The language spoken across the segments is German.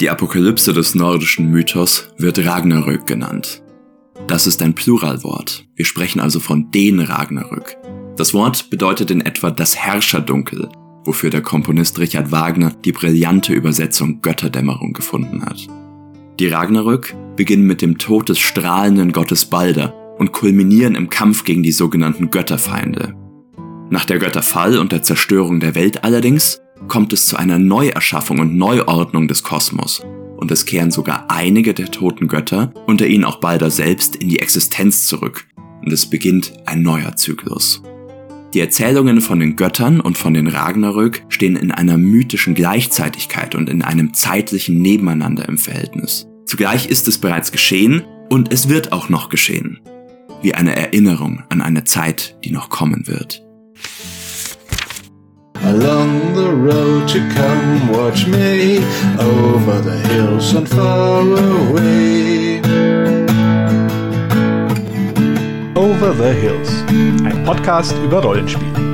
Die Apokalypse des nordischen Mythos wird Ragnarök genannt. Das ist ein Pluralwort. Wir sprechen also von den Ragnarök. Das Wort bedeutet in etwa das Herrscherdunkel, wofür der Komponist Richard Wagner die brillante Übersetzung Götterdämmerung gefunden hat. Die Ragnarök beginnen mit dem Tod des strahlenden Gottes Balder und kulminieren im Kampf gegen die sogenannten Götterfeinde. Nach der Götterfall und der Zerstörung der Welt allerdings kommt es zu einer Neuerschaffung und Neuordnung des Kosmos. Und es kehren sogar einige der toten Götter, unter ihnen auch Balder selbst, in die Existenz zurück. Und es beginnt ein neuer Zyklus. Die Erzählungen von den Göttern und von den Ragnarök stehen in einer mythischen Gleichzeitigkeit und in einem zeitlichen Nebeneinander im Verhältnis. Zugleich ist es bereits geschehen und es wird auch noch geschehen. Wie eine Erinnerung an eine Zeit, die noch kommen wird. Along the road to come watch me over the hills and far away. Over the Hills, ein Podcast über Rollenspiele.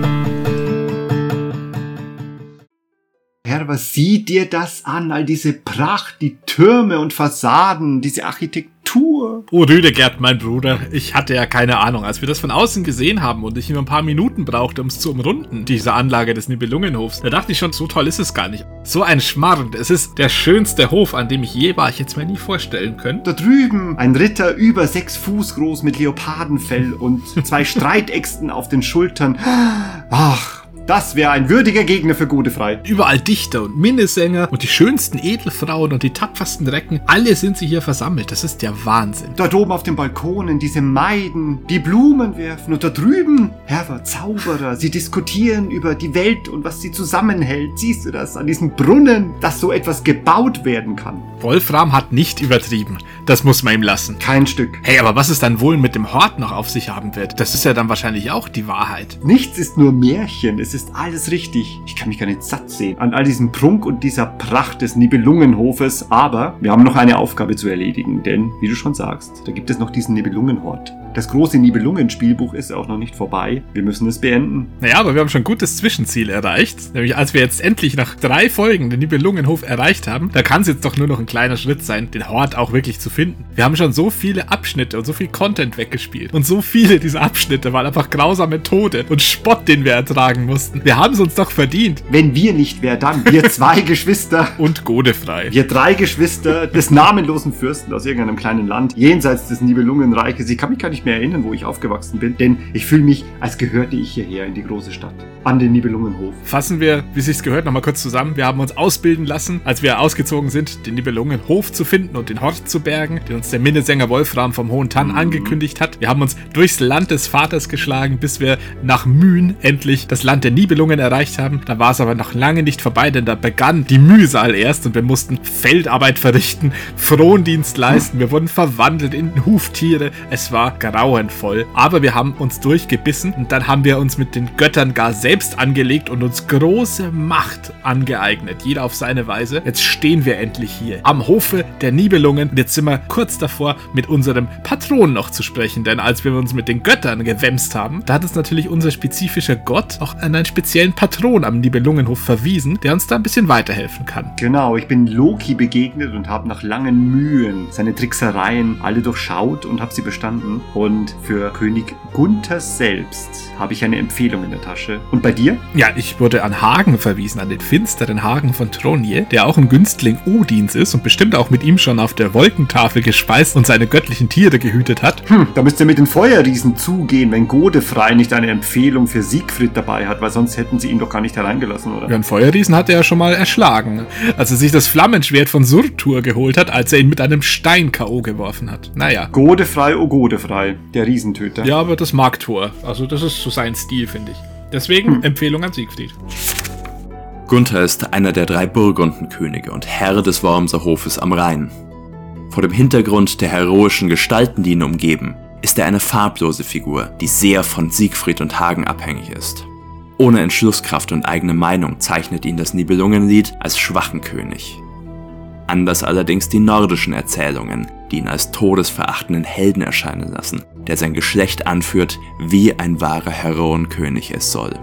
Herr, was sieh dir das an, all diese Pracht, die Türme und Fassaden, diese Architektur Tour. Oh, Rüdegert, mein Bruder. Ich hatte ja keine Ahnung. Als wir das von außen gesehen haben und ich nur ein paar Minuten brauchte, um es zu umrunden, diese Anlage des Nibelungenhofs, da dachte ich schon, so toll ist es gar nicht. So ein Schmarrn. Es ist der schönste Hof, an dem ich je war. Ich jetzt mir nie vorstellen können. Da drüben ein Ritter über sechs Fuß groß mit Leopardenfell und zwei Streitäxten auf den Schultern. Ach, das wäre ein würdiger Gegner für Godefrei. Überall Dichter und Minnesänger und die schönsten Edelfrauen und die tapfersten Recken, alle sind sie hier versammelt. Das ist der Wahnsinn. Dort oben auf den Balkonen diese Maiden, die Blumen werfen und da drüben, Herr Zauberer, sie diskutieren über die Welt und was sie zusammenhält. Siehst du das an diesem Brunnen, dass so etwas gebaut werden kann? Wolfram hat nicht übertrieben. Das muss man ihm lassen. Kein Stück. Hey, aber was es dann wohl mit dem Hort noch auf sich haben wird, das ist ja dann wahrscheinlich auch die Wahrheit. Nichts ist nur Märchen. Es ist alles richtig. Ich kann mich gar nicht satt sehen an all diesem Prunk und dieser Pracht des Nibelungenhofes. Aber wir haben noch eine Aufgabe zu erledigen, denn, wie du schon sagst, da gibt es noch diesen Nibelungenhort. Das große Nibelungen-Spielbuch ist auch noch nicht vorbei. Wir müssen es beenden. Naja, aber wir haben schon ein gutes Zwischenziel erreicht. Nämlich als wir jetzt endlich nach drei Folgen den Nibelungenhof erreicht haben, da kann es jetzt doch nur noch ein kleiner Schritt sein, den Hort auch wirklich zu finden. Wir haben schon so viele Abschnitte und so viel Content weggespielt. Und so viele dieser Abschnitte waren einfach grausame Tode und Spott, den wir ertragen mussten. Wir haben es uns doch verdient. Wenn wir nicht, wer dann? Wir zwei Geschwister. Und Godefrei. Wir drei Geschwister des namenlosen Fürsten aus irgendeinem kleinen Land, jenseits des Nibelungenreiches. Ich kann mich gar nicht mehr erinnern, wo ich aufgewachsen bin, denn ich fühle mich, als gehörte ich hierher in die große Stadt, an den Nibelungenhof. Fassen wir, wie sich's gehört, nochmal kurz zusammen. Wir haben uns ausbilden lassen, als wir ausgezogen sind, den Nibelungenhof zu finden und den Hort zu bergen, den uns der Minnesänger Wolfram vom Hohen Tann mhm. angekündigt hat. Wir haben uns durchs Land des Vaters geschlagen, bis wir nach Mühen endlich das Land der Nibelungen erreicht haben. Da war es aber noch lange nicht vorbei, denn da begann die Mühsal erst und wir mussten Feldarbeit verrichten, Frondienst leisten. Wir wurden verwandelt in Huftiere. Es war grauenvoll. Aber wir haben uns durchgebissen und dann haben wir uns mit den Göttern gar selbst angelegt und uns große Macht angeeignet. Jeder auf seine Weise. Jetzt stehen wir endlich hier am Hofe der Nibelungen. Jetzt sind wir kurz davor, mit unserem Patron noch zu sprechen. Denn als wir uns mit den Göttern gewämst haben, da hat uns natürlich unser spezifischer Gott auch an einen speziellen Patron am Nibelungenhof verwiesen, der uns da ein bisschen weiterhelfen kann. Genau, ich bin Loki begegnet und habe nach langen Mühen seine Tricksereien alle durchschaut und habe sie bestanden. Und für König Gunther selbst habe ich eine Empfehlung in der Tasche. Und bei dir? Ja, ich wurde an Hagen verwiesen, an den finsteren Hagen von Tronje, der auch ein Günstling Odins ist und bestimmt auch mit ihm schon auf der Wolkentafel gespeist und seine göttlichen Tiere gehütet hat. Hm, da müsst ihr mit den Feuerriesen zugehen, wenn Godefrei nicht eine Empfehlung für Siegfried dabei hat, weil sonst hätten sie ihn doch gar nicht hereingelassen, oder? Ja, einen Feuerriesen hat er ja schon mal erschlagen, als er sich das Flammenschwert von Surtur geholt hat, als er ihn mit einem Stein K.O. geworfen hat. Naja. Godefrei, oh Godefrei, der Riesentöter. Ja, aber das mag Thor. Also das ist so sein Stil, finde ich. Deswegen hm. Empfehlung an Siegfried. Gunther ist einer der drei Burgundenkönige und Herr des Wormser Hofes am Rhein. Vor dem Hintergrund der heroischen Gestalten, die ihn umgeben, ist er eine farblose Figur, die sehr von Siegfried und Hagen abhängig ist. Ohne Entschlusskraft und eigene Meinung zeichnet ihn das Nibelungenlied als schwachen König. Anders allerdings die nordischen Erzählungen, die ihn als todesverachtenden Helden erscheinen lassen, der sein Geschlecht anführt, wie ein wahrer Heroenkönig es soll.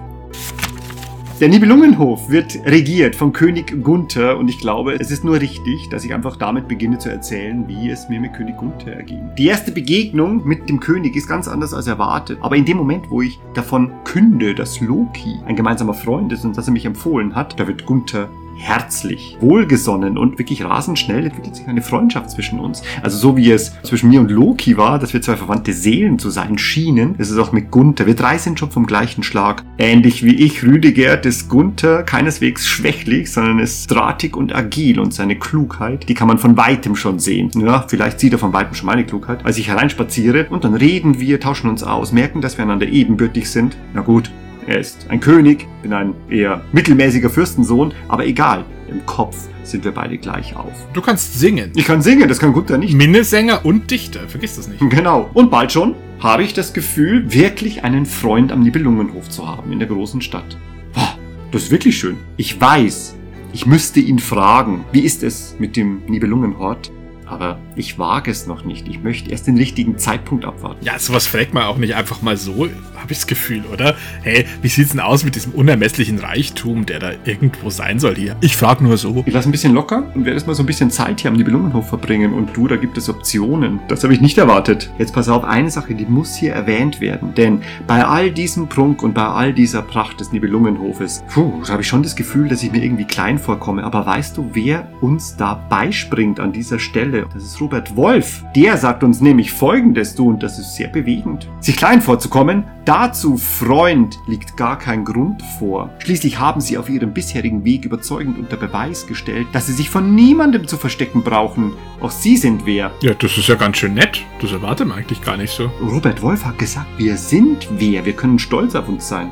Der Nibelungenhof wird regiert von König Gunther und ich glaube, es ist nur richtig, dass ich einfach damit beginne zu erzählen, wie es mir mit König Gunther erging. Die erste Begegnung mit dem König ist ganz anders als erwartet, aber in dem Moment, wo ich davon künde, dass Loki ein gemeinsamer Freund ist und dass er mich empfohlen hat, da wird Gunther herzlich, wohlgesonnen und wirklich rasend schnell entwickelt sich eine Freundschaft zwischen uns. Also so wie es zwischen mir und Loki war, dass wir zwei verwandte Seelen zu sein schienen, ist es auch mit Gunther. Wir drei sind schon vom gleichen Schlag. Ähnlich wie ich, Rüdiger, ist Gunther keineswegs schwächlich, sondern ist drahtig und agil und seine Klugheit, die kann man von weitem schon sehen. Ja, vielleicht sieht er von weitem schon meine Klugheit. Als ich hereinspaziere und dann reden wir, tauschen uns aus, merken, dass wir einander ebenbürtig sind. Na gut, er ist ein König, bin ein eher mittelmäßiger Fürstensohn, aber egal, im Kopf sind wir beide gleich auf. Du kannst singen. Ich kann singen, das kann Gunther nicht. Minnesänger und Dichter, vergiss das nicht. Genau. Und bald schon habe ich das Gefühl, wirklich einen Freund am Nibelungenhof zu haben in der großen Stadt. Ah, Das ist wirklich schön. Ich weiß, ich müsste ihn fragen, wie ist es mit dem Nibelungenhort? Aber ich wage es noch nicht. Ich möchte erst den richtigen Zeitpunkt abwarten. Ja, sowas fragt man auch nicht einfach mal so, habe ich das Gefühl, oder? Hey, wie sieht's denn aus mit diesem unermesslichen Reichtum, der da irgendwo sein soll hier? Ich frag nur so. Ich lasse ein bisschen locker und werde erstmal so ein bisschen Zeit hier am Nibelungenhof verbringen. Und du, da gibt es Optionen. Das habe ich nicht erwartet. Jetzt pass auf, eine Sache, die muss hier erwähnt werden. Denn bei all diesem Prunk und bei all dieser Pracht des Nibelungenhofes, puh, da habe ich schon das Gefühl, dass ich mir irgendwie klein vorkomme. Aber weißt du, wer uns da beispringt an dieser Stelle? Das ist Robert Wolf. Der sagt uns nämlich Folgendes, du, und das ist sehr bewegend. Sich klein vorzukommen, dazu, Freund, liegt gar kein Grund vor. Schließlich haben sie auf ihrem bisherigen Weg überzeugend unter Beweis gestellt, dass sie sich von niemandem zu verstecken brauchen. Auch sie sind wer. Ja, das ist ja ganz schön nett. Das erwartet man eigentlich gar nicht so. Robert Wolf hat gesagt, wir sind wer. Wir können stolz auf uns sein.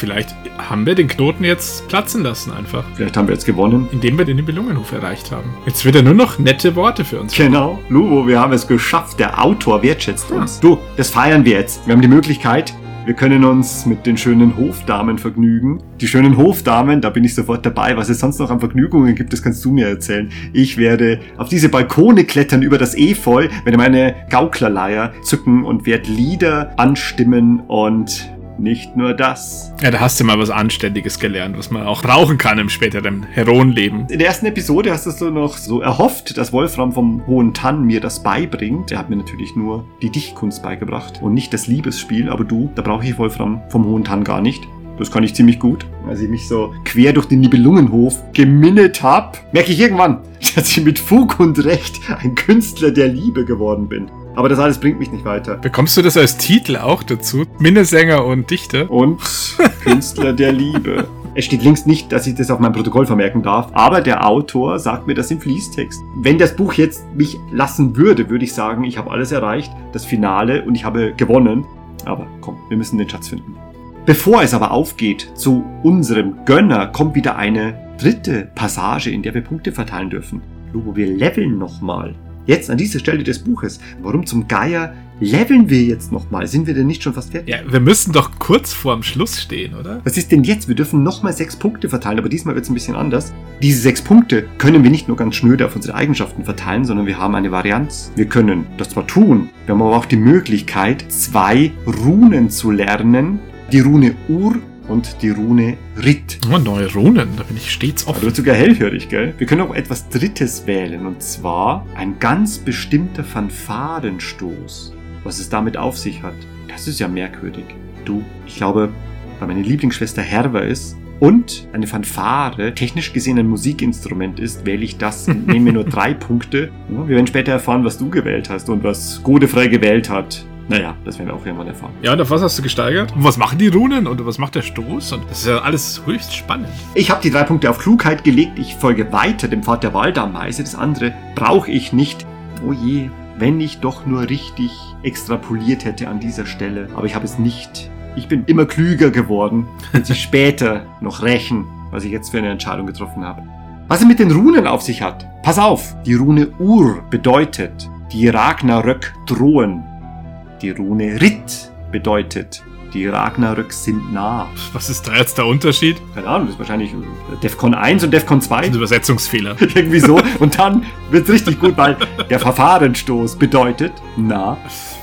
Vielleicht haben wir den Knoten jetzt platzen lassen einfach. Vielleicht haben wir jetzt gewonnen. Indem wir den Nibelungenhof erreicht haben. Jetzt wird er nur noch nette Worte für uns. Genau, Luvo, wir haben es geschafft. Der Autor wertschätzt uns. Du, das feiern wir jetzt. Wir haben die Möglichkeit, wir können uns mit den schönen Hofdamen vergnügen. Die schönen Hofdamen, da bin ich sofort dabei. Was es sonst noch an Vergnügungen gibt, das kannst du mir erzählen. Ich werde auf diese Balkone klettern über das Efeu, werde meine Gauklerleier zücken und werde Lieder anstimmen und nicht nur das. Ja, da hast du mal was Anständiges gelernt, was man auch brauchen kann im späteren Heroenleben. In der ersten Episode hast du so noch so erhofft, dass Wolfram vom Hohen Tann mir das beibringt. Er hat mir natürlich nur die Dichtkunst beigebracht und nicht das Liebesspiel. Aber du, da brauche ich Wolfram vom Hohen Tann gar nicht. Das kann ich ziemlich gut. Als ich mich so quer durch den Nibelungenhof geminnet habe, merke ich irgendwann, dass ich mit Fug und Recht ein Künstler der Liebe geworden bin. Aber das alles bringt mich nicht weiter. Bekommst du das als Titel auch dazu? Minnesänger und Dichter? Und Künstler der Liebe. Es steht links nicht, dass ich das auf meinem Protokoll vermerken darf, aber der Autor sagt mir das im Fließtext. Wenn das Buch jetzt mich lassen würde, würde ich sagen, ich habe alles erreicht, das Finale und ich habe gewonnen. Aber komm, wir müssen den Schatz finden. Bevor es aber aufgeht zu unserem Gönner, kommt wieder eine dritte Passage, in der wir Punkte verteilen dürfen. Lubo, wir leveln nochmal. Jetzt an dieser Stelle des Buches. Warum zum Geier leveln wir jetzt nochmal? Sind wir denn nicht schon fast fertig? Ja, wir müssen doch kurz vorm Schluss stehen, oder? Was ist denn jetzt? Wir dürfen nochmal sechs Punkte verteilen, aber diesmal wird es ein bisschen anders. Diese sechs Punkte können wir nicht nur ganz schnöde auf unsere Eigenschaften verteilen, sondern wir haben eine Varianz. Wir können das zwar tun, wir haben aber auch die Möglichkeit, zwei Runen zu lernen. Die Rune Ur und die Rune Rit. Oh, neue Runen, da bin ich stets Da offen. wird sogar hellhörig, gell? Wir können auch etwas Drittes wählen, und zwar ein ganz bestimmter Fanfarenstoß. Was es damit auf sich hat, das ist ja merkwürdig. Du, ich glaube, weil meine Lieblingsschwester Herber ist und eine Fanfare technisch gesehen ein Musikinstrument ist, wähle ich das und nehme mir nur drei Punkte. Wir werden später erfahren, was du gewählt hast und was Godefrey gewählt hat. Naja, das werden wir auch irgendwann erfahren. Ja, und auf was hast du gesteigert? Und was machen die Runen? Und was macht der Stoß? Und das ist ja alles höchst spannend. Ich habe die drei Punkte auf Klugheit gelegt. Ich folge weiter dem Pfad der Waldameise. Das andere brauche ich nicht. Oh je, wenn ich doch nur richtig extrapoliert hätte an dieser Stelle. Aber ich habe es nicht. Ich bin immer klüger geworden. Wird sich später noch rächen, was ich jetzt für eine Entscheidung getroffen habe. Was es mit den Runen auf sich hat. Pass auf, die Rune Ur bedeutet, die Ragnarök drohen. Die Rune Rit bedeutet, die Ragnarök sind nah. Was ist da jetzt der Unterschied? Keine Ahnung, das ist wahrscheinlich Defcon 1 und Defcon 2. Das ist ein Übersetzungsfehler. Irgendwie so. Und dann wird's richtig gut, weil der Verfahrenstoß bedeutet, na,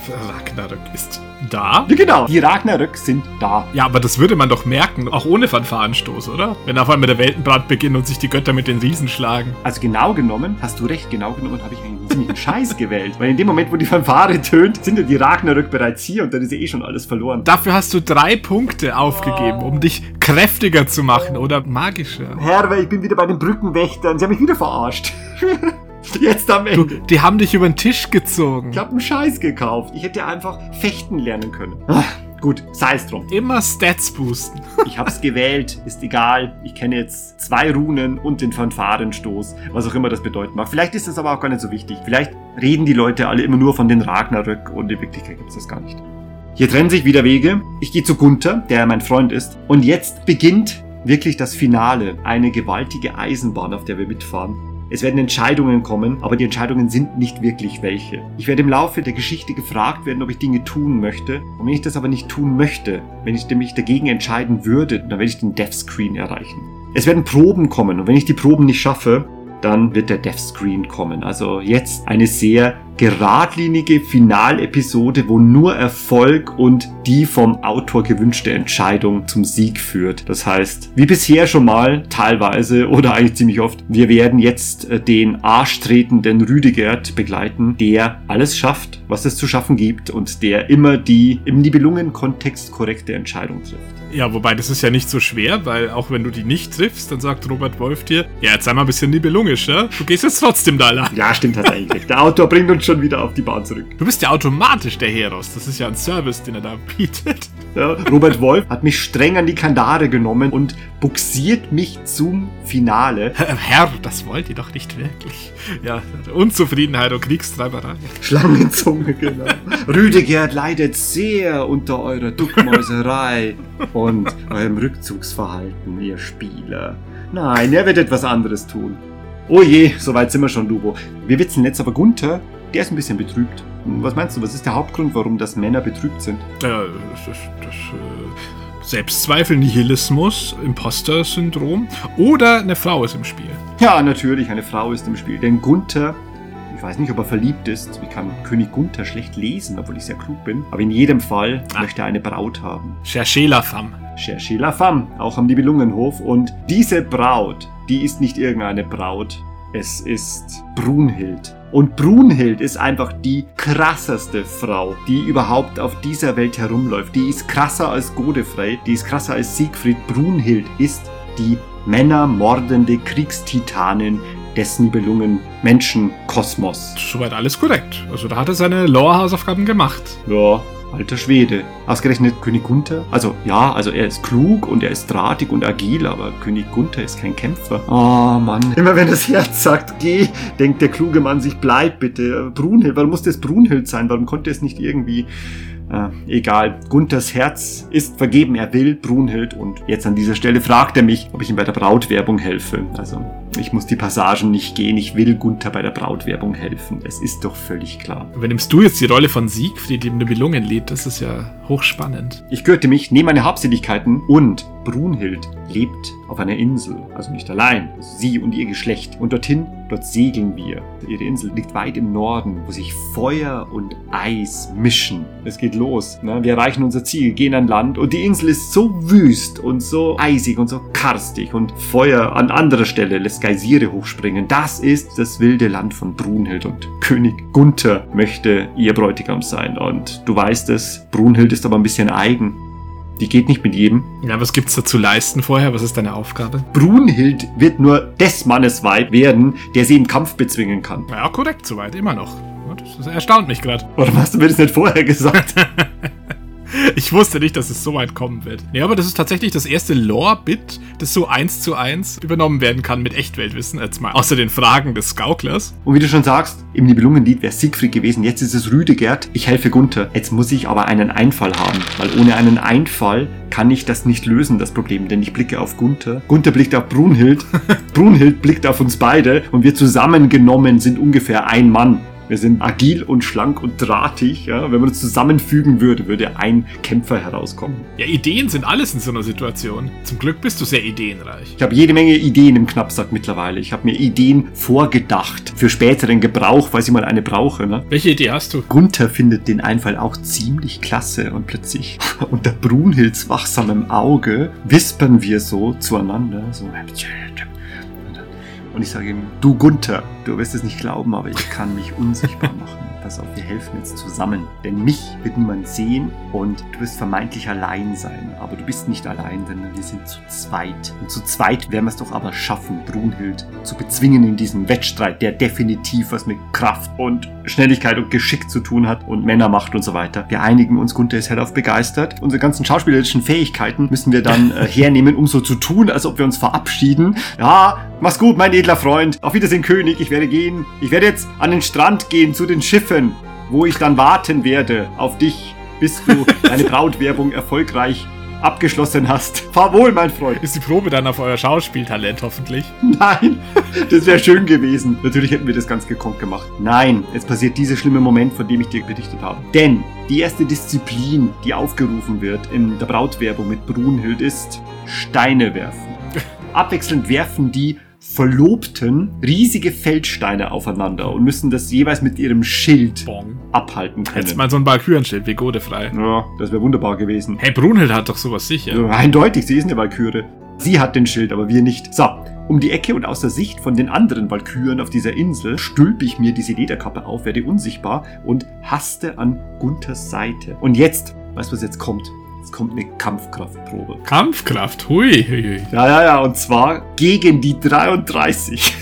Ragnarök ist da? Ja, genau. Die Ragnarök sind da. Ja, aber das würde man doch merken, auch ohne Fanfarenstoß, oder? Wenn auf einmal der Weltenbrand beginnt und sich die Götter mit den Riesen schlagen. Also genau genommen, hast du recht, genau genommen habe ich einen ziemlichen Scheiß gewählt. Weil in dem Moment, wo die Fanfare tönt, sind ja die Ragnarök bereits hier und dann ist ja eh schon alles verloren. Dafür hast du drei Punkte aufgegeben, um dich kräftiger zu machen oder magischer. Herr, weil ich bin wieder bei den Brückenwächtern. Sie haben mich wieder verarscht. Jetzt am Du, Ende. die haben dich über den Tisch gezogen. Ich habe einen Scheiß gekauft. Ich hätte einfach fechten lernen können. Ah, gut, sei es drum. Immer Stats boosten. Ich hab's gewählt, ist egal. Ich kenne jetzt zwei Runen und den Fanfarenstoß, was auch immer das bedeuten mag. Vielleicht ist das aber auch gar nicht so wichtig. Vielleicht reden die Leute alle immer nur von den Ragnarök und in Wirklichkeit gibt's das gar nicht. Hier trennen sich wieder Wege. Ich gehe zu Gunther, der mein Freund ist. Und jetzt beginnt wirklich das Finale. Eine gewaltige Eisenbahn, auf der wir mitfahren. Es werden Entscheidungen kommen, aber die Entscheidungen sind nicht wirklich welche. Ich werde im Laufe der Geschichte gefragt werden, ob ich Dinge tun möchte. Und wenn ich das aber nicht tun möchte, wenn ich mich dagegen entscheiden würde, dann werde ich den Death Screen erreichen. Es werden Proben kommen und wenn ich die Proben nicht schaffe, dann wird der Death Screen kommen. Also jetzt eine sehr geradlinige Finalepisode, wo nur Erfolg und die vom Autor gewünschte Entscheidung zum Sieg führt. Das heißt, wie bisher schon mal, teilweise oder eigentlich ziemlich oft, wir werden jetzt äh, den arschtretenden Rüdigerd begleiten, der alles schafft, was es zu schaffen gibt und der immer die im Nibelungen-Kontext korrekte Entscheidung trifft. Ja, wobei das ist ja nicht so schwer, weil auch wenn du die nicht triffst, dann sagt Robert Wolf dir, ja, jetzt sei mal ein bisschen nibelungisch, ne? Du gehst jetzt trotzdem da lang. Ja, stimmt tatsächlich. Der Autor bringt uns schon wieder auf die Bahn zurück. Du bist ja automatisch der Heros. Das ist ja ein Service, den er da bietet. Ja, Robert Wolf hat mich streng an die Kandare genommen und buxiert mich zum Finale. Herr, das wollt ihr doch nicht wirklich. Ja, Unzufriedenheit und Kriegstreiberei. Schlangenzunge, genau. Rüdigerd leidet sehr unter eurer Duckmäuserei und eurem Rückzugsverhalten, ihr Spieler. Nein, er wird etwas anderes tun. Oh je, soweit sind wir schon, Lubo. Wir witzeln jetzt aber Gunther, der ist ein bisschen betrübt. Was meinst du, was ist der Hauptgrund, warum das Männer betrübt sind? Ja, das, das, das äh, Selbstzweifel, Nihilismus, Imposter-Syndrom oder eine Frau ist im Spiel. Ja, natürlich, eine Frau ist im Spiel. Denn Gunther, ich weiß nicht, ob er verliebt ist. Ich kann König Gunther schlecht lesen, obwohl ich sehr klug bin. Aber in jedem Fall Ah. möchte er eine Braut haben. Cherchez la femme. Cherchez la femme, auch am Nibelungenhof. Und diese Braut, die ist nicht irgendeine Braut. Es ist Brunhild. Und Brunhild ist einfach die krasseste Frau, die überhaupt auf dieser Welt herumläuft. Die ist krasser als Godefrey, die ist krasser als Siegfried. Brunhild ist die männermordende Kriegstitanin des Nibelungen Menschenkosmos. Soweit alles korrekt. Also da hat er seine Lore-Hausaufgaben gemacht. Ja, alter Schwede. Ausgerechnet König Gunther. Also ja, also er ist klug und er ist drahtig und agil, aber König Gunther ist kein Kämpfer. Oh Mann. Immer wenn das Herz sagt, geh, denkt der kluge Mann sich, bleib bitte. Brunhild, warum musste es Brunhild sein? Warum konnte es nicht irgendwie... Äh, egal. Gunthers Herz ist vergeben. Er will Brunhild und jetzt an dieser Stelle fragt er mich, ob ich ihm bei der Brautwerbung helfe. Also, ich muss die Passagen nicht gehen. Ich will Gunther bei der Brautwerbung helfen. Es ist doch völlig klar. Übernimmst du jetzt die Rolle von Siegfried im Nibelungenlied? Das ist ja hochspannend. Ich gürte mich, nehme meine Habseligkeiten und Brunhild lebt auf einer Insel, also nicht allein, also sie und ihr Geschlecht. Und dorthin, dort segeln wir. Ihre Insel liegt weit im Norden, wo sich Feuer und Eis mischen. Es geht los. Ne? Wir erreichen unser Ziel, gehen an Land und die Insel ist so wüst und so eisig und so karstig und Feuer an anderer Stelle lässt Geysire hochspringen. Das ist das wilde Land von Brunhild und König Gunther möchte ihr Bräutigam sein. Und du weißt es, Brunhild ist aber ein bisschen eigen. Die geht nicht mit jedem. Ja, was gibt's da zu leisten vorher? Was ist deine Aufgabe? Brunhild wird nur des Mannes Weib werden, der sie im Kampf bezwingen kann. Ja, korrekt, soweit, immer noch. Das erstaunt mich gerade. Oder hast du mir das nicht vorher gesagt? Ich wusste nicht, dass es so weit kommen wird. Ja, aber das ist tatsächlich das erste Lore-Bit, das so eins zu eins übernommen werden kann mit Echtweltwissen. Jetzt mal außer den Fragen des Gauklers. Und wie du schon sagst, im Nibelungenlied wäre Siegfried gewesen, jetzt ist es Rüdegerd, ich helfe Gunther. Jetzt muss ich aber einen Einfall haben, weil ohne einen Einfall kann ich das nicht lösen, das Problem, denn ich blicke auf Gunther. Gunther blickt auf Brunhild, Brunhild blickt auf uns beide und wir zusammengenommen sind ungefähr ein Mann. Wir sind agil und schlank und drahtig. Ja? Wenn man uns zusammenfügen würde, würde ein Kämpfer herauskommen. Ja, Ideen sind alles in so einer Situation. Zum Glück bist du sehr ideenreich. Ich habe jede Menge Ideen im Knappsack mittlerweile. Ich habe mir Ideen vorgedacht für späteren Gebrauch, falls ich mal eine brauche. Ne? Welche Idee hast du? Gunther findet den Einfall auch ziemlich klasse und plötzlich unter Brunhilds wachsamem Auge wispern wir so zueinander. So. Und ich sage ihm, du Gunther, du wirst es nicht glauben, aber ich kann mich unsichtbar machen. Pass auf, wir helfen jetzt zusammen. Denn mich wird niemand sehen und du wirst vermeintlich allein sein. Aber du bist nicht allein, denn wir sind zu zweit. Und zu zweit werden wir es doch aber schaffen, Brunhild zu bezwingen in diesem Wettstreit, der definitiv was mit Kraft und Schnelligkeit und Geschick zu tun hat und Männermacht und so weiter. Wir einigen uns, Gunther ist hellauf begeistert. Unsere ganzen schauspielerischen Fähigkeiten müssen wir dann äh, hernehmen, um so zu tun, als ob wir uns verabschieden. Ja, mach's gut, mein edler Freund. Auf Wiedersehen, König. Ich werde gehen. Ich werde jetzt an den Strand gehen zu den Schiffen wo ich dann warten werde auf dich, bis du deine Brautwerbung erfolgreich abgeschlossen hast. Fahr wohl, mein Freund. Ist die Probe dann auf euer Schauspieltalent hoffentlich? Nein, das wäre schön gewesen. Natürlich hätten wir das ganz gekonnt gemacht. Nein, jetzt passiert dieser schlimme Moment, von dem ich dir berichtet habe. Denn die erste Disziplin, die aufgerufen wird in der Brautwerbung mit Brunhild, ist Steine werfen. Abwechselnd werfen die Verlobten riesige Feldsteine aufeinander und müssen das jeweils mit ihrem Schild Bong. abhalten können. Jetzt mal so ein Valkyrenschild, wie godefrei. ja, das wäre wunderbar gewesen. Hey, Brunhild hat doch sowas sicher. Ja, eindeutig, sie ist eine Valkyrie. Sie hat den Schild, aber wir nicht. So, um die Ecke und aus der Sicht von den anderen Valkyren auf dieser Insel stülpe ich mir diese Lederkappe auf, werde unsichtbar und haste an Gunthers Seite. Und jetzt, weißt du, was jetzt kommt? Jetzt kommt eine Kampfkraftprobe. Kampfkraft, hui, hui, hui. Ja, ja, ja, und zwar gegen die 33.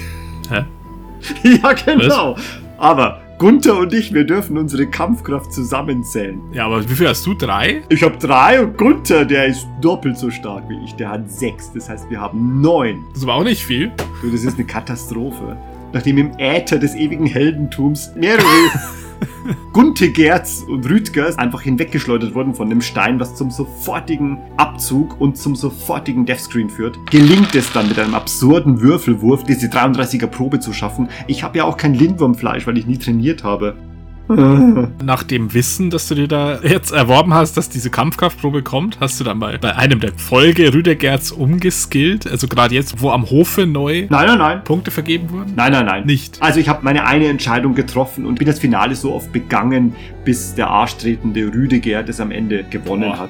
Hä? ja, genau. Aber Gunther und ich, wir dürfen unsere Kampfkraft zusammenzählen. Ja, aber wie viel hast du? Drei? Ich habe drei und Gunther, der ist doppelt so stark wie ich. Der hat sechs. Das heißt, wir haben neun. Das war auch nicht viel. Du, das ist eine Katastrophe. Nachdem im Äther des ewigen Heldentums mehrere Guntegerts und Rüdgers einfach hinweggeschleudert wurden von dem Stein, was zum sofortigen Abzug und zum sofortigen Deathscreen führt, gelingt es dann mit einem absurden Würfelwurf, diese 33er Probe zu schaffen. Ich habe ja auch kein Lindwurmfleisch, weil ich nie trainiert habe. Nach dem Wissen, das du dir da jetzt erworben hast, dass diese Kampfkraftprobe kommt, hast du dann mal bei einem der Folge Rüdegerz umgeskillt? Also gerade jetzt, wo am Hofe neu Nein, nein, nein. Punkte vergeben wurden? Nein, nein, nein. Nicht. Also ich habe meine eine Entscheidung getroffen und bin das Finale so oft begangen, bis der arschtretende Rüdiger das am Ende gewonnen Boah, hat.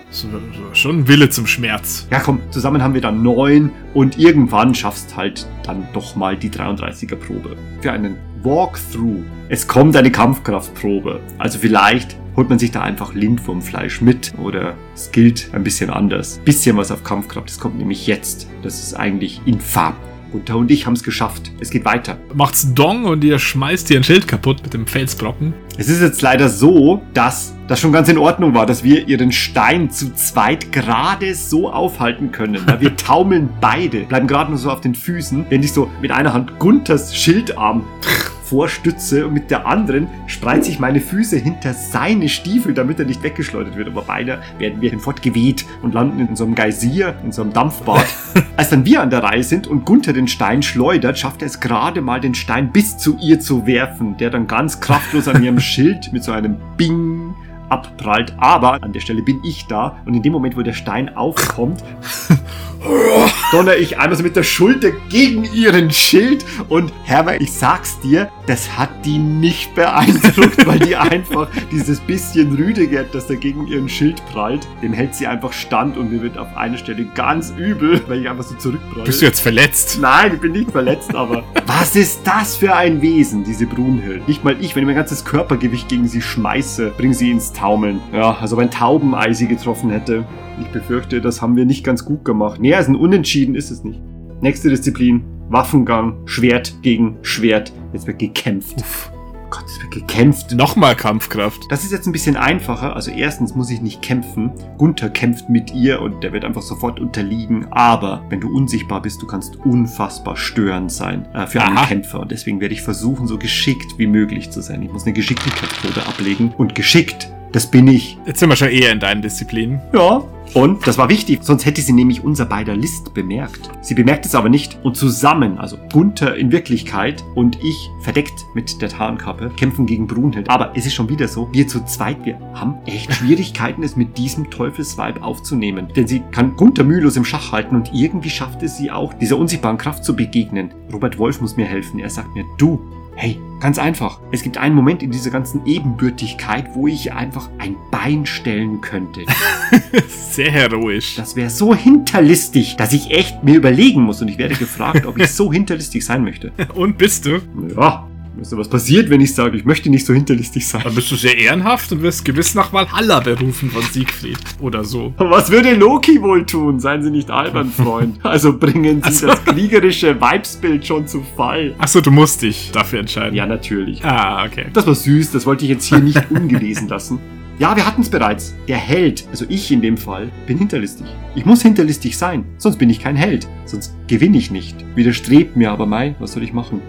schon ein Wille zum Schmerz. Ja komm, zusammen haben wir dann neun und irgendwann schaffst halt dann doch mal die 33er Probe. Für einen Walkthrough. Es kommt eine Kampfkraftprobe. Also vielleicht holt man sich da einfach Lindwurmfleisch mit oder es gilt ein bisschen anders. Bisschen was auf Kampfkraft, das kommt nämlich jetzt. Das ist eigentlich infam. Gunther und ich haben es geschafft. Es geht weiter. Macht's Dong und ihr schmeißt ihr ein Schild kaputt mit dem Felsbrocken. Es ist jetzt leider so, dass das schon ganz in Ordnung war, dass wir ihren Stein zu zweit gerade so aufhalten können. Weil wir taumeln beide, bleiben gerade nur so auf den Füßen, wenn ich so mit einer Hand Gunthers Schildarm vorstütze und mit der anderen spreize ich meine Füße hinter seine Stiefel, damit er nicht weggeschleudert wird. Aber beide werden wir hinfort geweht und landen in so einem Geysir, in so einem Dampfbad. Als dann wir an der Reihe sind und Gunther den Stein schleudert, schafft er es gerade mal, den Stein bis zu ihr zu werfen, der dann ganz kraftlos an ihrem Schild mit so einem Bing abprallt. Aber an der Stelle bin ich da und in dem Moment, wo der Stein aufkommt, donner ich einmal so mit der Schulter gegen ihren Schild und Herbert, ich sag's dir, das hat die nicht beeindruckt, weil die einfach dieses bisschen Rüdegert, das da gegen ihren Schild prallt, dem hält sie einfach stand und mir wird auf einer Stelle ganz übel, weil ich einfach so zurückpralle. Bist du jetzt verletzt? Nein, ich bin nicht verletzt, aber was ist das für ein Wesen, diese Brunhild? Nicht mal ich, wenn ich mein ganzes Körpergewicht gegen sie schmeiße, bringe sie ins Taumeln. Ja, also wenn Taubenei sie getroffen hätte. Ich befürchte, das haben wir nicht ganz gut gemacht. Nee, also ein Unentschieden ist es nicht. Nächste Disziplin. Waffengang, Schwert gegen Schwert. Jetzt wird gekämpft. Uff. Gott, es wird gekämpft. Nochmal Kampfkraft. Das ist jetzt ein bisschen einfacher. Also erstens muss ich nicht kämpfen. Gunther kämpft mit ihr und der wird einfach sofort unterliegen. Aber wenn du unsichtbar bist, du kannst unfassbar störend sein äh, für einen Aha. Kämpfer. Und deswegen werde ich versuchen, so geschickt wie möglich zu sein. Ich muss eine Geschicklichkeitsprobe ablegen. Und geschickt, Das bin ich. Jetzt sind wir schon eher in deinen Disziplinen. Ja. Und das war wichtig, sonst hätte sie nämlich unser beider List bemerkt. Sie bemerkt es aber nicht und zusammen, also Gunther in Wirklichkeit und ich verdeckt mit der Tarnkappe, kämpfen gegen Brunhild. Aber es ist schon wieder so, wir zu zweit, wir haben echt Schwierigkeiten, es mit diesem Teufelsweib aufzunehmen. Denn sie kann Gunther mühelos im Schach halten und irgendwie schafft es sie auch, dieser unsichtbaren Kraft zu begegnen. Robert Wolf muss mir helfen. Er sagt mir, du, Hey, ganz einfach. Es gibt einen Moment in dieser ganzen Ebenbürtigkeit, wo ich einfach ein Bein stellen könnte. Sehr heroisch. Das wäre so hinterlistig, dass ich echt mir überlegen muss. Und ich werde gefragt, ob ich so hinterlistig sein möchte. Und bist du? Ja, Du, was passiert, wenn ich sage, ich möchte nicht so hinterlistig sein? Dann bist du sehr ehrenhaft und wirst gewiss nach Valhalla berufen von Siegfried. Oder so. Was würde Loki wohl tun? Seien Sie nicht albern, Freund. Also bringen Sie Also- das kriegerische Weibsbild schon zu Fall. Achso, du musst dich dafür entscheiden. Ja, natürlich. Ah, okay. Das war süß, das wollte ich jetzt hier nicht ungelesen lassen. Ja, wir hatten es bereits. Der Held, also ich in dem Fall, bin hinterlistig. Ich muss hinterlistig sein, sonst bin ich kein Held. Sonst gewinne ich nicht. Widerstrebt mir aber Mai, was soll ich machen?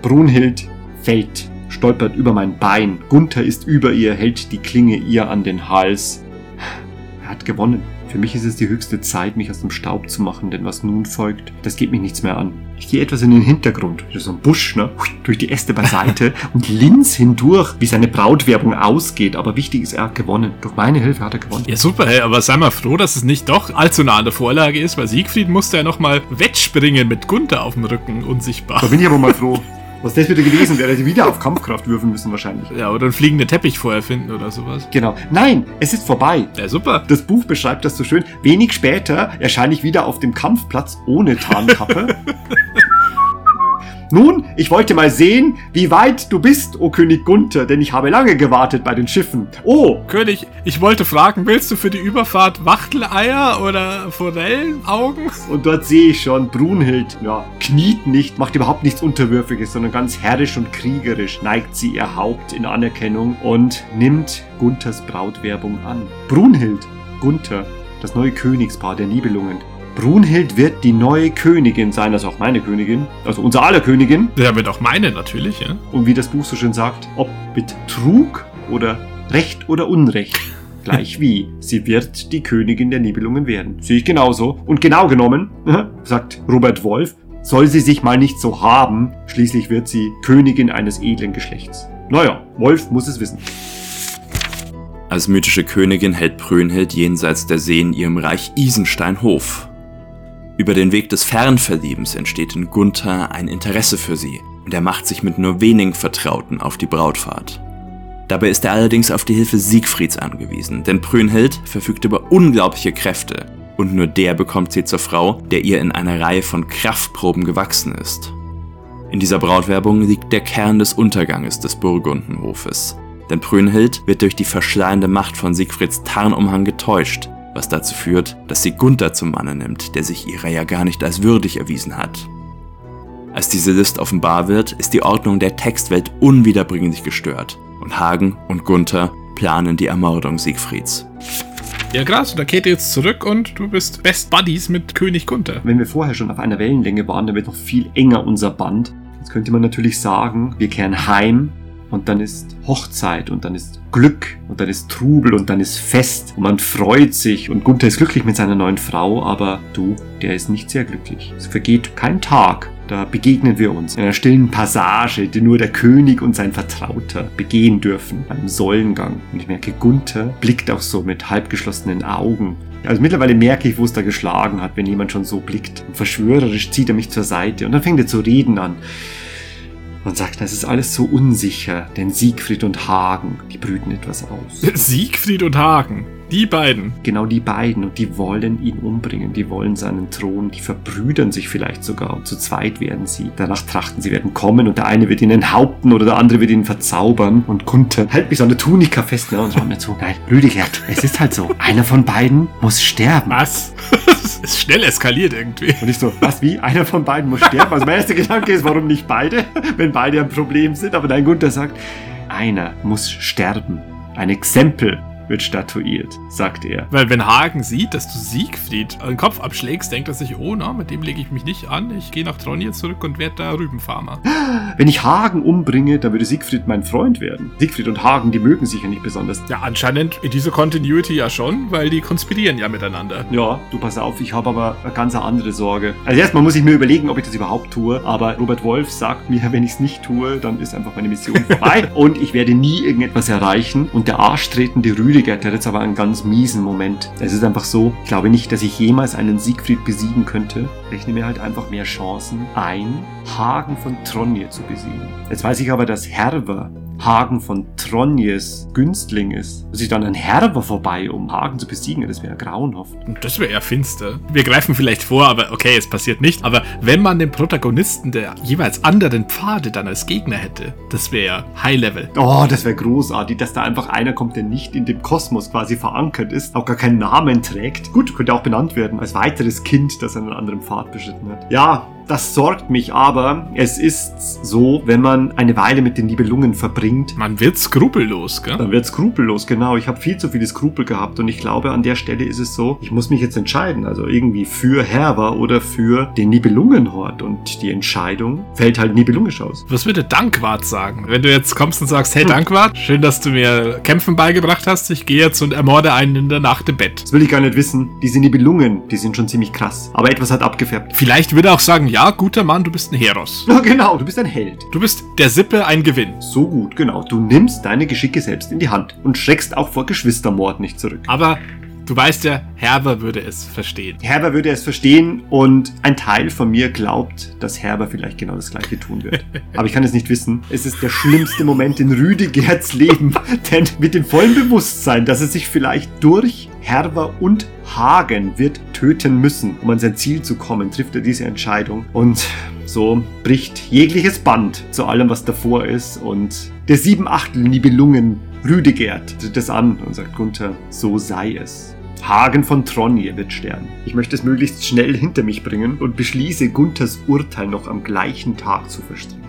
Brunhild fällt, stolpert über mein Bein. Gunther ist über ihr, hält die Klinge ihr an den Hals. Er hat gewonnen. Für mich ist es die höchste Zeit, mich aus dem Staub zu machen, denn was nun folgt, das geht mich nichts mehr an. Ich gehe etwas in den Hintergrund, so ein Busch, ne? durch die Äste beiseite und links hindurch, wie seine Brautwerbung ausgeht. Aber wichtig ist, er hat gewonnen. Durch meine Hilfe hat er gewonnen. Ja, super, hey, aber sei mal froh, dass es nicht doch allzu nah an der Vorlage ist, weil Siegfried musste ja nochmal wettspringen mit Gunther auf dem Rücken, unsichtbar. Da bin ich aber mal froh. Was das wieder gewesen wäre, hätte ich wieder auf Kampfkraft würfeln müssen wahrscheinlich. Ja, oder einen fliegenden Teppich vorher finden oder sowas. Genau. Nein, es ist vorbei. Ja, super. Das Buch beschreibt das so schön. Wenig später erscheine ich wieder auf dem Kampfplatz ohne Tarnkappe. Nun, ich wollte mal sehen, wie weit du bist, o König Gunther, denn ich habe lange gewartet bei den Schiffen. Oh, König, ich wollte fragen, willst du für die Überfahrt Wachteleier oder Forellenaugen? und dort sehe ich schon, Brunhild, ja, kniet nicht, macht überhaupt nichts Unterwürfiges, sondern ganz herrisch und kriegerisch neigt sie ihr Haupt in Anerkennung und nimmt Gunthers Brautwerbung an. Brunhild, Gunther, das neue Königspaar der Nibelungen. Brunhild wird die neue Königin sein, also auch meine Königin, also unser aller Königin. Ja, wird auch meine natürlich, ja. Und wie das Buch so schön sagt, ob mit Trug oder Recht oder Unrecht. Gleich wie, sie wird die Königin der Nibelungen werden. Sehe ich genauso. Und genau genommen, sagt Robert Wolf, soll sie sich mal nicht so haben, schließlich wird sie Königin eines edlen Geschlechts. Naja, Wolf muss es wissen. Als mythische Königin hält Brünnhild jenseits der See in ihrem Reich Isenstein Hof. Über den Weg des Fernverliebens entsteht in Gunther ein Interesse für sie und er macht sich mit nur wenigen Vertrauten auf die Brautfahrt. Dabei ist er allerdings auf die Hilfe Siegfrieds angewiesen, denn Brünnhild verfügt über unglaubliche Kräfte und nur der bekommt sie zur Frau, der ihr in einer Reihe von Kraftproben gewachsen ist. In dieser Brautwerbung liegt der Kern des Unterganges des Burgundenhofes. Denn Brünnhild wird durch die verschleiernde Macht von Siegfrieds Tarnumhang getäuscht, was dazu führt, dass sie Gunther zum Manne nimmt, der sich ihrer ja gar nicht als würdig erwiesen hat. Als diese List offenbar wird, ist die Ordnung der Textwelt unwiederbringlich gestört und Hagen und Gunther planen die Ermordung Siegfrieds. Ja, krass, da kehrt ihr jetzt zurück und du bist Best Buddies mit König Gunther. Wenn wir vorher schon auf einer Wellenlänge waren, dann wird noch viel enger unser Band. Jetzt könnte man natürlich sagen, wir kehren heim und dann ist Hochzeit und dann ist Glück und dann ist Trubel und dann ist Fest und man freut sich und Gunther ist glücklich mit seiner neuen Frau, aber du, der ist nicht sehr glücklich. Es vergeht kein Tag. Da begegnen wir uns in einer stillen Passage, die nur der König und sein Vertrauter begehen dürfen, beim Säulengang. Und ich merke, Gunther blickt auch so mit halbgeschlossenen Augen. Also mittlerweile merke ich, wo es da geschlagen hat, wenn jemand schon so blickt. Und verschwörerisch zieht er mich zur Seite und dann fängt er zu reden an und sagt, das ist alles so unsicher, denn Siegfried und Hagen, die brüten etwas aus. Siegfried und Hagen, die beiden. Genau die beiden und die wollen ihn umbringen, die wollen seinen Thron, die verbrüdern sich vielleicht sogar und zu zweit werden sie. Danach trachten sie werden kommen und der eine wird ihn enthaupten oder der andere wird ihn verzaubern und Gunther hält mich so an der Tunika fest ne, und sagt mir zu, nein, Rüdiger, es ist halt so, einer von beiden muss sterben. Was? Das ist schnell eskaliert irgendwie. Und ich so, was, wie? Einer von beiden muss sterben? Also mein erster Gedanke ist, warum nicht beide, wenn beide ein Problem sind? Aber nein, Gunther sagt, einer muss sterben. Ein Exempel wird statuiert, sagt er. Weil wenn Hagen sieht, dass du Siegfried den Kopf abschlägst, denkt er sich, oh na, mit dem lege ich mich nicht an. Ich gehe nach Tronje zurück und werde da Rübenfarmer. Wenn ich Hagen umbringe, dann würde Siegfried mein Freund werden. Siegfried und Hagen, die mögen sich ja nicht besonders. Ja, anscheinend in dieser Continuity ja schon, weil die konspirieren ja miteinander. Ja, du pass auf, ich habe aber eine ganz andere Sorge. Also erstmal muss ich mir überlegen, ob ich das überhaupt tue, aber Robert Wolf sagt mir, wenn ich es nicht tue, dann ist einfach meine Mission vorbei und ich werde nie irgendetwas erreichen. Und der arschtretende Rüdiger, hat jetzt aber einen ganz miesen Moment. Es ist einfach so, ich glaube nicht, dass ich jemals einen Siegfried besiegen könnte. Rechne mir halt einfach mehr Chancen ein, Hagen von Tronje zu besiegen. Jetzt weiß ich aber, dass Herver Hagen von Tronjes Günstling ist. Muss ich dann an Herber vorbei, um Hagen zu besiegen? Das wäre grauenhaft. Das wäre eher finster. Wir greifen vielleicht vor, aber okay, es passiert nicht. Aber wenn man den Protagonisten der jeweils anderen Pfade dann als Gegner hätte, das wäre High Level. Oh, das wäre großartig, dass da einfach einer kommt, der nicht in dem Kosmos quasi verankert ist, auch gar keinen Namen trägt. Gut, könnte auch benannt werden als weiteres Kind, das einen anderen Pfad beschritten hat. Ja, das sorgt mich aber. Es ist so, wenn man eine Weile mit den Nibelungen verbringt, Man wird skrupellos, gell? dann wird skrupellos, genau. Ich habe viel zu viele Skrupel gehabt und ich glaube, an der Stelle ist es so, ich muss mich jetzt entscheiden. Also irgendwie für Herber oder für den Nibelungenhort. Und die Entscheidung fällt halt nibelungisch aus. Was würde Dankwart sagen? Wenn du jetzt kommst und sagst, hey Dankwart, schön, dass du mir Kämpfen beigebracht hast. Ich gehe jetzt und ermorde einen in der Nacht im Bett. Das will ich gar nicht wissen. Diese Nibelungen, die sind schon ziemlich krass. Aber etwas hat abgefärbt. Vielleicht würde er auch sagen, ja, guter Mann, du bist ein Heros. Ja, genau, du bist ein Held. Du bist der Sippe ein Gewinn. So gut, genau. Du nimmst deine Geschicke selbst in die Hand und schreckst auch vor Geschwistermord nicht zurück. Aber du weißt ja, Herber würde es verstehen. Herber würde es verstehen und ein Teil von mir glaubt, dass Herber vielleicht genau das gleiche tun wird. Aber ich kann es nicht wissen. Es ist der schlimmste Moment in Rüdigerts Leben, denn mit dem vollen Bewusstsein, dass er sich vielleicht durch Herber und Hagen wird töten müssen, um an sein Ziel zu kommen, trifft er diese Entscheidung und so bricht jegliches Band zu allem, was davor ist und der sieben Achtel Nibelungen Rüdigert tritt es an und sagt Gunther, so sei es. Hagen von Tronje wird sterben. Ich möchte es möglichst schnell hinter mich bringen und beschließe, Gunthers Urteil noch am gleichen Tag zu verstricken.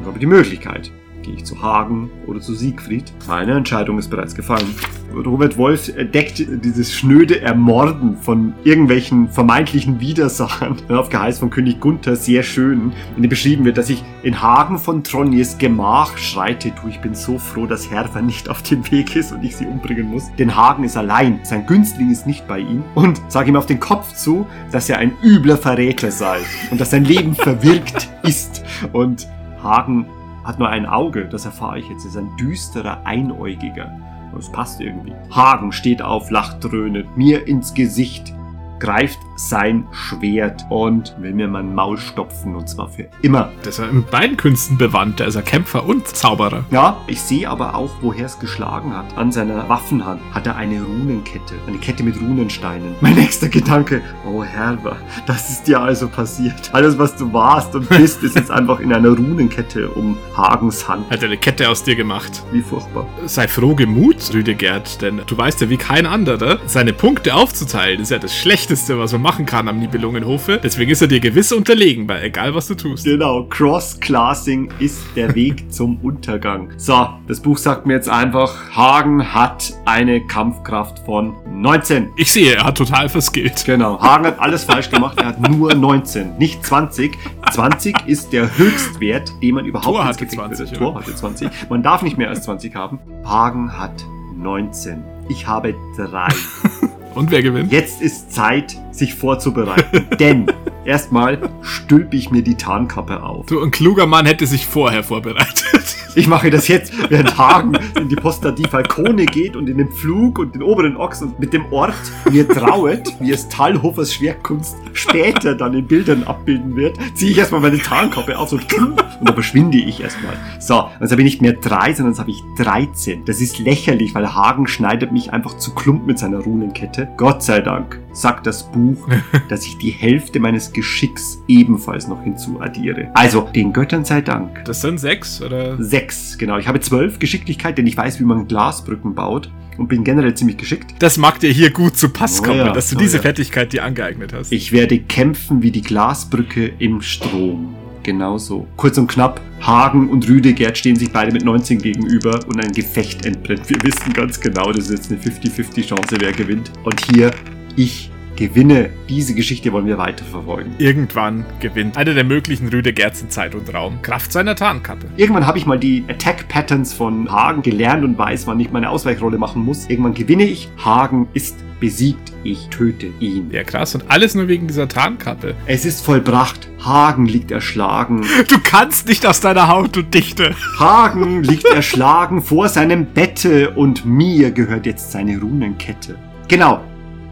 Ich habe die Möglichkeit. Gehe ich zu Hagen oder zu Siegfried? Meine Entscheidung ist bereits gefallen. Robert Wolf entdeckt dieses schnöde Ermorden von irgendwelchen vermeintlichen Widersachern auf Geheiß von König Gunther sehr schön, in dem beschrieben wird, dass ich in Hagen von Tronjes Gemach schreite. Du, ich bin so froh, dass Herfer nicht auf dem Weg ist und ich sie umbringen muss. Denn Hagen ist allein, sein Günstling ist nicht bei ihm und sage ihm auf den Kopf zu, dass er ein übler Verräter sei und dass sein Leben verwirkt ist. Und Hagen hat nur ein Auge, das erfahre ich jetzt, ist ein düsterer Einäugiger. Das passt irgendwie. Hagen steht auf, lacht dröhnend, mir ins Gesicht, greift sein Schwert und will mir mein Maul stopfen und zwar für immer. Der ist in beiden Künsten bewandt. Der ist ja Kämpfer und Zauberer. Ja, ich sehe aber auch, woher es geschlagen hat. An seiner Waffenhand hat er eine Runenkette. Eine Kette mit Runensteinen. Mein nächster Gedanke, oh Herber, das ist dir also passiert. Alles, was du warst und bist, ist jetzt einfach in einer Runenkette um Hagens Hand. Hat er eine Kette aus dir gemacht. Wie furchtbar. Sei froh gemut, Rüdegerd, denn du weißt ja wie kein anderer, seine Punkte aufzuteilen ist ja das Schlechteste, was man machen kann am Nibelungenhofe. Deswegen ist er dir gewiss unterlegen, bei egal was du tust. Genau, Cross-Classing ist der Weg zum Untergang. So, das Buch sagt mir jetzt einfach, Hagen hat eine Kampfkraft von 19. Ich sehe, er hat total verskillt. Genau, Hagen hat alles falsch gemacht, er hat nur 19, nicht 20. 20 ist der Höchstwert, den man überhaupt ins hatte Gepäck 20, will. Thor hatte 20. Man darf nicht mehr als 20 haben. Hagen hat 19. Ich habe drei. Und wer gewinnt? Jetzt ist Zeit, sich vorzubereiten. Denn erstmal stülpe ich mir die Tarnkappe auf. Du, ein kluger Mann hätte sich vorher vorbereitet. Ich mache das jetzt, während Hagen in die Posta di Falcone geht und in den Pflug und den oberen Ochs und mit dem Ort mir trauet, wie es Talhofers Schwerkunst später dann in Bildern abbilden wird, ziehe ich erstmal meine Tarnkappe auf so und dann verschwinde ich erstmal. So, jetzt habe ich nicht mehr drei, sondern jetzt habe ich 13. Das ist lächerlich, weil Hagen schneidet mich einfach zu Klump mit seiner Runenkette. Gott sei Dank sagt das Buch, dass ich die Hälfte meines Geschicks ebenfalls noch hinzuaddiere. Also, den Göttern sei Dank. Das sind sechs, oder? Sechs, genau. Ich habe zwölf Geschicklichkeit, denn ich weiß, wie man Glasbrücken baut und bin generell ziemlich geschickt. Das mag dir hier gut zu Pass Oh kommen, ja, dass du oh diese ja. Fertigkeit dir angeeignet hast. Ich werde kämpfen wie die Glasbrücke im Strom. Genau so. Kurz und knapp, Hagen und Rüdegerd stehen sich beide mit 19 gegenüber und ein Gefecht entbrennt. Wir wissen ganz genau, das ist jetzt eine 50-50 Chance, wer gewinnt. Und hier, ich gewinne. Diese Geschichte wollen wir weiterverfolgen. Irgendwann gewinnt einer der möglichen Rüdegerds in Zeit und Raum, Kraft seiner Tarnkappe. Irgendwann habe ich mal die Attack Patterns von Hagen gelernt und weiß, wann ich meine Ausweichrolle machen muss. Irgendwann gewinne ich. Hagen ist besiegt. Ich töte ihn. Ja, krass. Und alles nur wegen dieser Tarnkappe. Es ist vollbracht. Hagen liegt erschlagen. Du kannst nicht aus deiner Haut, du Dichte. Hagen liegt erschlagen vor seinem Bette und mir gehört jetzt seine Runenkette. Genau.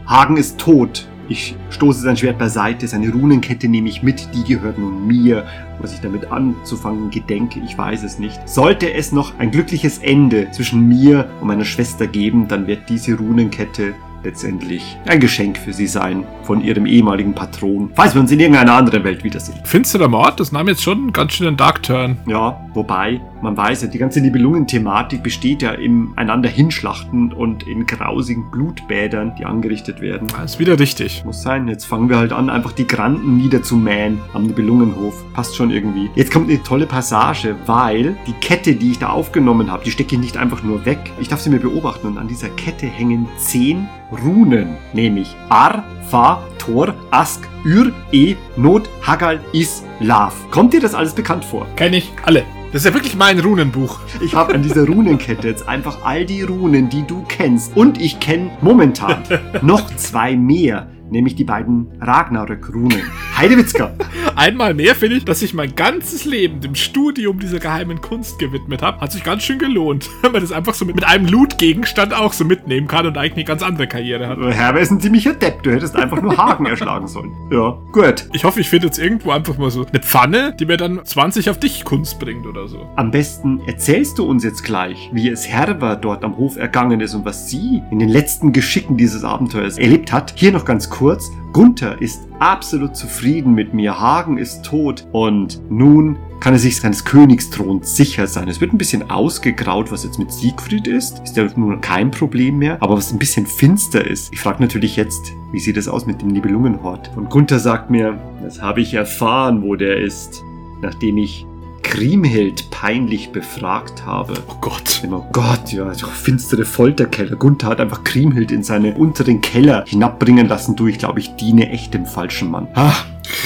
Hagen ist tot. Ich stoße sein Schwert beiseite, seine Runenkette nehme ich mit, die gehört nun mir. Was ich damit anzufangen gedenke, ich weiß es nicht. Sollte es noch ein glückliches Ende zwischen mir und meiner Schwester geben, dann wird diese Runenkette letztendlich ein Geschenk für sie sein von ihrem ehemaligen Patron, falls wir uns in irgendeiner anderen Welt wiedersehen. Finsterer Mord, das nahm jetzt schon einen ganz schönen Dark Turn. Ja, wobei, man weiß ja, die ganze Nibelungen-Thematik besteht ja im einander hinschlachten und in grausigen Blutbädern, die angerichtet werden. Das ist wieder richtig. Muss sein, jetzt fangen wir halt an, einfach die Granden niederzumähen am Nibelungenhof. Passt schon irgendwie. Jetzt kommt eine tolle Passage, weil die Kette, die ich da aufgenommen habe, die stecke ich nicht einfach nur weg. Ich darf sie mir beobachten und an dieser Kette hängen zehn Runen, nämlich Ar, Fa, Tor, Ask, Ür, E, Not, Hagal, Is, Lav. Kommt dir das alles bekannt vor? Kenn ich alle. Das ist ja wirklich mein Runenbuch. Ich habe an dieser Runenkette jetzt einfach all die Runen, die du kennst. Und ich kenne momentan noch zwei mehr nämlich die beiden Ragnarök-Runen. Heidewitzka! Einmal mehr finde ich, dass ich mein ganzes Leben dem Studium dieser geheimen Kunst gewidmet habe. Hat sich ganz schön gelohnt, wenn man das einfach so mit, mit einem Loot-Gegenstand auch so mitnehmen kann und eigentlich eine ganz andere Karriere hat. Herr ist ein ziemlicher Depp. Du hättest einfach nur Haken erschlagen sollen. Ja, gut. Ich hoffe, ich finde jetzt irgendwo einfach mal so eine Pfanne, die mir dann 20 auf dich Kunst bringt oder so. Am besten erzählst du uns jetzt gleich, wie es Herber dort am Hof ergangen ist und was sie in den letzten Geschicken dieses Abenteuers erlebt hat. Hier noch ganz kurz kurz, Gunther ist absolut zufrieden mit mir, Hagen ist tot und nun kann er sich seines Königsthrons sicher sein. Es wird ein bisschen ausgegraut, was jetzt mit Siegfried ist. Ist ja nun kein Problem mehr. Aber was ein bisschen finster ist. Ich frage natürlich jetzt, wie sieht es aus mit dem Nibelungenhort? Und Gunther sagt mir, das habe ich erfahren, wo der ist. Nachdem ich Kriemhild peinlich befragt habe. Oh Gott. Oh Gott, ja, finstere Folterkeller. Gunther hat einfach Kriemhild in seine unteren Keller hinabbringen lassen. Du, ich glaube, ich diene echt dem falschen Mann. Ah,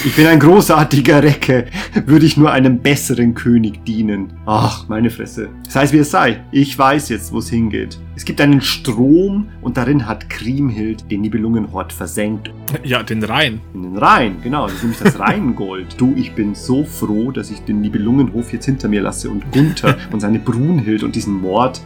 ich bin ein großartiger Recke. Würde ich nur einem besseren König dienen. Ach, meine Fresse. Sei es wie es sei. Ich weiß jetzt, wo es hingeht. Es gibt einen Strom und darin hat Kriemhild den Nibelungenhort versenkt. Ja, den Rhein. In den Rhein, genau. Das ist nämlich das Rheingold. du, ich bin so froh, dass ich den Nibelungenhof jetzt hinter mir lasse und Gunther und seine Brunhild und diesen Mord.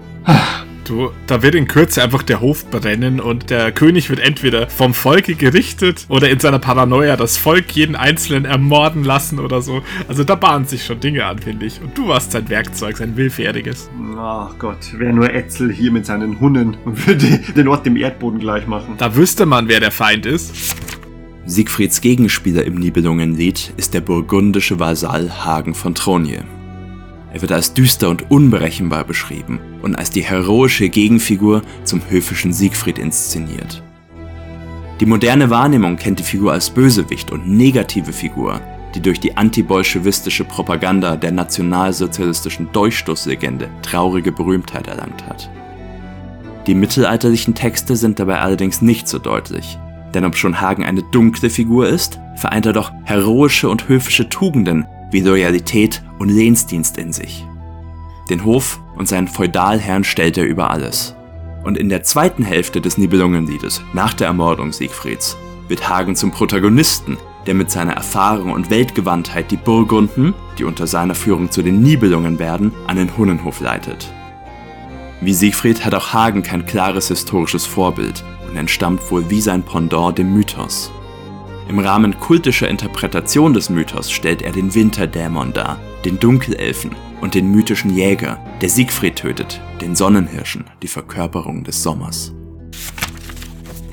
Du, da wird in Kürze einfach der Hof brennen und der König wird entweder vom Volke gerichtet oder in seiner Paranoia das Volk jeden Einzelnen ermorden lassen oder so. Also da bahnen sich schon Dinge an, finde ich. Und du warst sein Werkzeug, sein willfähriges. Ach Gott, wäre nur Etzel hier mit seinen Hunnen und würde den Ort dem Erdboden gleich machen. Da wüsste man, wer der Feind ist. Siegfrieds Gegenspieler im Nibelungenlied ist der burgundische Vasall Hagen von Tronje. Er wird als düster und unberechenbar beschrieben und als die heroische Gegenfigur zum höfischen Siegfried inszeniert. Die moderne Wahrnehmung kennt die Figur als Bösewicht und negative Figur, die durch die antibolschewistische Propaganda der nationalsozialistischen Durchstoßlegende traurige Berühmtheit erlangt hat. Die mittelalterlichen Texte sind dabei allerdings nicht so deutlich, denn ob schon Hagen eine dunkle Figur ist, vereint er doch heroische und höfische Tugenden wie Loyalität und Lehnsdienst in sich. Den Hof und seinen Feudalherrn stellt er über alles. Und in der zweiten Hälfte des Nibelungenliedes, nach der Ermordung Siegfrieds, wird Hagen zum Protagonisten, der mit seiner Erfahrung und Weltgewandtheit die Burgunden, die unter seiner Führung zu den Nibelungen werden, an den Hunnenhof leitet. Wie Siegfried hat auch Hagen kein klares historisches Vorbild und entstammt wohl wie sein Pendant dem Mythos. Im Rahmen kultischer Interpretation des Mythos stellt er den Winterdämon dar, den Dunkelelfen und den mythischen Jäger, der Siegfried tötet, den Sonnenhirschen, die Verkörperung des Sommers.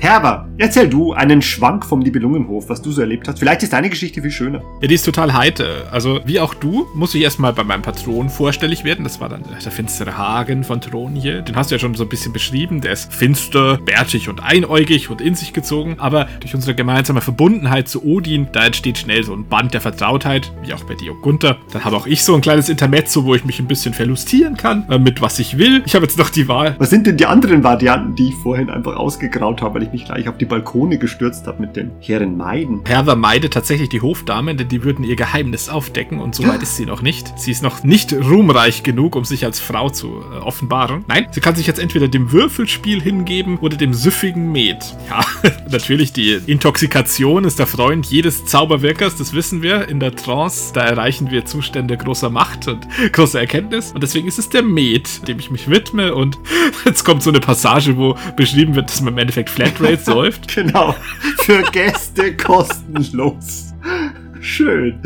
Herber, erzähl du einen Schwank vom Nibelungenhof, was du so erlebt hast. Vielleicht ist deine Geschichte viel schöner. Ja, die ist total heiter. Also, wie auch du, muss ich erstmal bei meinem Patron vorstellig werden. Das war dann der finstere Hagen von Tronje. Den hast du ja schon so ein bisschen beschrieben. Der ist finster, bärtig und einäugig und in sich gezogen. Aber durch unsere gemeinsame Verbundenheit zu Odin, da entsteht schnell so ein Band der Vertrautheit, wie auch bei dir und Gunther. Dann habe auch ich so ein kleines Intermezzo, wo ich mich ein bisschen verlustieren kann, äh, mit was ich will. Ich habe jetzt noch die Wahl. Was sind denn die anderen Varianten, die ich vorhin einfach ausgegraut habe, weil ich mich gleich auf die Balkone gestürzt habe mit den Herren Meiden? Herwer meidet tatsächlich die Hofdamen, denn die würden ihr Geheimnis aufdecken und so weit ist sie noch nicht. Sie ist noch nicht ruhmreich genug, um sich als Frau zu äh, offenbaren. Nein, sie kann sich jetzt entweder dem Würfelspiel hingeben oder dem süffigen Met. Ja, natürlich, die Intoxikation ist der Freund jedes Zauberwirkers, das wissen wir. In der Trance, da erreichen wir Zustände großer Macht und großer Erkenntnis. Und deswegen ist es der Met, dem ich mich widme. Und jetzt kommt so eine Passage, wo beschrieben wird, dass man im Endeffekt Flatrate säuft. Genau. Für Gäste kostenlos. Schön.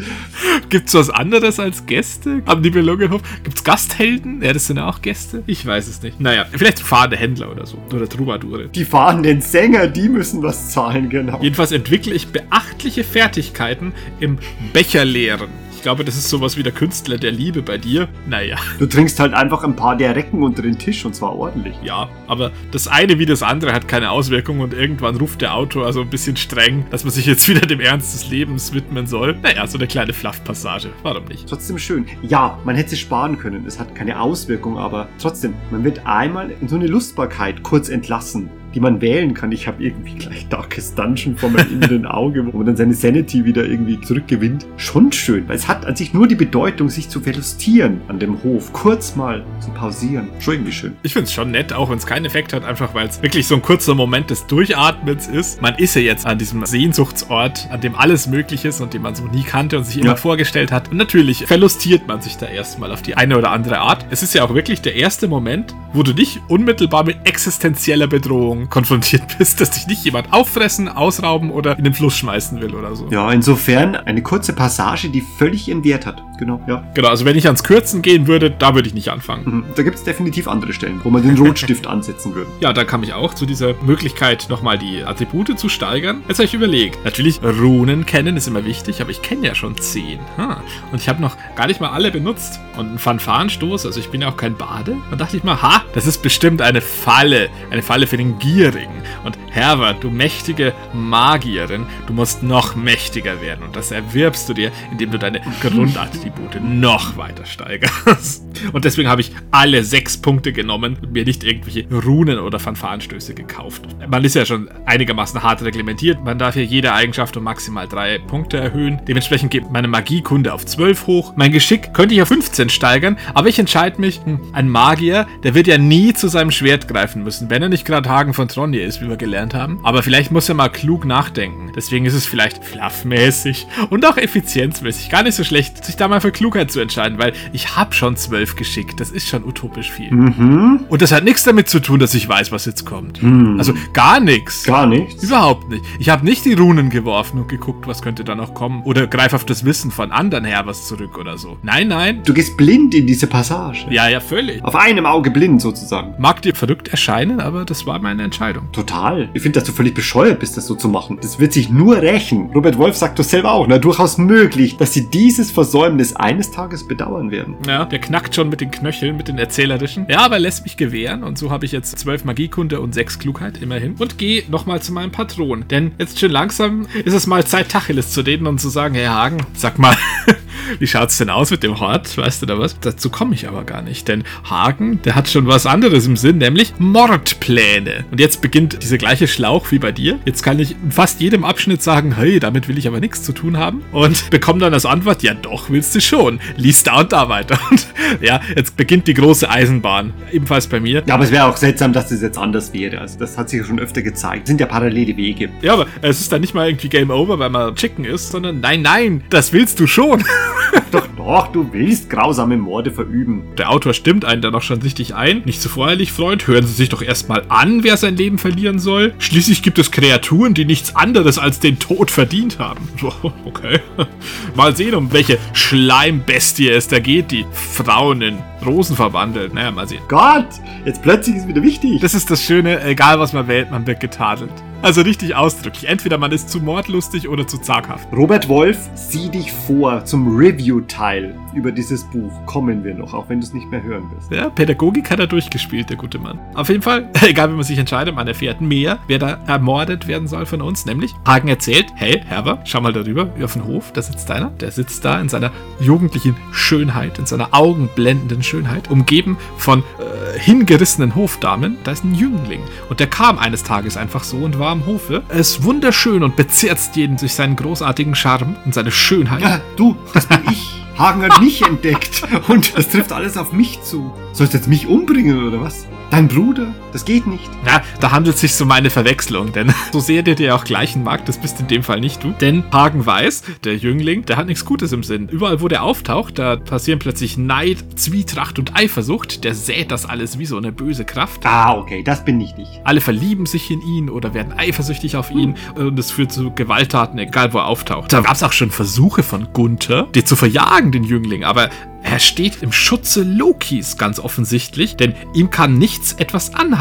Gibt's was anderes als Gäste am Nibelungenhof? Gibt's Gasthelden? Ja, das sind auch Gäste. Ich weiß es nicht. Naja, vielleicht fahrende Händler oder so. Oder Troubadoure. Die fahrenden Sänger, die müssen was zahlen, genau. Jedenfalls entwickle ich beachtliche Fertigkeiten im Becherleeren. Ich glaube, das ist sowas wie der Künstler der Liebe bei dir. Naja, Du trinkst halt einfach ein paar der Recken unter den Tisch und zwar ordentlich. ja, aber das eine wie das andere hat keine Auswirkung und irgendwann ruft der Autor also ein bisschen streng, dass man sich jetzt wieder dem Ernst des Lebens widmen soll. Naja, so eine kleine Fluff-Passage. Warum nicht? Trotzdem schön. Ja, man hätte es sparen können. Es hat keine Auswirkung, aber trotzdem, man wird einmal in so eine Lustbarkeit kurz entlassen, die man wählen kann. Ich habe irgendwie gleich Darkest Dungeon vor meinem inneren Auge, wo man dann seine Sanity wieder irgendwie zurückgewinnt. Schon schön, weil es hat an sich nur die Bedeutung, sich zu verlustieren an dem Hof, kurz mal zu pausieren. Schon irgendwie schön. Ich finde es schon nett, auch wenn es keinen Effekt hat, einfach weil es wirklich so ein kurzer Moment des Durchatmens ist. Man ist ja jetzt an diesem Sehnsuchtsort, an dem alles möglich ist und den man so nie kannte und sich immer Ja. vorgestellt hat. Und natürlich verlustiert man sich da erstmal auf die eine oder andere Art. Es ist ja auch wirklich der erste Moment, wo du nicht unmittelbar mit existenzieller Bedrohung konfrontiert bist, dass dich nicht jemand auffressen, ausrauben oder in den Fluss schmeißen will oder so. Ja, insofern eine kurze Passage, die völlig ihren Wert hat. Genau, ja. Genau, also wenn ich ans Kürzen gehen würde, da würde ich nicht anfangen. Mhm. Da gibt es definitiv andere Stellen, wo man den Rotstift ansetzen würde. Ja, da kam ich auch zu dieser Möglichkeit, nochmal die Attribute zu steigern. Jetzt habe ich überlegt. Natürlich, Runen kennen ist immer wichtig, aber ich kenne ja schon zehn. Ha. Und ich habe noch gar nicht mal alle benutzt. Und ein Fanfarenstoß, also ich bin ja auch kein Bade. Dann dachte ich mal, ha, das ist bestimmt eine Falle. Eine Falle für den Gierigen. Und Herbert, du mächtige Magierin, du musst noch mächtiger werden. Und das erwirbst du dir, indem du deine Grundattribute noch weiter steigerst. Und deswegen habe ich alle sechs Punkte genommen und mir nicht irgendwelche Runen oder Fanfarenstöße gekauft. Man ist ja schon einigermaßen hart reglementiert. Man darf hier jede Eigenschaft um maximal drei Punkte erhöhen. Dementsprechend geht meine Magiekunde auf 12 hoch. Mein Geschick könnte ich auf 15 steigern, aber ich entscheide mich, hm, ein Magier, der wird ja nie zu seinem Schwert greifen müssen, wenn er nicht gerade Hagen von Tronje ist, wie wir gelernt haben. Aber vielleicht muss er mal klug nachdenken. Deswegen ist es vielleicht fluffmäßig und auch effizienzmäßig gar nicht so schlecht, sich da mal für Klugheit zu entscheiden, weil ich habe schon 12 Geschick. Das ist schon utopisch viel. Mhm. Und das hat nichts damit zu tun, dass ich weiß, was jetzt kommt. Also gar nichts. Gar nichts. Überhaupt nicht. Ich habe nicht die Runen geworfen und geguckt, was könnte da noch kommen. Oder greif auf das Wissen von anderen her was zurück oder so. Nein, nein. Du gehst blind in diese Passage. Ja, ja, völlig. Auf einem Auge blind sozusagen. Mag dir verrückt erscheinen, aber das war meine Entscheidung. Total. Ich finde, dass du völlig bescheuert bist, das so zu machen. Das wird sich nur rächen. Robert Wolf sagt das selber auch. Na, durchaus möglich, dass sie dieses Versäumnis eines Tages bedauern werden. Ja, der knackt schon mit den Knöcheln, mit den erzählerischen. Ja, aber er lässt mich gewähren und so habe ich jetzt zwölf Magiekunde und sechs Klugheit immerhin. Und gehe nochmal zu meinem Patron. Denn jetzt schön langsam ist es mal Zeit, Tacheles zu reden und zu sagen, Herr Hagen, sag mal, wie schaut's denn aus mit dem Hort? Weißt du da was? Dazu komme ich aber gar nicht, denn Hagen, der hat schon was anderes im Sinn, nämlich Mordpläne. Und jetzt beginnt dieser gleiche Schlauch wie bei dir. Jetzt kann ich in fast jedem Abschnitt sagen, hey, damit will ich aber nichts zu tun haben. Und bekomme dann als Antwort, ja doch, willst du schon. Lies da und da weiter. Und ja, jetzt beginnt die große Eisenbahn. Ebenfalls bei mir. Ja, aber es wäre auch seltsam, dass das jetzt anders wäre. Also das hat sich ja schon öfter gezeigt. Das sind ja parallele Wege. Ja, aber es ist dann nicht mal irgendwie Game Over, weil man Chicken ist, sondern nein, nein, das willst du schon. Doch, doch, du willst grausame Morde verüben. Der Autor stimmt einen dann auch schon richtig ein. Nicht so voreilig, Freund. Hören Sie sich doch erstmal an, wer sein Leben verlieren soll. Schließlich gibt es Kreaturen, die nichts anderes als den Tod verdient haben. Okay. Mal sehen, um welche Schleimbestie es da geht, die Frauen in Rosen verwandelt. Naja, mal sehen. Gott, jetzt plötzlich ist wieder wichtig. Das ist das Schöne, egal was man wählt, man wird getadelt. Also richtig ausdrücklich. Entweder man ist zu mordlustig oder zu zaghaft. Robert Wolf, sieh dich vor zum Review-Teil über dieses Buch. Kommen wir noch, auch wenn du es nicht mehr hören wirst. Ja, Pädagogik hat er durchgespielt, der gute Mann. Auf jeden Fall, egal wie man sich entscheidet, man erfährt mehr, wer da ermordet werden soll von uns. Nämlich, Hagen erzählt, hey, Herber, schau mal darüber, wie auf dem Hof, da sitzt einer. Der sitzt da in seiner jugendlichen Schönheit, in seiner augenblendenden Schönheit, umgeben von äh, hingerissenen Hofdamen. Da ist ein Jüngling. Und der kam eines Tages einfach so und war am Hofe. Er ist wunderschön und bezerzt jeden durch seinen großartigen Charme und seine Schönheit. Ja, du, das bin ich. Hagen hat mich entdeckt und das trifft alles auf mich zu. Sollst du jetzt mich umbringen oder was? Dein Bruder? Das geht nicht. Ja, da handelt es sich um eine Verwechslung, denn so sehr der dir auch gleichen mag, das bist in dem Fall nicht du. Denn Hagen weiß, der Jüngling, der hat nichts Gutes im Sinn. Überall, wo der auftaucht, da passieren plötzlich Neid, Zwietracht und Eifersucht. Der sät das alles wie so eine böse Kraft. Ah, okay, das bin nicht ich. Alle verlieben sich in ihn oder werden eifersüchtig auf ihn und es führt zu Gewalttaten, egal wo er auftaucht. Da gab es auch schon Versuche von Gunther, die zu verjagen, den Jüngling, aber er steht im Schutze Lokis ganz offensichtlich, denn ihm kann nichts etwas anhaben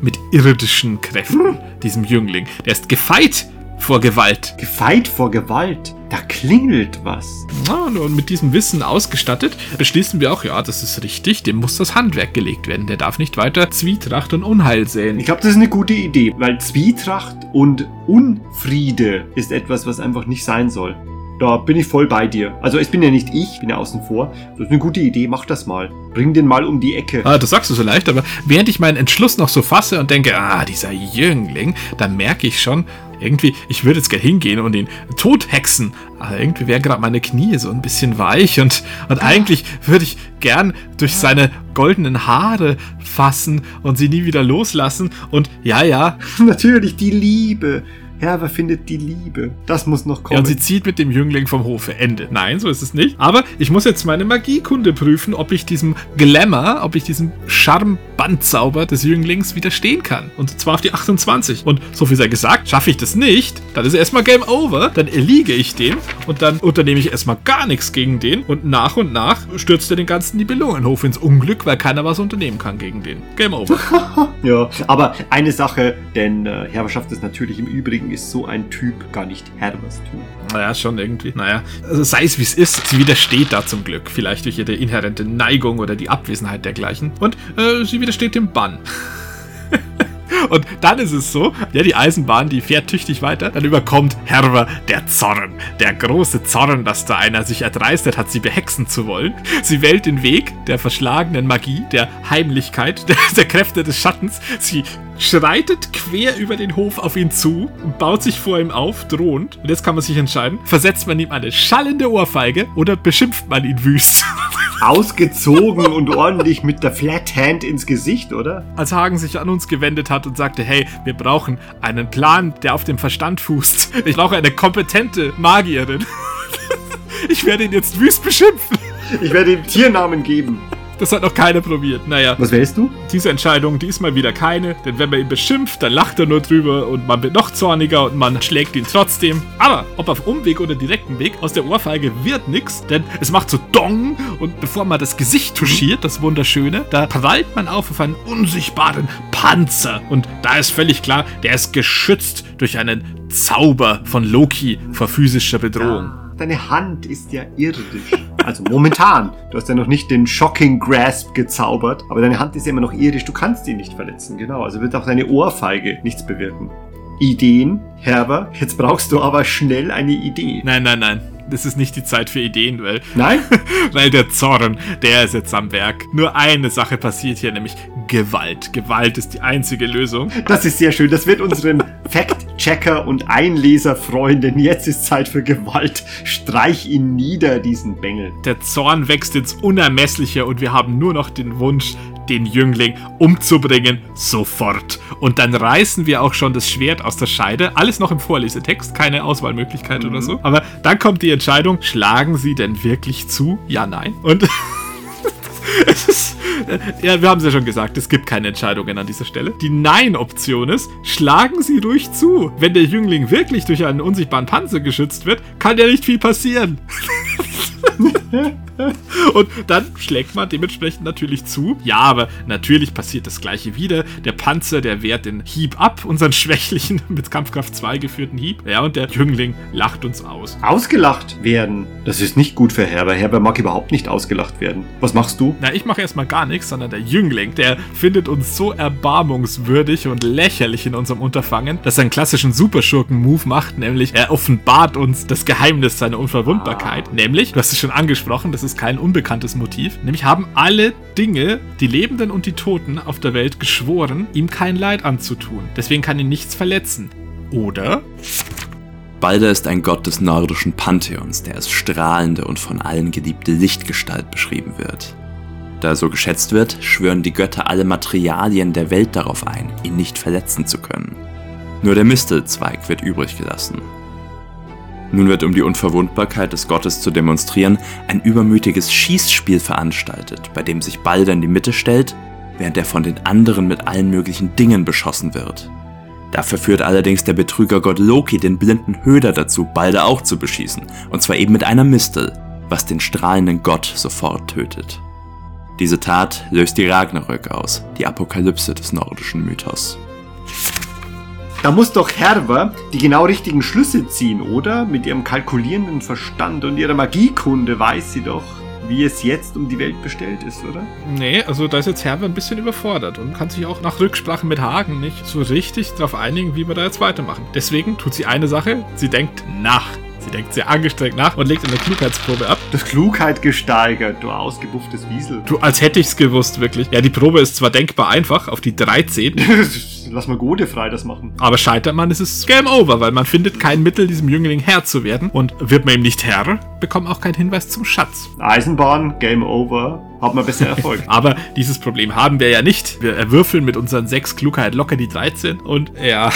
mit irdischen Kräften, diesem Jüngling. Der ist gefeit vor Gewalt. Gefeit vor Gewalt. Da klingelt was. Ja, und mit diesem Wissen ausgestattet, beschließen wir auch, ja, das ist richtig, dem muss das Handwerk gelegt werden. Der darf nicht weiter Zwietracht und Unheil säen. Ich glaube, das ist eine gute Idee, weil Zwietracht und Unfriede ist etwas, was einfach nicht sein soll. Da bin ich voll bei dir. Also es bin ja nicht ich, bin ja außen vor. Das ist eine gute Idee, mach das mal. Bring den mal um die Ecke. Ah, das sagst du so leicht, aber während ich meinen Entschluss noch so fasse und denke, ah, dieser Jüngling, dann merke ich schon, irgendwie, ich würde jetzt gerne hingehen und ihn tothexen. Aber irgendwie wären gerade meine Knie so ein bisschen weich und, und eigentlich würde ich gern durch seine goldenen Haare fassen und sie nie wieder loslassen. Und ja, ja, Natürlich die Liebe. Herber findet die Liebe. Das muss noch Ja, kommen. und sie zieht mit dem Jüngling vom Hofe. Ende. Nein, so ist es nicht. Aber ich muss jetzt meine Magiekunde prüfen, ob ich diesem Glamour, ob ich diesem Charmbandzauber des Jünglings widerstehen kann. Und zwar auf die 28. Und so viel sei gesagt, schaffe ich das nicht, dann ist erstmal Game Over. Dann erliege ich dem und dann unternehme ich erstmal gar nichts gegen den. Und nach und nach stürzt er den ganzen Nibelungenhof ins Unglück, weil keiner was unternehmen kann gegen den. Game Over. Ja, aber eine Sache, denn äh, Herber schafft es natürlich im Übrigen, ist so ein Typ gar nicht Herbers Typ. Naja, schon irgendwie. Naja, also sei es wie es ist, sie widersteht da zum Glück. Vielleicht durch ihre inhärente Neigung oder die Abwesenheit dergleichen. Und äh, sie widersteht dem Bann. Und dann ist es so, ja, die Eisenbahn, die fährt tüchtig weiter. Dann überkommt Herber der Zorn. Der große Zorn, dass da einer sich erdreistet hat, sie behexen zu wollen. Sie wählt den Weg der verschlagenen Magie, der Heimlichkeit, der, der Kräfte des Schattens. Sie schreitet quer über den Hof auf ihn zu und baut sich vor ihm auf, drohend. Und jetzt kann man sich entscheiden, versetzt man ihm eine schallende Ohrfeige oder beschimpft man ihn wüst. Ausgezogen und ordentlich mit der Flat Hand ins Gesicht, oder? Als Hagen sich an uns gewendet hat und sagte, hey, wir brauchen einen Plan, der auf dem Verstand fußt. Ich brauche eine kompetente Magierin. Ich werde ihn jetzt wüst beschimpfen. Ich werde ihm Tiernamen geben. Das hat noch keiner probiert. Naja, Was wählst du? diese Entscheidung, diesmal wieder keine. Denn wenn man ihn beschimpft, dann lacht er nur drüber und man wird noch zorniger und man schlägt ihn trotzdem. Aber ob auf Umweg oder direkten Weg, aus der Ohrfeige wird nix, denn es macht so Dong und bevor man das Gesicht touchiert, das Wunderschöne, da prallt man auf auf einen unsichtbaren Panzer. Und da ist völlig klar, der ist geschützt durch einen Zauber von Loki vor physischer Bedrohung. Deine Hand ist ja irdisch. Also momentan. Du hast ja noch nicht den Shocking Grasp gezaubert, aber deine Hand ist ja immer noch irdisch. Du kannst ihn nicht verletzen, genau. Also wird auch deine Ohrfeige nichts bewirken. Ideen, Herber, jetzt brauchst du aber schnell eine Idee. Nein, nein, nein. Das ist nicht die Zeit für Ideen, weil Nein? Weil der Zorn, der ist jetzt am Werk. Nur eine Sache passiert hier, nämlich Gewalt. Gewalt ist die einzige Lösung. Das ist sehr schön. Das wird unseren Fact-Checker und Einleser freuen, denn jetzt ist Zeit für Gewalt. Streich ihn nieder, diesen Bengel. Der Zorn wächst ins Unermessliche und wir haben nur noch den Wunsch, den Jüngling umzubringen, sofort. Und dann reißen wir auch schon das Schwert aus der Scheide. Alles noch im Vorlesetext, keine Auswahlmöglichkeit oder so. Aber dann kommt die Entscheidung, schlagen sie denn wirklich zu? Ja, nein. Und es ist, ja, wir haben es ja schon gesagt, es gibt keine Entscheidungen an dieser Stelle. Die Nein-Option ist, schlagen Sie ruhig zu. Wenn der Jüngling wirklich durch einen unsichtbaren Panzer geschützt wird, kann ja nicht viel passieren. Und dann schlägt man dementsprechend natürlich zu. Ja, aber natürlich passiert das gleiche wieder. Der Panzer, der wehrt den Hieb ab, unseren schwächlichen, mit Kampfkraft 2 geführten Hieb. Ja, und der Jüngling lacht uns aus. Ausgelacht werden. Das ist nicht gut für Herber. Herber mag überhaupt nicht ausgelacht werden. Was machst du? Na, ich mache erstmal gar nichts, sondern der Jüngling, der findet uns so erbarmungswürdig und lächerlich in unserem Unterfangen, dass er einen klassischen Superschurken-Move macht, nämlich er offenbart uns das Geheimnis seiner Unverwundbarkeit. Nämlich, du hast es schon angesprochen, das ist kein unbekanntes Motiv, nämlich haben alle Dinge, die Lebenden und die Toten auf der Welt geschworen, ihm kein Leid anzutun. Deswegen kann ihn nichts verletzen. Oder? Balder ist ein Gott des nordischen Pantheons, der als strahlende und von allen geliebte Lichtgestalt beschrieben wird. Da er so geschätzt wird, schwören die Götter alle Materialien der Welt darauf ein, ihn nicht verletzen zu können. Nur der Mistelzweig wird übrig gelassen. Nun wird, um die Unverwundbarkeit des Gottes zu demonstrieren, ein übermütiges Schießspiel veranstaltet, bei dem sich Balder in die Mitte stellt, während er von den anderen mit allen möglichen Dingen beschossen wird. Dafür führt allerdings der Betrügergott Loki den blinden Höder dazu, Balder auch zu beschießen, und zwar eben mit einer Mistel, was den strahlenden Gott sofort tötet. Diese Tat löst die Ragnarök aus, die Apokalypse des nordischen Mythos. Da muss doch Herber die genau richtigen Schlüsse ziehen, oder? Mit ihrem kalkulierenden Verstand und ihrer Magiekunde weiß sie doch, wie es jetzt um die Welt bestellt ist, oder? Nee, also da ist jetzt Herber ein bisschen überfordert und kann sich auch nach Rücksprache mit Hagen nicht so richtig darauf einigen, wie wir da jetzt weitermachen. Deswegen tut sie eine Sache, sie denkt nach. Sie denkt sehr angestrengt nach und legt eine Klugheitsprobe ab. Das Klugheit gesteigert, du ausgebufftes Wiesel. Du, als hätte ich's gewusst, wirklich. Ja, die Probe ist zwar denkbar einfach, auf die 13, Lass mal Gode frei das machen. aber scheitert man, ist es Game Over, weil man findet kein Mittel, diesem Jüngling Herr zu werden. Und wird man ihm nicht Herr, bekommt man auch keinen Hinweis zum Schatz. Eisenbahn, Game Over, hat man besser Erfolg. Aber dieses Problem haben wir ja nicht. Wir erwürfeln mit unseren 6 Klugheit locker die 13 und ja,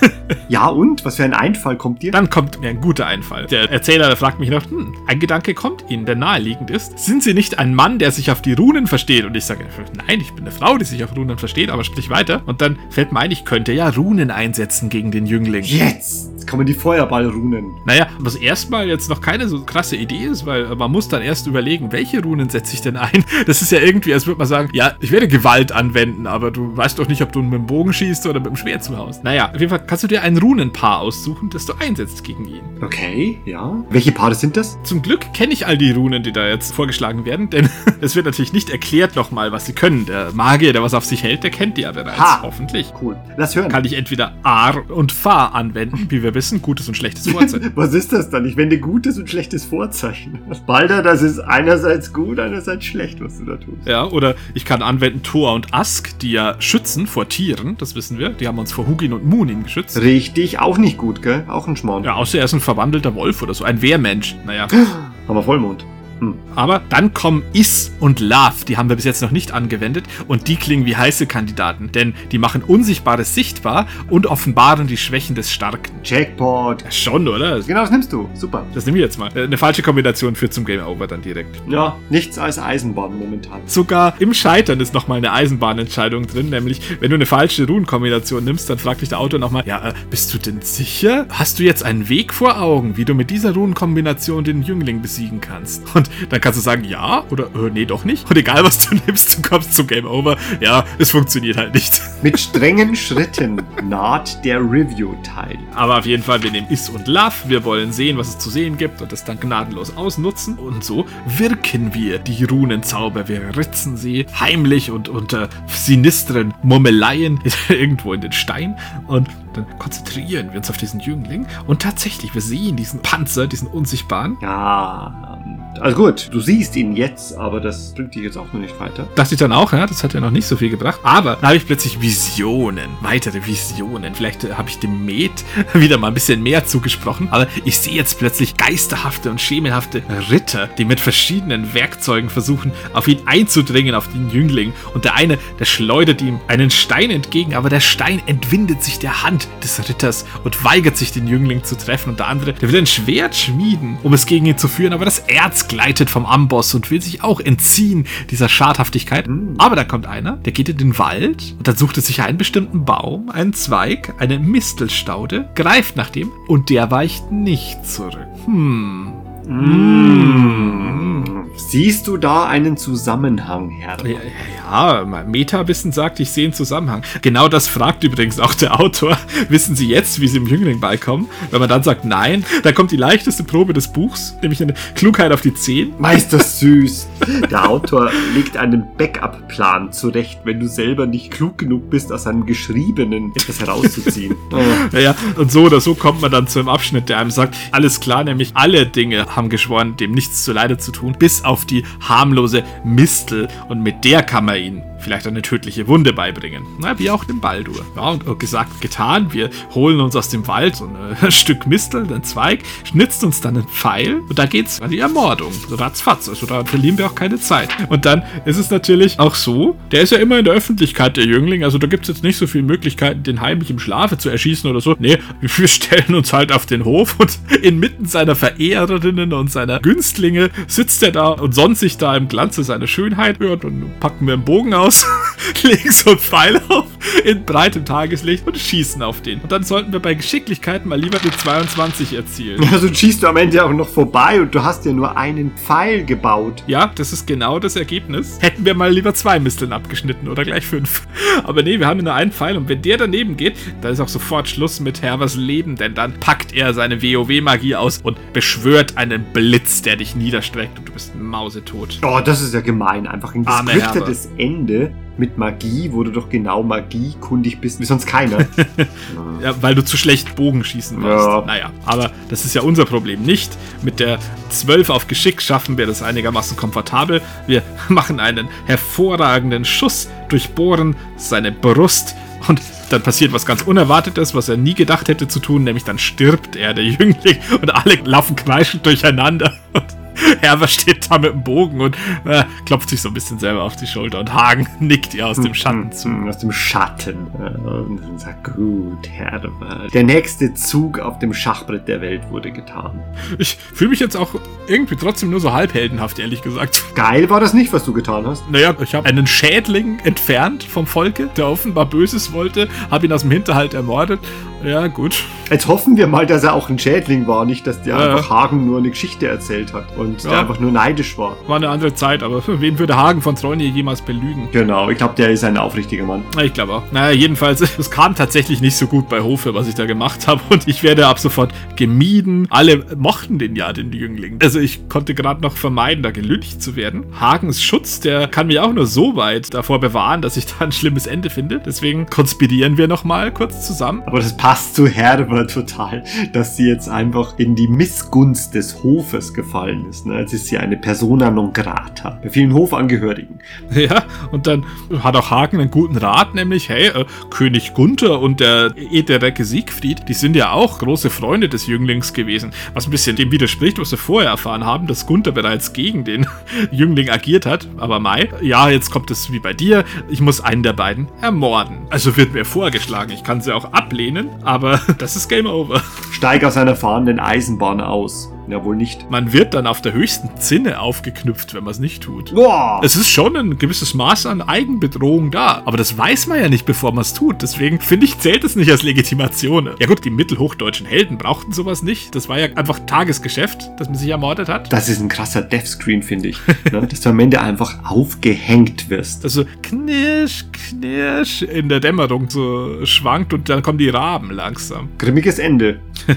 ja und? Was für ein Einfall kommt dir? dann kommt mir ein guter Einfall. Der Erzähler der fragt mich noch, hm, ein Gedanke kommt Ihnen, der naheliegend ist. Sind Sie nicht ein Mann, der sich auf die Runen versteht? Und ich sage, nein, ich bin eine Frau, die sich auf Runen versteht, aber sprich weiter. Und dann fällt mir ein, ich könnte ja Runen einsetzen gegen den Jüngling. Jetzt! Jetzt kommen die Feuerballrunen. Naja, was erstmal jetzt noch keine so krasse Idee ist, weil man muss dann erst überlegen, welche Runen setze ich denn ein? Das ist ja irgendwie, als würde man sagen, ja, ich werde Gewalt anwenden, aber du weißt doch nicht, ob du mit dem Bogen schießt oder mit dem Schwert zuhaust. Naja, auf jeden Fall kannst du dir ein Runenpaar aussuchen, das du einsetzt gegen ihn. Okay, ja. Welche Paare sind das? Zum Glück kenne ich all die Runen, die da jetzt vorgeschlagen werden, denn es wird natürlich nicht erklärt nochmal, was sie können. Der Magier, der was auf sich hält, der kennt die ja bereits. Ha. Hoffentlich. Cool. Lass hören. Kann ich entweder Ar und Fa anwenden, wie wir wissen, gutes und schlechtes Vorzeichen. Was ist das dann? Ich wende gutes und schlechtes Vorzeichen. Balder, das ist einerseits gut, einerseits schlecht, was du da tust. Ja, oder ich kann anwenden Thor und Ask, die ja schützen vor Tieren, das wissen wir. Die haben uns vor Hugin und Munin geschützt. Richtig, auch nicht gut, gell? Auch ein Schmarrn. Ja, außer er ist ein verwandelter Wolf oder so, ein Wehrmensch. Naja. Haben wir Vollmond. Aber dann kommen Is und Love, die haben wir bis jetzt noch nicht angewendet und die klingen wie heiße Kandidaten, denn die machen Unsichtbares sichtbar und offenbaren die Schwächen des Starken. Jackpot. Ja, schon, oder? Genau, das nimmst du. Super. Das nehmen wir jetzt mal. Äh, Eine falsche Kombination führt zum Game Over dann direkt. Ja, nichts als Eisenbahn momentan. Sogar im Scheitern ist nochmal eine Eisenbahnentscheidung drin, nämlich wenn du eine falsche Runenkombination nimmst, dann fragt dich der Autor nochmal, ja, äh, bist du denn sicher? Hast du jetzt einen Weg vor Augen, wie du mit dieser Runenkombination den Jüngling besiegen kannst? Und dann kannst du sagen, ja oder äh, nee, doch nicht. Und egal was du nimmst, du kommst zum Game Over. Ja, es funktioniert halt nicht. Mit strengen Schritten naht der Review-Teil. Aber auf jeden Fall, wir nehmen Is und Love. Wir wollen sehen, was es zu sehen gibt und das dann gnadenlos ausnutzen. Und so wirken wir die Runenzauber. Wir ritzen sie heimlich und unter sinistren Murmeleien irgendwo in den Stein. Und dann konzentrieren wir uns auf diesen Jüngling. Und tatsächlich, wir sehen diesen Panzer, diesen unsichtbaren. Ja, also gut, du siehst ihn jetzt, aber das bringt dich jetzt auch noch nicht weiter. Dachte ich dann auch, ja, das hat ja noch nicht so viel gebracht. Aber da habe ich plötzlich Visionen, weitere Visionen. Vielleicht äh, habe ich dem Met wieder mal ein bisschen mehr zugesprochen. Aber ich sehe jetzt plötzlich geisterhafte und schemenhafte Ritter, die mit verschiedenen Werkzeugen versuchen, auf ihn einzudringen, auf den Jüngling. Und der eine, der schleudert ihm einen Stein entgegen, aber der Stein entwindet sich der Hand des Ritters und weigert sich, den Jüngling zu treffen. Und der andere, der will ein Schwert schmieden, um es gegen ihn zu führen, aber das Erz gleitet vom Amboss und will sich auch entziehen dieser Schadhaftigkeit. Aber da kommt einer, der geht in den Wald und dann sucht er sich einen bestimmten Baum, einen Zweig, eine Mistelstaude, greift nach dem und der weicht nicht zurück. Hm. Mm. Siehst du da einen Zusammenhang, Herr? Ja, ja, mein Meta-Wissen sagt, ich sehe einen Zusammenhang. Genau das fragt übrigens auch der Autor. Wissen Sie jetzt, wie Sie im Jüngling beikommen? Wenn man dann sagt nein, dann kommt die leichteste Probe des Buchs, nämlich eine Klugheit auf die 10. Meister süß. Der Autor legt einen Backup-Plan zurecht, wenn du selber nicht klug genug bist, aus einem Geschriebenen etwas herauszuziehen. Oh. Naja, und so oder so kommt man dann zu einem Abschnitt, der einem sagt, alles klar, nämlich alle Dinge haben geschworen, dem nichts zuleide zu tun, bis auf die harmlose Mistel. Und mit der kann man ihn vielleicht eine tödliche Wunde beibringen. Na, wie auch dem Baldur. Ja, und gesagt, getan. Wir holen uns aus dem Wald so ein Stück Mistel, einen Zweig, schnitzt uns dann einen Pfeil und da geht's an die Ermordung. Ratzfatz. Also da verlieren wir auch keine Zeit. Und dann ist es natürlich auch so, der ist ja immer in der Öffentlichkeit, der Jüngling. Also da gibt's jetzt nicht so viele Möglichkeiten, den heimlich im Schlafe zu erschießen oder so. Nee, wir stellen uns halt auf den Hof und inmitten seiner Verehrerinnen und seiner Günstlinge sitzt er da und sonnt sich da im Glanze seiner Schönheit. Ja, dann packen wir einen Bogen aus, legen so einen Pfeil auf in breitem Tageslicht und schießen auf den. Und dann sollten wir bei Geschicklichkeit mal lieber die 22 erzielen. Also schießt du am Ende auch noch vorbei und du hast ja nur einen Pfeil gebaut. Ja, das ist genau das Ergebnis. Hätten wir mal lieber zwei Misteln abgeschnitten oder gleich fünf. Aber nee, wir haben nur einen Pfeil und wenn der daneben geht, dann ist auch sofort Schluss mit Herbers Leben, denn dann packt er seine WoW-Magie aus und beschwört einen Blitz, der dich niederstreckt und du bist mausetot. Oh, das ist ja gemein. Einfach ein Arme gescriptetes Ende mit Magie, wo du doch genau magiekundig bist, wie sonst keiner. Ja, weil du zu schlecht Bogen schießen warst. Ja. Naja, aber das ist ja unser Problem nicht. Mit der 12 auf Geschick schaffen wir das einigermaßen komfortabel. Wir machen einen hervorragenden Schuss, durchbohren seine Brust und dann passiert was ganz Unerwartetes, was er nie gedacht hätte zu tun, nämlich dann stirbt er, der Jüngling, und alle laufen kreischend durcheinander. Und Herber steht da mit dem Bogen und äh, klopft sich so ein bisschen selber auf die Schulter und Hagen nickt ihr aus dem Schatten zu. Mm, Aus dem Schatten. Äh, Und sagt, gut, Herbert. Der nächste Zug auf dem Schachbrett der Welt wurde getan. Ich fühle mich jetzt auch irgendwie trotzdem nur so halb heldenhaft, ehrlich gesagt. Geil war das nicht, was du getan hast. Naja, ich habe einen Schädling entfernt vom Volke, der offenbar Böses wollte, habe ihn aus dem Hinterhalt ermordet. Ja, gut. Jetzt hoffen wir mal, dass er auch ein Schädling war, nicht, dass der Ja, einfach Hagen nur eine Geschichte erzählt hat und der Ja. einfach nur neidisch war. War eine andere Zeit, aber wen würde Hagen von Treunje jemals belügen? Genau, ich glaube, der ist ein aufrichtiger Mann. Ich glaube auch. Naja, jedenfalls, es kam tatsächlich nicht so gut bei Hofe, was ich da gemacht habe. Und ich werde ab sofort gemieden. Alle mochten den ja, den Jüngling. Also ich konnte gerade noch vermeiden, da gelüncht zu werden. Hagens Schutz, der kann mich auch nur so weit davor bewahren, dass ich da ein schlimmes Ende finde. Deswegen konspirieren wir nochmal kurz zusammen. Aber das passt zu Herbert total, dass sie jetzt einfach in die Missgunst des Hofes gefallen ist. Ne? Jetzt ist sie eine Persona non grata bei vielen Hofangehörigen. Ja, und dann hat auch Hagen einen guten Rat, nämlich, hey, äh, König Gunther und der Ederecke Siegfried, die sind ja auch große Freunde des Jünglings gewesen. Was ein bisschen dem widerspricht, was wir vorher erfahren haben, dass Gunther bereits gegen den Jüngling agiert hat. Aber Mai, ja, jetzt kommt es wie bei dir, ich muss einen der beiden ermorden. Also wird mir vorgeschlagen, ich kann sie auch ablehnen, aber das ist Game Over. Steig aus einer fahrenden Eisenbahn aus. Ja, wohl nicht. Man wird dann auf der höchsten Zinne aufgeknüpft, wenn man es nicht tut. Boah! Es ist schon ein gewisses Maß an Eigenbedrohung da. Aber das weiß man ja nicht, bevor man es tut. Deswegen finde ich, zählt es nicht als Legitimation. Ja gut, die mittelhochdeutschen Helden brauchten sowas nicht. Das war ja einfach Tagesgeschäft, dass man sich ermordet hat. Das ist ein krasser Deathscreen, finde ich. ne? Dass du am Ende einfach aufgehängt wirst. Also knirsch, knirsch in der Dämmerung so schwankt und dann kommen die Raben langsam. Grimmiges Ende.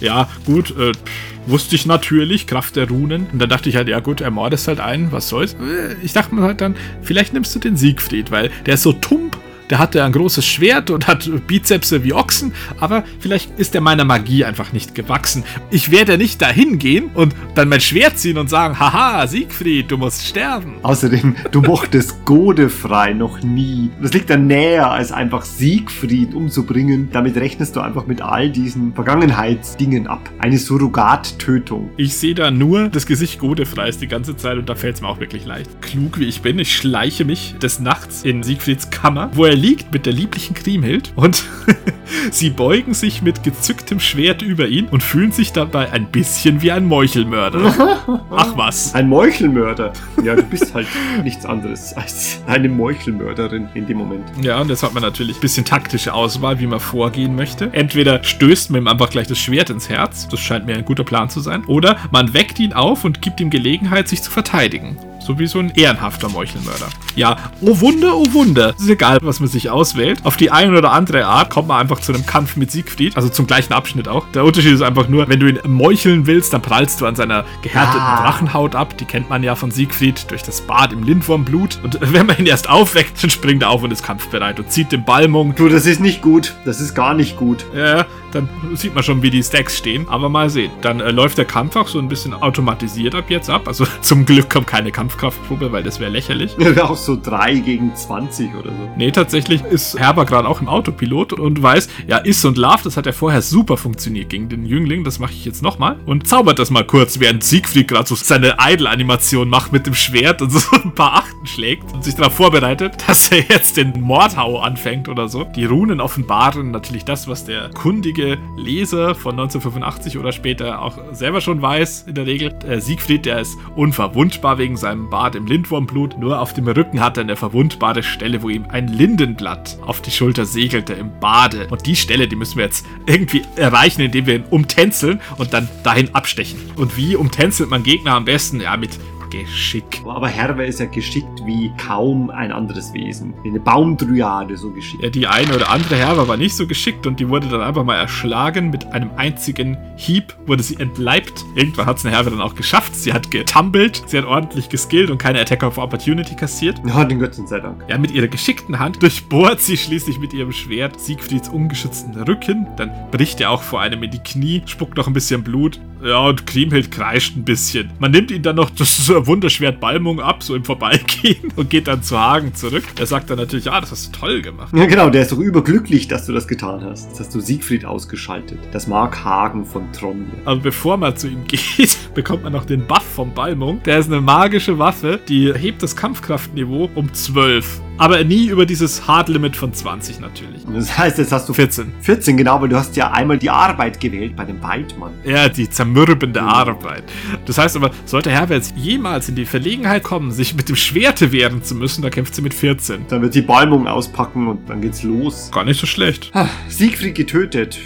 Ja, gut, äh, pff, wusste ich natürlich, Kraft der Runen. Und dann dachte ich halt, ja gut, ermordest halt einen, was soll's. Äh, Ich dachte mir halt dann, vielleicht nimmst du den Siegfried, weil der ist so tump. Der hatte ein großes Schwert und hat Bizepse wie Ochsen, aber vielleicht ist er meiner Magie einfach nicht gewachsen. Ich werde nicht dahin gehen und dann mein Schwert ziehen und sagen, haha, Siegfried, du musst sterben. Außerdem, du mochtest Godefrei noch nie. Das liegt dann näher, als einfach Siegfried umzubringen. Damit rechnest du einfach mit all diesen Vergangenheitsdingen ab. Eine Surrogattötung. Ich sehe da nur das Gesicht Godefreis die ganze Zeit und da fällt es mir auch wirklich leicht. Klug wie ich bin, ich schleiche mich des Nachts in Siegfrieds Kammer, wo er liegt mit der lieblichen Kriemhild und sie beugen sich mit gezücktem Schwert über ihn und fühlen sich dabei ein bisschen wie ein Meuchelmörder. Ach was. Ein Meuchelmörder. Ja, du bist halt nichts anderes als eine Meuchelmörderin in dem Moment. Ja, und jetzt hat man natürlich ein bisschen taktische Auswahl, wie man vorgehen möchte. Entweder stößt man ihm einfach gleich das Schwert ins Herz, das scheint mir ein guter Plan zu sein, oder man weckt ihn auf und gibt ihm Gelegenheit, sich zu verteidigen. So wie so ein ehrenhafter Meuchelmörder. Ja, oh Wunder, oh Wunder. Es ist egal, was man sich auswählt. Auf die eine oder andere Art kommt man einfach zu einem Kampf mit Siegfried. Also zum gleichen Abschnitt auch. Der Unterschied ist einfach nur, wenn du ihn meucheln willst, dann prallst du an seiner gehärteten Ah. Drachenhaut ab. Die kennt man ja von Siegfried durch das Bad im Lindwurmblut. Und wenn man ihn erst aufweckt, dann springt er auf und ist kampfbereit und zieht den Balmung. Du, das ist nicht gut. Das ist gar nicht gut. Ja, dann sieht man schon, wie die Stacks stehen. Aber mal sehen. Dann äh, läuft der Kampf auch so ein bisschen automatisiert ab jetzt ab. Also zum Glück kommt keine Kampfkraftprobe, weil das wäre lächerlich. Auch so 3 gegen 20 oder so. Nee, tatsächlich ist Herber gerade auch im Autopilot und weiß, ja, Is und Love, das hat ja vorher super funktioniert gegen den Jüngling, das mache ich jetzt nochmal. Und zaubert das mal kurz, während Siegfried gerade so seine Idle-Animation macht mit dem Schwert und so ein paar Achten schlägt und sich darauf vorbereitet, dass er jetzt den Mordhau anfängt oder so. Die Runen offenbaren natürlich das, was der kundige Leser von 1985 oder später auch selber schon weiß, in der Regel. Äh, Siegfried, der ist unverwundbar wegen seinem Bart im Lindwurmblut. Nur auf dem Rücken hat er eine verwundbare Stelle, wo ihm ein Lindenblatt auf die Schulter segelte im Bade. Und die Stelle, die müssen wir jetzt irgendwie erreichen, indem wir ihn umtänzeln und dann dahin abstechen. Und wie umtänzelt man Gegner am besten? Ja, mit Geschick. Aber Herwe ist ja geschickt wie kaum ein anderes Wesen. Wie eine Baumdryade so geschickt. Ja, die eine oder andere Herber war nicht so geschickt und die wurde dann einfach mal erschlagen. Mit einem einzigen Hieb wurde sie entleibt. Irgendwann hat es eine Herbe dann auch geschafft. Sie hat getumbelt, sie hat ordentlich geskillt und keine Attack of Opportunity kassiert. Ja, den Götzen sei Dank. Ja, mit ihrer geschickten Hand durchbohrt sie schließlich mit ihrem Schwert Siegfrieds ungeschützten Rücken. Dann bricht er auch vor einem in die Knie, spuckt noch ein bisschen Blut. Ja, und Kriemhild kreischt ein bisschen. Man nimmt ihn dann noch das Wunderschwert Balmung ab, so im Vorbeigehen, und geht dann zu Hagen zurück. Er sagt dann natürlich, ah, das hast du toll gemacht. Ja, genau, der ist doch überglücklich, dass du das getan hast. Jetzt hast du Siegfried ausgeschaltet. Das mag Hagen von Tronje. Aber bevor man zu ihm geht, bekommt man noch den Buff vom Balmung. Der ist eine magische Waffe, die hebt das Kampfkraftniveau um 12. Aber nie über dieses Hard Limit von 20 natürlich. Das heißt, jetzt hast du 14. 14, genau, weil du hast ja einmal die Arbeit gewählt bei dem Weidmann. Ja, die zermürbende Arbeit. Das heißt aber, sollte Herr jetzt jemals in die Verlegenheit kommen, sich mit dem Schwerte wehren zu müssen, da kämpft sie mit 14. Dann wird sie Balmung auspacken und dann geht's los. Gar nicht so schlecht. Ah, Siegfried getötet.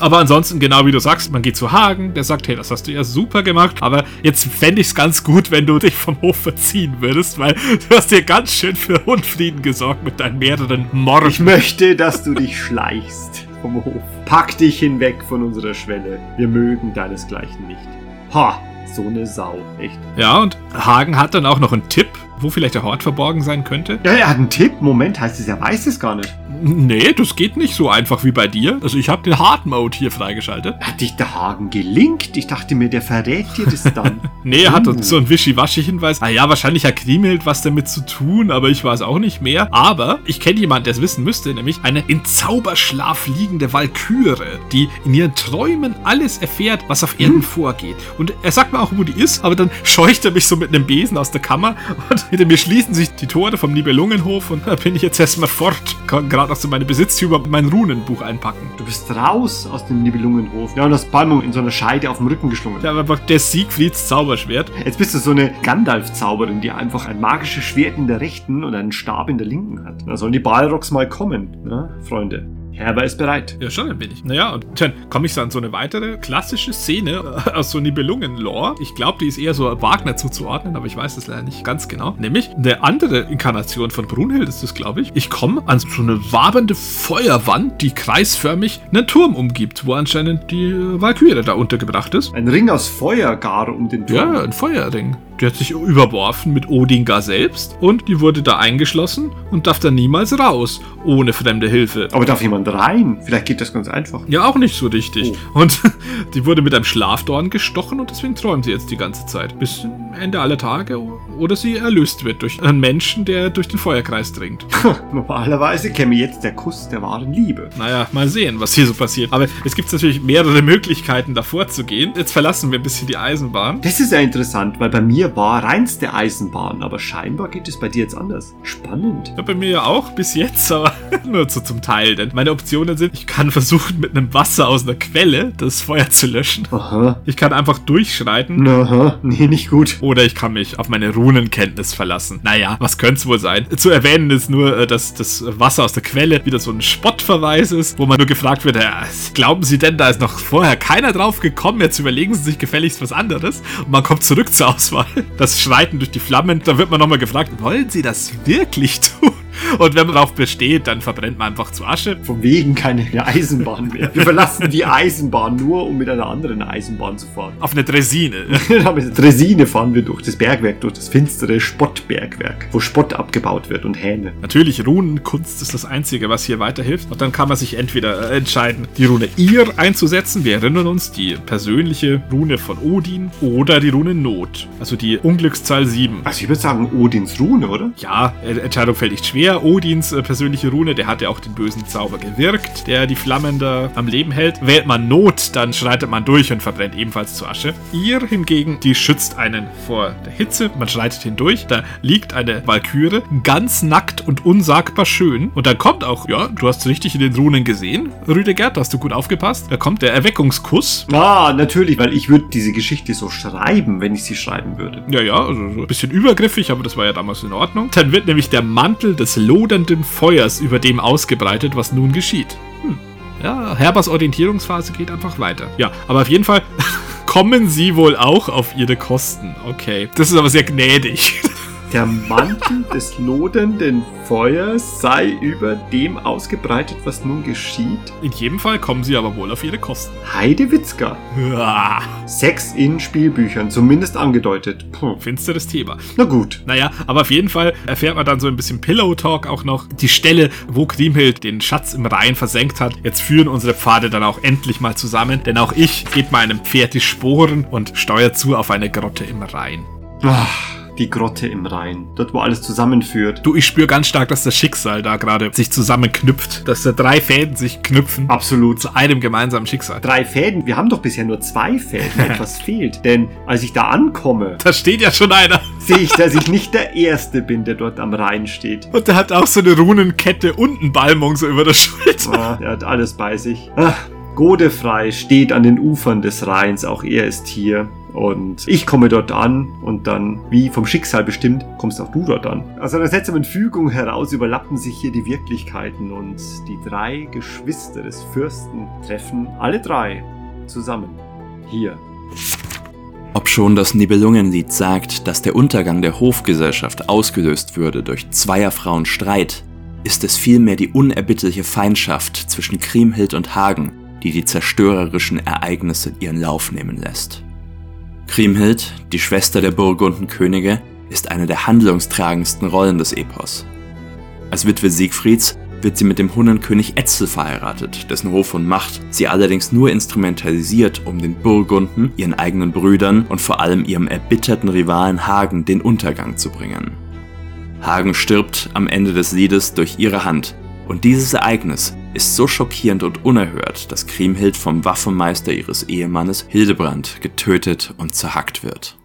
Aber ansonsten, genau wie du sagst, man geht zu Hagen, der sagt, hey, das hast du ja super gemacht, aber jetzt fände ich es ganz gut, wenn du dich vom Hof verziehen würdest, weil du hast dir ganz schön für Unfrieden gesorgt mit deinen mehreren Ich Morden. möchte, dass du dich schleichst vom Hof. Pack dich hinweg von unserer Schwelle. Wir mögen deinesgleichen nicht. Ha, so eine Sau, echt. Ja, und Hagen hat dann auch noch einen Tipp, wo vielleicht der Hort verborgen sein könnte. Ja, er hat einen Tipp. Moment, heißt es, er weiß es gar nicht. Nee, das geht nicht so einfach wie bei dir. Also ich habe den Hard Mode hier freigeschaltet. Hat dich der Hagen gelingt? Ich dachte mir, der verrät dir das dann. Nee, er hat Uh. uns so einen Wischiwaschi-Hinweis. Ah ja, wahrscheinlich hat Kriemhild was damit zu tun, aber ich weiß auch nicht mehr. Aber ich kenne jemanden, der es wissen müsste, nämlich eine in Zauberschlaf liegende Walküre, die in ihren Träumen alles erfährt, was auf Erden vorgeht. Und er sagt mir auch, wo die ist, aber dann scheucht er mich so mit einem Besen aus der Kammer und hinter mir schließen sich die Tore vom Nibelungenhof und da bin ich jetzt erstmal fort. Kann gerade noch so meine Besitztümer mein Runenbuch einpacken. Du bist raus aus dem Nibelungenhof. Ja, und hast Balmung in so einer Scheide auf dem Rücken geschlungen. Habe einfach der Siegfrieds Zauberschwert. Jetzt bist du so eine Gandalf-Zauberin, die einfach ein magisches Schwert in der rechten und einen Stab in der linken hat. Da sollen die Balrogs mal kommen, ne, Freunde. Herber ist bereit. Ja, schon ein wenig. Naja, und dann komme ich so an so eine weitere klassische Szene äh, aus so Nibelungen-Lore. Ich glaube, die ist eher so Wagner zuzuordnen, aber ich weiß das leider nicht ganz genau. Nämlich eine andere Inkarnation von Brunhild ist das, glaube ich. Ich komme an so eine wabernde Feuerwand, die kreisförmig einen Turm umgibt, wo anscheinend die äh, Valkyrie da untergebracht ist. Ein Ring aus Feuer gar um den Turm. Ja, ein Feuerring. Die hat sich überworfen mit Odingar selbst und die wurde da eingeschlossen und darf dann niemals raus, ohne fremde Hilfe. Aber darf jemand rein? Vielleicht geht das ganz einfach. Ja, auch nicht so richtig. Oh. Und die wurde mit einem Schlafdorn gestochen und deswegen träumt sie jetzt die ganze Zeit. Bisschen Ende aller Tage oder sie erlöst wird durch einen Menschen, der durch den Feuerkreis dringt. Normalerweise käme jetzt der Kuss der wahren Liebe. Naja, mal sehen, was hier so passiert. Aber es gibt natürlich mehrere Möglichkeiten, davor zu gehen. Jetzt verlassen wir ein bisschen die Eisenbahn. Das ist ja interessant, weil bei mir war reinste Eisenbahn, aber scheinbar geht es bei dir jetzt anders. Spannend. Ja, bei mir ja auch, bis jetzt, aber nur so zum Teil. Denn meine Optionen sind, ich kann versuchen, mit einem Wasser aus einer Quelle das Feuer zu löschen. Aha. Ich kann einfach durchschreiten. Aha. Nee, nicht gut. Oder ich kann mich auf meine Runenkenntnis verlassen. Naja, was könnte es wohl sein? Zu erwähnen ist nur, äh, dass das Wasser aus der Quelle wieder so ein Spottverweis ist, wo man nur gefragt wird, ja, glauben Sie denn, da ist noch vorher keiner drauf gekommen? Jetzt überlegen Sie sich gefälligst was anderes. Und man kommt zurück zur Auswahl. Das Schreiten durch die Flammen, da wird man nochmal gefragt, wollen Sie das wirklich tun? Und wenn man darauf besteht, dann verbrennt man einfach zu Asche. Von wegen keine Eisenbahn mehr. Wir verlassen die Eisenbahn nur, um mit einer anderen Eisenbahn zu fahren. Auf eine Dresine. mit der Dresine fahren wir durch das Bergwerk, durch das finstere Spottbergwerk, wo Spott abgebaut wird und Hähne. Natürlich, Runenkunst ist das Einzige, was hier weiterhilft. Und dann kann man sich entweder äh, entscheiden, die Rune Ir einzusetzen. Wir erinnern uns, die persönliche Rune von Odin oder die Rune Not. Also die Unglückszahl 7. Also ich würde sagen Odins Rune, oder? Ja, Entscheidung fällt nicht schwer. Odins äh, persönliche Rune, der hat ja auch den bösen Zauber gewirkt, der die Flammen da am Leben hält. Wählt man Not, dann schreitet man durch und verbrennt ebenfalls zu Asche. Ihr hingegen, die schützt einen vor der Hitze. Man schreitet hindurch. Da liegt eine Walküre, ganz nackt und unsagbar schön. Und dann kommt auch, ja, du hast richtig in den Runen gesehen, Rüdiger, da hast du gut aufgepasst. Da kommt der Erweckungskuss. Ah, natürlich, weil ich würde diese Geschichte so schreiben, wenn ich sie schreiben würde. Ja, ja, also so ein bisschen übergriffig, aber das war ja damals in Ordnung. Dann wird nämlich der Mantel des lodernden Feuers über dem ausgebreitet, was nun geschieht. Hm. Ja, Herbers Orientierungsphase geht einfach weiter. Ja, aber auf jeden Fall kommen sie wohl auch auf ihre Kosten. Okay. Das ist aber sehr gnädig. Der Mantel des lodernden Feuers sei über dem ausgebreitet, was nun geschieht. In jedem Fall kommen sie aber wohl auf ihre Kosten. Heidewitzka. Ja, Sex in Spielbüchern, zumindest angedeutet. Puh. finsteres Thema. Na gut. Naja, aber auf jeden Fall erfährt man dann so ein bisschen Pillow-Talk auch noch. Die Stelle, wo Kriemhild den Schatz im Rhein versenkt hat. Jetzt führen unsere Pfade dann auch endlich mal zusammen, denn auch ich gebe meinem Pferd die Sporen und steuere zu auf eine Grotte im Rhein. Ach, die Grotte im Rhein. Dort, wo alles zusammenführt. Du, ich spüre ganz stark, dass das Schicksal da gerade sich zusammenknüpft. Dass da drei Fäden sich knüpfen Absolut. zu einem gemeinsamen Schicksal. Drei Fäden. Wir haben doch bisher nur zwei Fäden. Etwas fehlt. Denn als ich da ankomme, Da steht ja schon einer. sehe ich, dass ich nicht der Erste bin, der dort am Rhein steht. Und der hat auch so eine Runenkette und einen Balmung so über der Schulter. Ah, er hat alles bei sich. Ah, Godefrei steht an den Ufern des Rheins. Auch er ist hier. Und ich komme dort an und dann, wie vom Schicksal bestimmt, kommst auch du dort an. Aus einer seltsamen Fügung heraus überlappen sich hier die Wirklichkeiten und die drei Geschwister des Fürsten treffen alle drei zusammen. Hier. Obschon das Nibelungenlied sagt, dass der Untergang der Hofgesellschaft ausgelöst würde durch Zweierfrauen Streit, ist es vielmehr die unerbittliche Feindschaft zwischen Kriemhild und Hagen, die die zerstörerischen Ereignisse ihren Lauf nehmen lässt. Kriemhild, die Schwester der Burgundenkönige, ist eine der handlungstragendsten Rollen des Epos. Als Witwe Siegfrieds wird sie mit dem Hunnenkönig Etzel verheiratet, dessen Hof und Macht sie allerdings nur instrumentalisiert, um den Burgunden, ihren eigenen Brüdern und vor allem ihrem erbitterten Rivalen Hagen den Untergang zu bringen. Hagen stirbt am Ende des Liedes durch ihre Hand, und dieses Ereignis ist so schockierend und unerhört, dass Kriemhild vom Waffenmeister ihres Ehemannes Hildebrand getötet und zerhackt wird.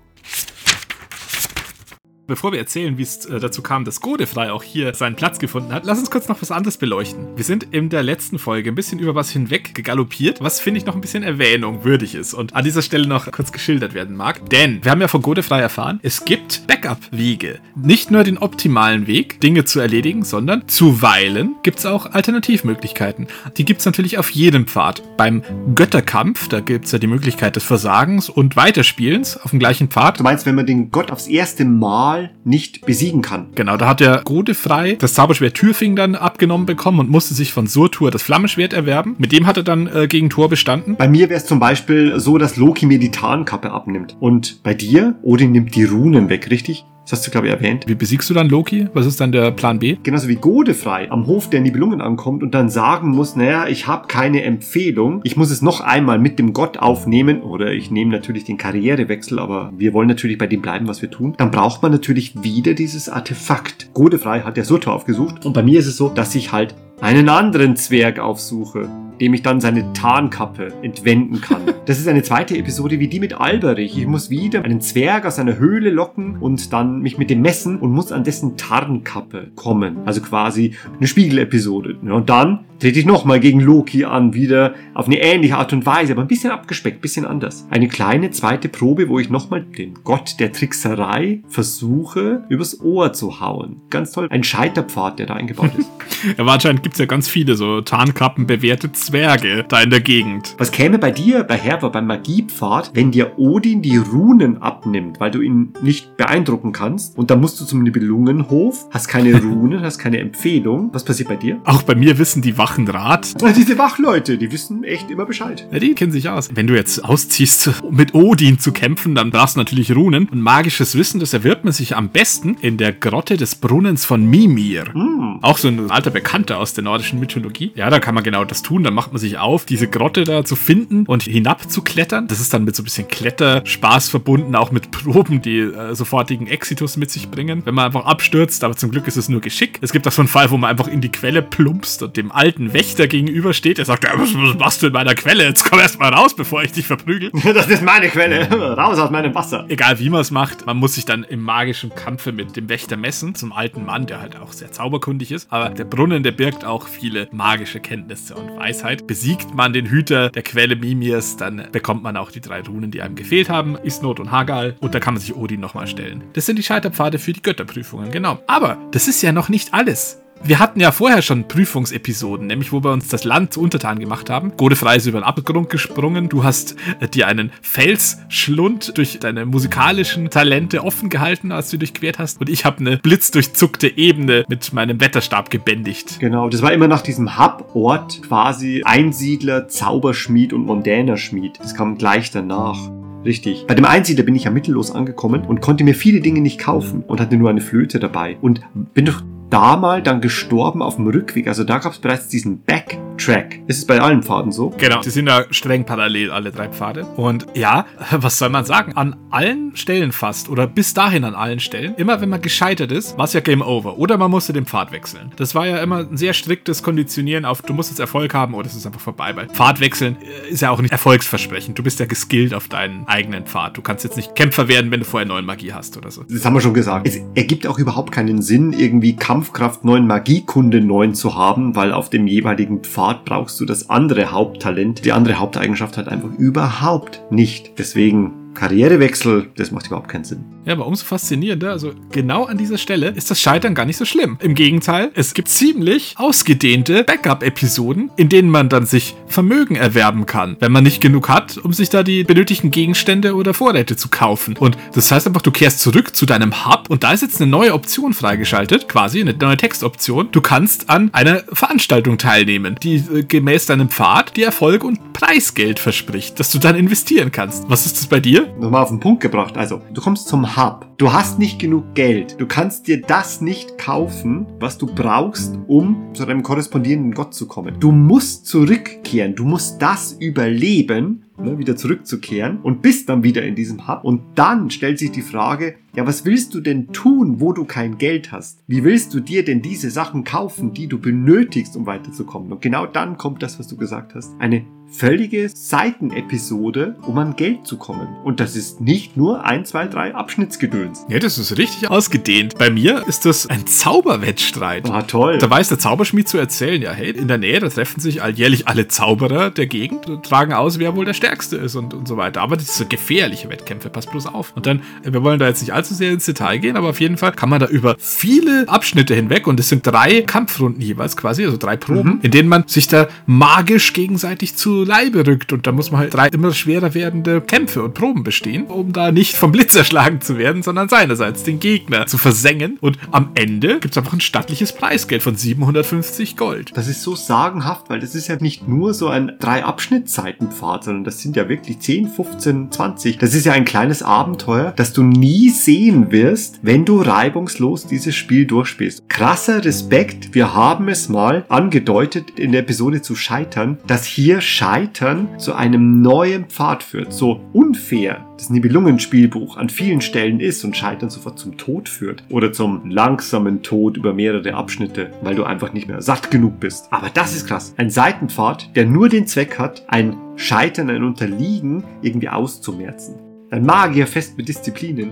Bevor wir erzählen, wie es äh, dazu kam, dass Godefrey auch hier seinen Platz gefunden hat, lass uns kurz noch was anderes beleuchten. Wir sind in der letzten Folge ein bisschen über was hinweg gegaloppiert, was finde ich noch ein bisschen Erwähnung würdig ist und an dieser Stelle noch kurz geschildert werden mag. Denn wir haben ja von Godefrey erfahren, es gibt Backup-Wege. Nicht nur den optimalen Weg, Dinge zu erledigen, sondern zuweilen gibt es auch Alternativmöglichkeiten. Die gibt es natürlich auf jedem Pfad. Beim Götterkampf, da gibt es ja die Möglichkeit des Versagens und Weiterspielens auf dem gleichen Pfad. Du meinst, wenn man den Gott aufs erste Mal nicht besiegen kann? Genau, da hat der Godefrei das Zauberschwert Türfing dann abgenommen bekommen und musste sich von Surtur das Flammenschwert erwerben. Mit dem hat er dann äh, gegen Thor bestanden. Bei mir wäre es zum Beispiel so, dass Loki mir die Tarnkappe abnimmt. Und bei dir, Odin nimmt die Runen weg, richtig? Das hast du, glaube ich, erwähnt. Wie besiegst du dann Loki? Was ist dann der Plan B? Genauso wie Godefrei am Hof der Nibelungen ankommt und dann sagen muss, naja, ich habe keine Empfehlung. Ich muss es noch einmal mit dem Gott aufnehmen. Oder ich nehme natürlich den Karrierewechsel, aber wir wollen natürlich bei dem bleiben, was wir tun. Dann braucht man natürlich wieder dieses Artefakt. Godefrei hat der Surtur aufgesucht. Und bei mir ist es so, dass ich halt einen anderen Zwerg aufsuche dem ich dann seine Tarnkappe entwenden kann. Das ist eine zweite Episode wie die mit Alberich. Ich muss wieder einen Zwerg aus seiner Höhle locken und dann mich mit dem messen und muss an dessen Tarnkappe kommen. Also quasi eine Spiegelepisode. Und dann trete ich nochmal gegen Loki an, wieder auf eine ähnliche Art und Weise, aber ein bisschen abgespeckt, ein bisschen anders. Eine kleine zweite Probe, wo ich nochmal den Gott der Trickserei versuche, übers Ohr zu hauen. Ganz toll. Ein Scheiterpfad, der da eingebaut ist. ja, anscheinend gibt es ja ganz viele so Tarnkappen bewertet Zwerge da in der Gegend. Was käme bei dir, bei Herber, beim Magiepfad, wenn dir Odin die Runen abnimmt, weil du ihn nicht beeindrucken kannst und dann musst du zum Nibelungenhof, hast keine Runen, hast keine Empfehlung. Was passiert bei dir? Auch bei mir wissen die Wachen Wachenrat. Diese Wachleute, die wissen echt immer Bescheid. Ja, die kennen sich aus. Wenn du jetzt ausziehst, mit Odin zu kämpfen, dann brauchst du natürlich Runen. Und magisches Wissen, das erwirbt man sich am besten in der Grotte des Brunnens von Mimir. Mm. Auch so ein alter Bekannter aus der nordischen Mythologie. Ja, da kann man genau das tun. Dann macht man sich auf, diese Grotte da zu finden und hinabzuklettern. Das ist dann mit so ein bisschen Kletterspaß verbunden, auch mit Proben, die äh, sofortigen Exitus mit sich bringen. Wenn man einfach abstürzt, aber zum Glück ist es nur Geschick. Es gibt auch so einen Fall, wo man einfach in die Quelle plumpst und dem alten alten Wächter gegenübersteht. Er sagt, ja, was, was machst du in meiner Quelle? Jetzt komm erst mal raus, bevor ich dich verprügel. Das ist meine Quelle. Raus aus meinem Wasser. Egal wie man es macht, man muss sich dann im magischen Kampfe mit dem Wächter messen. Zum alten Mann, der halt auch sehr zauberkundig ist. Aber der Brunnen, der birgt auch viele magische Kenntnisse und Weisheit. Besiegt man den Hüter der Quelle Mimirs, dann bekommt man auch die drei Runen, die einem gefehlt haben. Isnot und Hagal. Und da kann man sich Odin nochmal stellen. Das sind die Scheiterpfade für die Götterprüfungen, genau. Aber das ist ja noch nicht alles. Wir hatten ja vorher schon Prüfungsepisoden, nämlich wo wir uns das Land zu untertan gemacht haben. Godefrei ist über den Abgrund gesprungen. Du hast äh, dir einen Felsschlund durch deine musikalischen Talente offen gehalten, als du durchquert hast. Und ich habe eine blitzdurchzuckte Ebene mit meinem Wetterstab gebändigt. Genau, das war immer nach diesem Hub-Ort quasi Einsiedler, Zauberschmied und Mondänerschmied. Das kam gleich danach. Richtig. Bei dem Einsiedler bin ich ja mittellos angekommen und konnte mir viele Dinge nicht kaufen und hatte nur eine Flöte dabei. Und bin doch da mal dann gestorben auf dem Rückweg. Also da gab es bereits diesen Backtrack. Ist es bei allen Pfaden so? Genau, die sind ja streng parallel, alle drei Pfade. Und ja, was soll man sagen? An allen Stellen fast oder bis dahin an allen Stellen, immer wenn man gescheitert ist, war es ja Game Over. Oder man musste den Pfad wechseln. Das war ja immer ein sehr striktes Konditionieren auf, du musst jetzt Erfolg haben oder es ist einfach vorbei. Weil Pfad wechseln äh, ist ja auch nicht erfolgsversprechend. Du bist ja geskillt auf deinen eigenen Pfad. Du kannst jetzt nicht Kämpfer werden, wenn du vorher neuen Magie hast oder so. Das haben wir schon gesagt. Es ergibt auch überhaupt keinen Sinn, irgendwie Kampf Kampfkraft 9 Magiekunde 9 zu haben, weil auf dem jeweiligen Pfad brauchst du das andere Haupttalent. Die andere Haupteigenschaft hat einfach überhaupt nicht. Deswegen Karrierewechsel, das macht überhaupt keinen Sinn. Ja, aber umso faszinierender, also genau an dieser Stelle ist das Scheitern gar nicht so schlimm. Im Gegenteil, es gibt ziemlich ausgedehnte Backup-Episoden, in denen man dann sich Vermögen erwerben kann, wenn man nicht genug hat, um sich da die benötigten Gegenstände oder Vorräte zu kaufen. Und das heißt einfach, du kehrst zurück zu deinem Hub und da ist jetzt eine neue Option freigeschaltet, quasi eine neue Textoption. Du kannst an einer Veranstaltung teilnehmen, die äh, gemäß deinem Pfad dir Erfolg und Preisgeld verspricht, das du dann investieren kannst. Was ist das bei dir? Nochmal auf den Punkt gebracht. Also, du kommst zum Hub. Du hast nicht genug Geld. Du kannst dir das nicht kaufen, was du brauchst, um zu deinem korrespondierenden Gott zu kommen. Du musst zurückkehren. Du musst das überleben, ne, wieder zurückzukehren und bist dann wieder in diesem Hub. Und dann stellt sich die Frage, ja, was willst du denn tun, wo du kein Geld hast? Wie willst du dir denn diese Sachen kaufen, die du benötigst, um weiterzukommen? Und genau dann kommt das, was du gesagt hast. Eine völlige Seitenepisode, um an Geld zu kommen. Und das ist nicht nur ein, zwei, drei Abschnittsgedöns. Ja, das ist richtig ausgedehnt. Bei mir ist das ein Zauberwettstreit. Ah, toll. Da weiß der Zauberschmied zu erzählen, ja, hey, in der Nähe, da treffen sich alljährlich alle Zauberer der Gegend und tragen aus, wer wohl der Stärkste ist und, und so weiter. Aber das sind gefährliche Wettkämpfe, pass bloß auf. Und dann, wir wollen da jetzt nicht allzu sehr ins Detail gehen, aber auf jeden Fall kann man da über viele Abschnitte hinweg und es sind drei Kampfrunden jeweils quasi, also drei Proben, mhm. in denen man sich da magisch gegenseitig zu Leibe rückt. Und da muss man halt drei immer schwerer werdende Kämpfe und Proben bestehen, um da nicht vom Blitz erschlagen zu werden, sondern seinerseits den Gegner zu versengen. Und am Ende gibt es einfach ein stattliches Preisgeld von 750 Gold. Das ist so sagenhaft, weil das ist ja nicht nur so ein Drei-Abschnitt-Seitenpfad, sondern das sind ja wirklich 10, 15, 20. Das ist ja ein kleines Abenteuer, das du nie sehen wirst, wenn du reibungslos dieses Spiel durchspielst. Krasser Respekt, wir haben es mal angedeutet in der Episode zu scheitern, dass hier Scheitern zu einem neuen Pfad führt. So unfair das Nibelungenspielbuch an vielen Stellen ist und Scheitern sofort zum Tod führt oder zum langsamen Tod über mehrere Abschnitte, weil du einfach nicht mehr satt genug bist. Aber das ist krass. Ein Seitenpfad, der nur den Zweck hat, ein Scheitern, ein Unterliegen irgendwie auszumerzen. Ein Magier fest mit Disziplinen.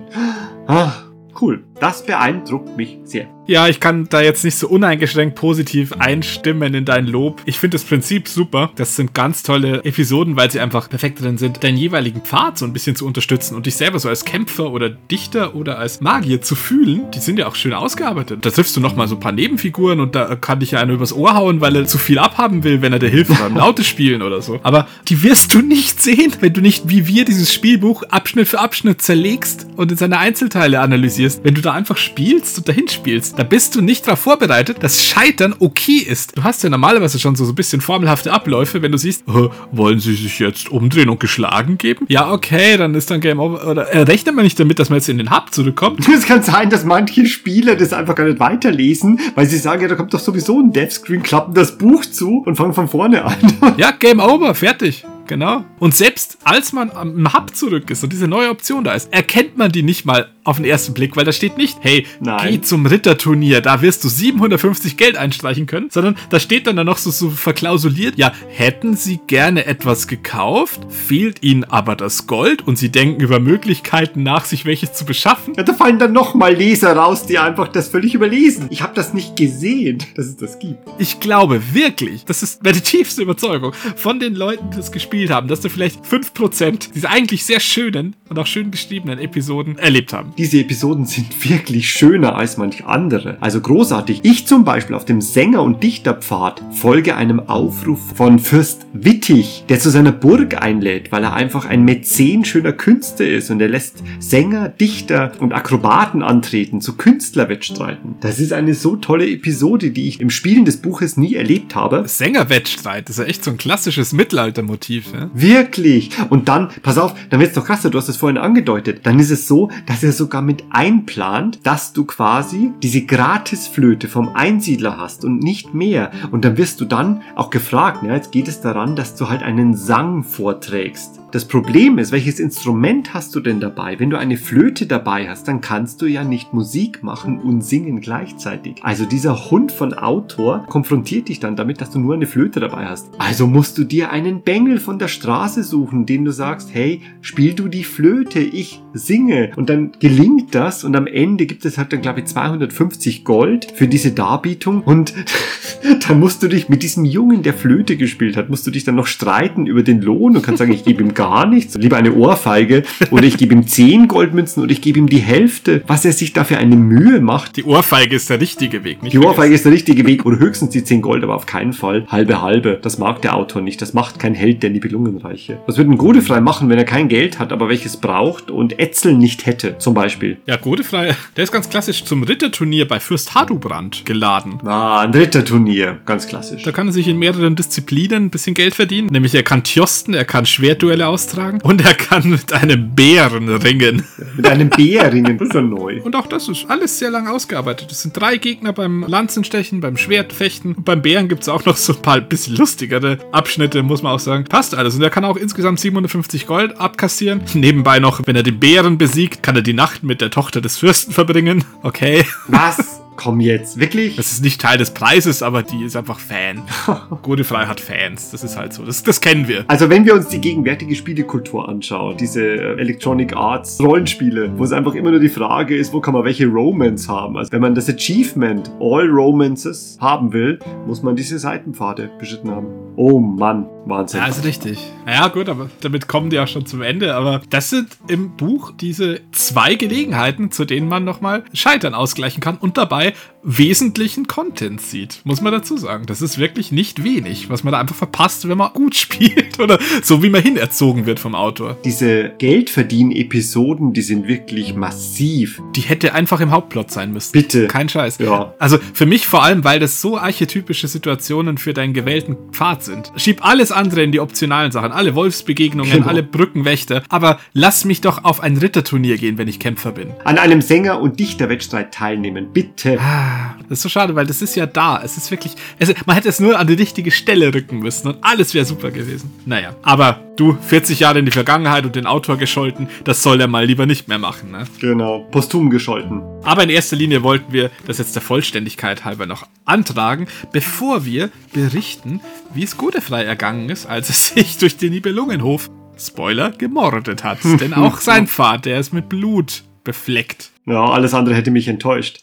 Ah, cool. Das beeindruckt mich sehr. Ja, ich kann da jetzt nicht so uneingeschränkt positiv einstimmen in dein Lob. Ich finde das Prinzip super. Das sind ganz tolle Episoden, weil sie einfach perfekt drin sind, deinen jeweiligen Pfad so ein bisschen zu unterstützen und dich selber so als Kämpfer oder Dichter oder als Magier zu fühlen. Die sind ja auch schön ausgearbeitet. Da triffst du nochmal so ein paar Nebenfiguren und da kann dich ja einer übers Ohr hauen, weil er zu viel abhaben will, wenn er dir hilft beim Laute spielen oder so. Aber die wirst du nicht sehen, wenn du nicht wie wir dieses Spielbuch Abschnitt für Abschnitt zerlegst und in seine Einzelteile analysierst. Wenn du da einfach spielst und dahin spielst, da bist du nicht darauf vorbereitet, dass Scheitern okay ist. Du hast ja normalerweise schon so, so ein bisschen formelhafte Abläufe, wenn du siehst, wollen sie sich jetzt umdrehen und geschlagen geben? Ja, okay, dann ist dann Game Over. Oder äh, rechnet man nicht damit, dass man jetzt in den Hub zurückkommt? Es kann sein, dass manche Spieler das einfach gar nicht weiterlesen, weil sie sagen, ja, da kommt doch sowieso ein Deathscreen, klappen das Buch zu und fangen von vorne an. ja, Game Over, fertig. Genau. Und selbst als man am Hub zurück ist und diese neue Option da ist, erkennt man die nicht mal auf den ersten Blick, weil da steht nicht, hey, Nein. geh zum Ritterturnier, da wirst du 750 Geld einstreichen können, sondern da steht dann, dann noch so, so verklausuliert, ja, hätten sie gerne etwas gekauft, fehlt ihnen aber das Gold und sie denken über Möglichkeiten nach, sich welches zu beschaffen. Ja, da fallen dann nochmal Leser raus, die einfach das völlig überlesen. Ich habe das nicht gesehen, dass es das gibt. Ich glaube wirklich, das ist meine tiefste Überzeugung von den Leuten, die das gespielt haben, dass da vielleicht 5% diese eigentlich sehr schönen und auch schön geschriebenen Episoden erlebt haben. Diese Episoden sind wirklich schöner als manch andere. Also großartig. Ich zum Beispiel auf dem Sänger- und Dichterpfad folge einem Aufruf von Fürst Wittig, der zu seiner Burg einlädt, weil er einfach ein Mäzen schöner Künste ist und er lässt Sänger, Dichter und Akrobaten antreten, zu Künstlerwettstreiten. Das ist eine so tolle Episode, die ich im Spielen des Buches nie erlebt habe. Sängerwettstreit, ist ja echt so ein klassisches Mittelaltermotiv. Ja? Wirklich. Und dann, pass auf, dann wird's noch krasser, du hast es vorhin angedeutet. Dann ist es so, dass er sogar mit einplant, dass du quasi diese Gratisflöte vom Einsiedler hast und nicht mehr. Und dann wirst du dann auch gefragt, ja, jetzt geht es daran, dass du halt einen Sang vorträgst. Das Problem ist, welches Instrument hast du denn dabei? Wenn du eine Flöte dabei hast, dann kannst du ja nicht Musik machen und singen gleichzeitig. Also dieser Hund von Autor konfrontiert dich dann damit, dass du nur eine Flöte dabei hast. Also musst du dir einen Bengel von der Straße suchen, den du sagst, hey, spiel du die Flöte, ich singe. Und dann gelingt das und am Ende gibt es halt dann, glaube ich, 250 Gold für diese Darbietung und dann musst du dich mit diesem Jungen, der Flöte gespielt hat, musst du dich dann noch streiten über den Lohn und kannst sagen, ich gebe ihm gar nichts, lieber eine Ohrfeige oder ich gebe ihm 10 Goldmünzen oder ich gebe ihm die Hälfte, was er sich dafür eine Mühe macht. Die Ohrfeige ist der richtige Weg, nicht? Die Ohrfeige ist der richtige Weg oder höchstens die 10 Gold, aber auf keinen Fall halbe halbe. Das mag der Autor nicht, das macht kein Held der Nibelungenreiche. Was würde ein Godefrei machen, wenn er kein Geld hat, aber welches braucht und Etzel nicht hätte, zum Beispiel? Ja, Godefrei, der ist ganz klassisch zum Ritterturnier bei Fürst Hadubrand geladen. Ah, ein Ritterturnier, ganz klassisch. Da kann er sich in mehreren Disziplinen ein bisschen Geld verdienen. Nämlich er kann Tjosten, er kann Schwertduelle austragen und er kann mit einem Bären ringen. mit einem Bär ringen, das ist ja neu. Und auch das ist alles sehr lang ausgearbeitet. Es sind drei Gegner beim Lanzenstechen, beim Schwertfechten. Und beim Bären gibt es auch noch so ein paar bisschen lustigere Abschnitte, muss man auch sagen. Passt alles. Und er kann auch insgesamt 750 Gold abkassieren. Nebenbei noch, wenn er den Bären besiegt, kann er die Nacht mit der Tochter des Fürsten verbringen. Okay. Was? Komm jetzt, wirklich? Das ist nicht Teil des Preises, aber die ist einfach Fan. Godefrey hat Fans, das ist halt so. Das, das kennen wir. Also wenn wir uns die gegenwärtige Spielekultur anschauen, diese äh, Electronic Arts Rollenspiele, wo es einfach immer nur die Frage ist, wo kann man welche Romance haben. Also wenn man das Achievement All Romances haben will, muss man diese Seitenpfade beschritten haben. Oh Mann, Wahnsinn. Ja, ist richtig. Ja gut, aber damit kommen die auch schon zum Ende. Aber das sind im Buch diese zwei Gelegenheiten, zu denen man nochmal Scheitern ausgleichen kann und dabei Wesentlichen Content sieht, muss man dazu sagen. Das ist wirklich nicht wenig, was man da einfach verpasst, wenn man gut spielt oder so wie man hinerzogen wird vom Autor. Diese Geldverdienen-Episoden, die sind wirklich massiv. Die hätte einfach im Hauptplot sein müssen. Bitte. Kein Scheiß. Ja. Also für mich vor allem, weil das so archetypische Situationen für deinen gewählten Pfad sind. Schieb alles andere in die optionalen Sachen, alle Wolfsbegegnungen, Genau. alle Brückenwächter, aber lass mich doch auf ein Ritterturnier gehen, wenn ich Kämpfer bin. An einem Sänger- und Dichterwettstreit teilnehmen, bitte. Ah, Das ist so schade, weil das ist ja da. Es ist wirklich. Es, man hätte es nur an die richtige Stelle rücken müssen und alles wäre super gewesen. Naja, aber du, 40 Jahre in die Vergangenheit und den Autor gescholten, das soll er mal lieber nicht mehr machen, ne? Genau, posthum gescholten. Aber in erster Linie wollten wir das jetzt der Vollständigkeit halber noch antragen, bevor wir berichten, wie es Godefrei ergangen ist, als es sich durch den Nibelungenhof, Spoiler, gemordet hat. Denn auch sein der ist mit Blut befleckt. Ja, alles andere hätte mich enttäuscht.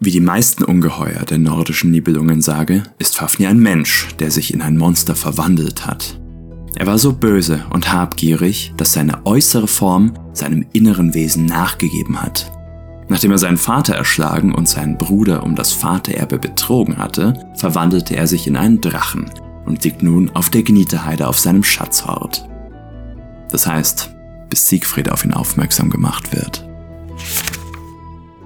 Wie die meisten Ungeheuer der nordischen Nibelungensage ist Fafnir ein Mensch, der sich in ein Monster verwandelt hat. Er war so böse und habgierig, dass seine äußere Form seinem inneren Wesen nachgegeben hat. Nachdem er seinen Vater erschlagen und seinen Bruder um das Vatererbe betrogen hatte, verwandelte er sich in einen Drachen und liegt nun auf der Gnieteheide auf seinem Schatzhort. Das heißt, bis Siegfried auf ihn aufmerksam gemacht wird.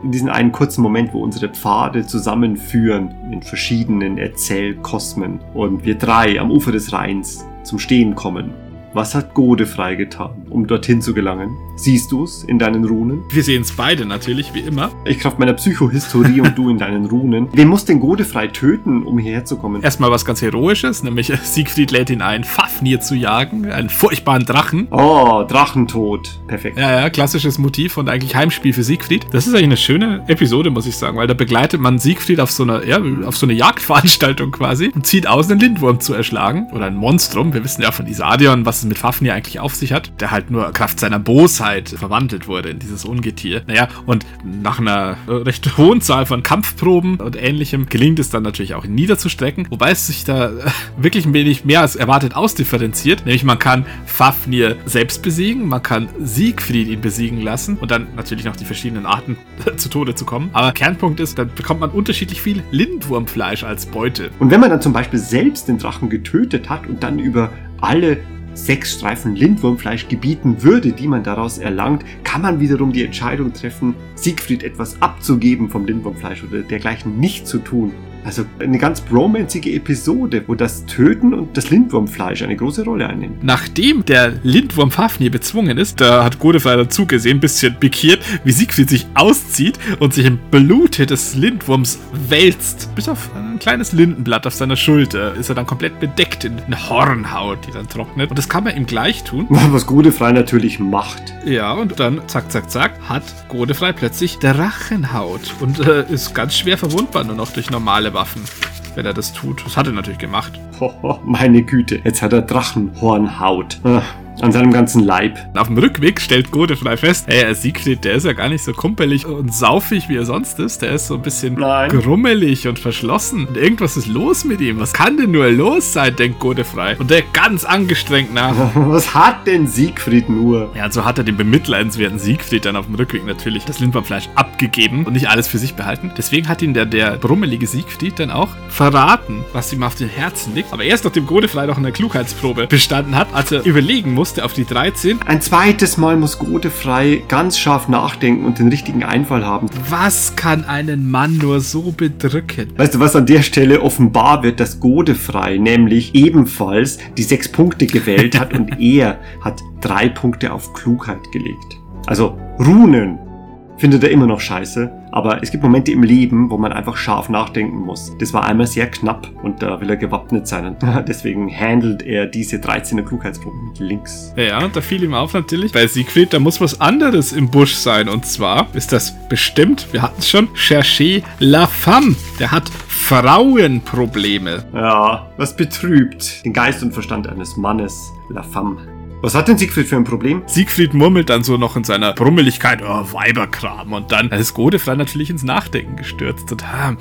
In diesem einen kurzen Moment, wo unsere Pfade zusammenführen in verschiedenen Erzählkosmen und wir drei am Ufer des Rheins zum Stehen kommen. Was hat Godefrei getan, um dorthin zu gelangen? Siehst du es in deinen Runen? Wir sehen es beide natürlich, wie immer. Ich Kraft meiner Psychohistorie und du in deinen Runen. Wen muss denn Godefrei töten, um hierher zu kommen? Erstmal was ganz Heroisches, nämlich Siegfried lädt ihn ein, Fafnir zu jagen, einen furchtbaren Drachen. Oh, Drachentod. Perfekt. Ja, ja, klassisches Motiv und eigentlich Heimspiel für Siegfried. Das ist eigentlich eine schöne Episode, muss ich sagen, weil da begleitet man Siegfried auf so eine, ja, auf so eine Jagdveranstaltung quasi und zieht aus, einen Lindwurm zu erschlagen. Oder ein Monstrum. Wir wissen ja von Isadion, was es mit Fafnir eigentlich auf sich hat. Der halt nur Kraft seiner Bosheit verwandelt wurde in dieses Ungetier. Naja, und nach einer recht hohen Zahl von Kampfproben und ähnlichem gelingt es dann natürlich auch niederzustrecken, wobei es sich da äh, wirklich ein wenig mehr als erwartet ausdifferenziert. Nämlich man kann Fafnir selbst besiegen, man kann Siegfried ihn besiegen lassen und dann natürlich noch die verschiedenen Arten zu Tode zu kommen. Aber Kernpunkt ist, dann bekommt man unterschiedlich viel Lindwurmfleisch als Beute. Und wenn man dann zum Beispiel selbst den Drachen getötet hat und dann über alle sechs Streifen Lindwurmfleisch gebieten würde, die man daraus erlangt, kann man wiederum die Entscheidung treffen, Siegfried etwas abzugeben vom Lindwurmfleisch oder dergleichen nicht zu tun. Also eine ganz bromanzige Episode, wo das Töten und das Lindwurmfleisch eine große Rolle einnehmen. Nachdem der Lindwurm Fafnir bezwungen ist, da hat Godefrey dazu gesehen, bisschen pikiert, wie Siegfried sich auszieht und sich im Blute des Lindwurms wälzt. Bis auf ein kleines Lindenblatt auf seiner Schulter ist er dann komplett bedeckt in eine Hornhaut, die dann trocknet. Und das kann man ihm gleich tun. Was Godefrei natürlich macht. Ja, und dann, zack, zack, zack, hat Godefrei plötzlich Drachenhaut und äh, ist ganz schwer verwundbar nur noch durch normale Waffen, wenn er das tut. Das hat er natürlich gemacht. Hoho, meine Güte, jetzt hat er Drachenhornhaut. Ah, an seinem ganzen Leib. Auf dem Rückweg stellt Godefrey fest, ey, der Siegfried, der ist ja gar nicht so kumpelig und saufig, wie er sonst ist. Der ist so ein bisschen Nein. grummelig und verschlossen. Und irgendwas ist los mit ihm. Was kann denn nur los sein, denkt Godefrey. Und der ganz angestrengt nach. Was hat denn Siegfried nur? Ja, und so hat er dem bemitleidenswerten Siegfried dann auf dem Rückweg natürlich das Lindwurmfleisch abgegeben und nicht alles für sich behalten. Deswegen hat ihn der, der brummelige Siegfried dann auch verraten, was ihm auf den Herzen liegt. Aber erst nachdem Godefrey noch eine Klugheitsprobe bestanden hat, als er überlegen musste auf die 13, Ein zweites Mal muss Godefrei ganz scharf nachdenken und den richtigen Einfall haben. was kann einen Mann nur so bedrücken? Weißt du, was an der Stelle offenbar wird, dass Godefrei nämlich ebenfalls die sechs Punkte gewählt hat und er hat drei Punkte auf Klugheit gelegt. Also Runen findet er immer noch scheiße, aber es gibt Momente im Leben, wo man einfach scharf nachdenken muss. Das war einmal sehr knapp und da will er gewappnet sein und deswegen handelt er diese 13er Klugheitsprobe mit links. Ja, und da fiel ihm auf natürlich, bei Siegfried, da muss was anderes im Busch sein. Und zwar ist das bestimmt, wir hatten es schon, Chercher la femme. Der hat Frauenprobleme. Ja, was betrübt den Geist und Verstand eines Mannes, la femme. Was hat denn Siegfried für ein Problem? Siegfried murmelt dann so noch in seiner Brummeligkeit, oh, Weiberkram. Und dann ist Godefrei natürlich ins Nachdenken gestürzt. Und ah,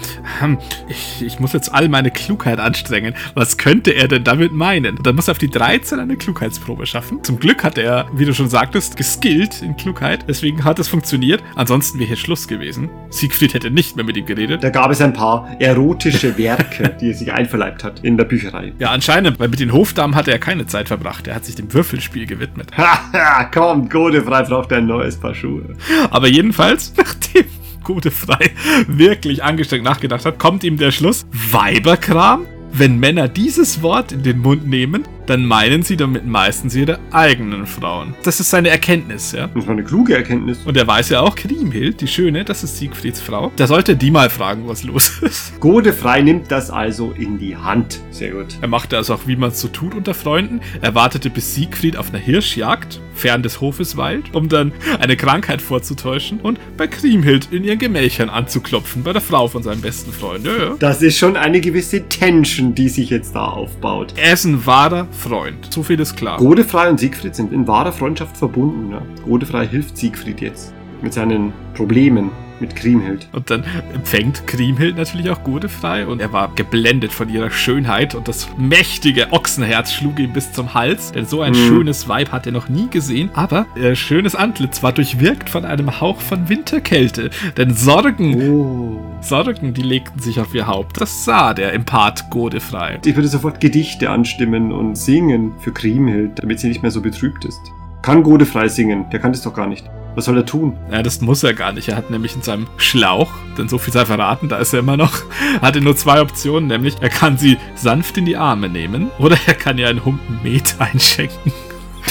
ich, ich muss jetzt all meine Klugheit anstrengen. Was könnte er denn damit meinen? Und dann muss er auf die 13 eine Klugheitsprobe schaffen. Zum Glück hat er, wie du schon sagtest, geskillt in Klugheit. Deswegen hat es funktioniert. Ansonsten wäre hier Schluss gewesen. Siegfried hätte nicht mehr mit ihm geredet. Da gab es ein paar erotische Werke, die er sich einverleibt hat in der Bücherei. Ja, anscheinend, weil mit den Hofdamen hat er keine Zeit verbracht. Er hat sich dem Würfelspiel gewidmet. Haha, komm, Godefrei braucht ein neues Paar Schuhe. Aber jedenfalls, nachdem Godefrei wirklich angestrengt nachgedacht hat, kommt ihm der Schluss, Weiberkram? Wenn Männer dieses Wort in den Mund nehmen, dann meinen sie damit meistens ihre eigenen Frauen. Das ist seine Erkenntnis, ja. Das war eine kluge Erkenntnis. Und er weiß ja auch, Kriemhild, die Schöne, das ist Siegfrieds Frau. Da sollte die mal fragen, was los ist. Godefrei nimmt das also in die Hand. Sehr gut. Er machte also auch, wie man es so tut unter Freunden. Er wartete, bis Siegfried auf einer Hirschjagd fern des Hofes weilt, um dann eine Krankheit vorzutäuschen und bei Kriemhild in ihren Gemächern anzuklopfen, bei der Frau von seinem besten Freund. Ja, ja. Das ist schon eine gewisse Tension, die sich jetzt da aufbaut. Er ist ein wahrer Freund. So viel ist klar. Godefrei und Siegfried sind in wahrer Freundschaft verbunden. Ja. Godefrei hilft Siegfried jetzt mit seinen Problemen mit Kriemhild. Und dann empfängt Kriemhild natürlich auch Godefrei und er war geblendet von ihrer Schönheit und das mächtige Ochsenherz schlug ihm bis zum Hals, denn so ein Mhm. schönes Weib hat er noch nie gesehen. Aber ihr schönes Antlitz war durchwirkt von einem Hauch von Winterkälte, denn Sorgen, Oh. Sorgen, die legten sich auf ihr Haupt. Das sah der Empath Godefrei. Ich würde sofort Gedichte anstimmen und singen für Kriemhild, damit sie nicht mehr so betrübt ist. Kann Godefrei singen? Der kann das doch gar nicht. Was soll er tun? Ja, das muss er gar nicht. Er hat nämlich in seinem Schlauch, denn so viel sei verraten, da ist er immer noch, hat er nur zwei Optionen, nämlich er kann sie sanft in die Arme nehmen oder er kann ihr einen Humpen Met einschenken.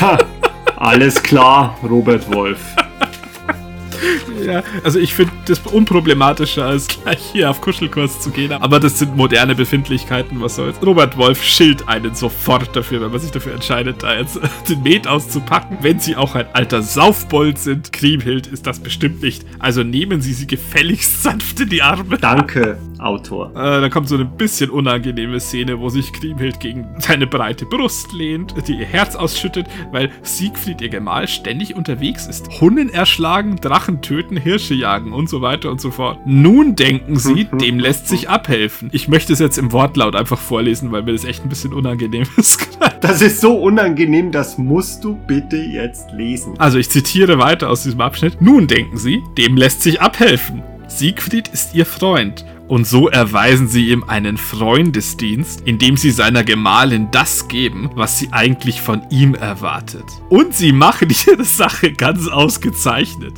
Ha, alles klar, Robert Wolf. Ja, also ich finde das unproblematischer, als gleich hier auf Kuschelkurs zu gehen. Aber das sind moderne Befindlichkeiten, was soll's. Robert Wolf schilt einen sofort dafür, wenn man sich dafür entscheidet, da jetzt den Met auszupacken. Wenn sie auch ein alter Saufbold sind, Kriemhild ist das bestimmt nicht. Also nehmen Sie sie gefälligst sanft in die Arme. Danke, Autor. Äh, dann kommt so eine bisschen unangenehme Szene, wo sich Kriemhild gegen seine breite Brust lehnt, die ihr Herz ausschüttet, weil Siegfried, ihr Gemahl, ständig unterwegs ist. Hunnen erschlagen, Drachen töten, Hirsche jagen und so weiter und so fort. Nun denken sie, dem lässt sich abhelfen. Ich möchte es jetzt im Wortlaut einfach vorlesen, weil mir das echt ein bisschen unangenehm ist. Das ist so unangenehm, das musst du bitte jetzt lesen. Also ich zitiere weiter aus diesem Abschnitt. Nun denken sie, dem lässt sich abhelfen. Siegfried ist ihr Freund. Und so erweisen sie ihm einen Freundesdienst, indem sie seiner Gemahlin das geben, was sie eigentlich von ihm erwartet. Und sie machen ihre Sache ganz ausgezeichnet.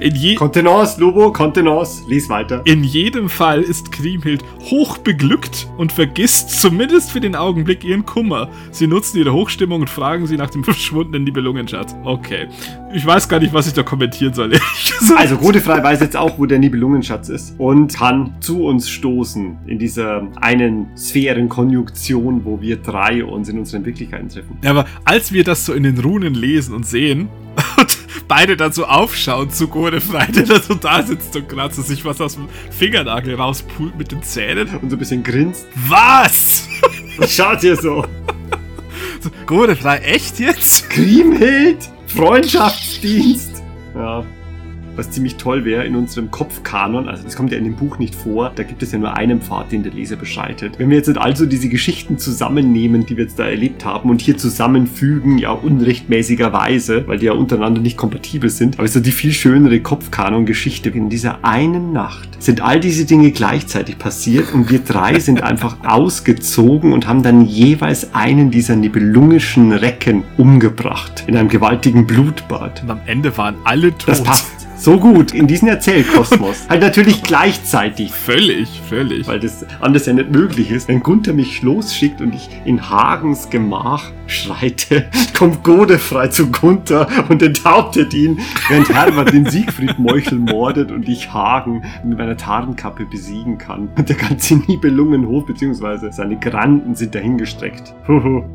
In, je Kontenance, Lobo, Kontenance, lies weiter. in jedem Fall ist Kriemhild hochbeglückt und vergisst zumindest für den Augenblick ihren Kummer. Sie nutzen ihre Hochstimmung und fragen sie nach dem verschwundenen Nibelungenschatz. Okay. Ich weiß gar nicht, was ich da kommentieren soll. Also Godefrei weiß jetzt auch, wo der Nibelungenschatz ist und kann zu uns stoßen in dieser einen Sphärenkonjunktion, wo wir drei uns in unseren Wirklichkeiten treffen. Ja, aber als wir das so in den Runen lesen und sehen beide dann so aufschauen zu Godefrei, der da so da sitzt und kratzt sich was aus dem Fingernagel rauspult mit den Zähnen. Und so ein bisschen grinst. Was? Schaut ihr so. So, Godefrei, echt jetzt? Kriemhild, Freundschaftsdienst. Ja. Was ziemlich toll wäre in unserem Kopfkanon, also das kommt ja in dem Buch nicht vor, da gibt es ja nur einen Pfad, den der Leser beschreitet. Wenn wir jetzt also diese Geschichten zusammennehmen, die wir jetzt da erlebt haben und hier zusammenfügen, ja unrechtmäßigerweise, weil die ja untereinander nicht kompatibel sind, aber so die viel schönere Kopfkanon-Geschichte. In dieser einen Nacht sind all diese Dinge gleichzeitig passiert und wir drei sind einfach ausgezogen und haben dann jeweils einen dieser nibelungischen Recken umgebracht. In einem gewaltigen Blutbad. Und am Ende waren alle tot. Das passt so gut in diesen Erzählkosmos. halt natürlich gleichzeitig. Völlig, völlig. Weil das anders ja nicht möglich ist. Wenn Gunther mich losschickt und ich in Hagens Gemach schreite, kommt Godefrei zu Gunther und enthauptet ihn, während Herbert den Siegfried Meuchel mordet und ich Hagen mit meiner Tarnkappe besiegen kann. Und der ganze Nibelungenhof bzw. seine Granden sind dahingestreckt.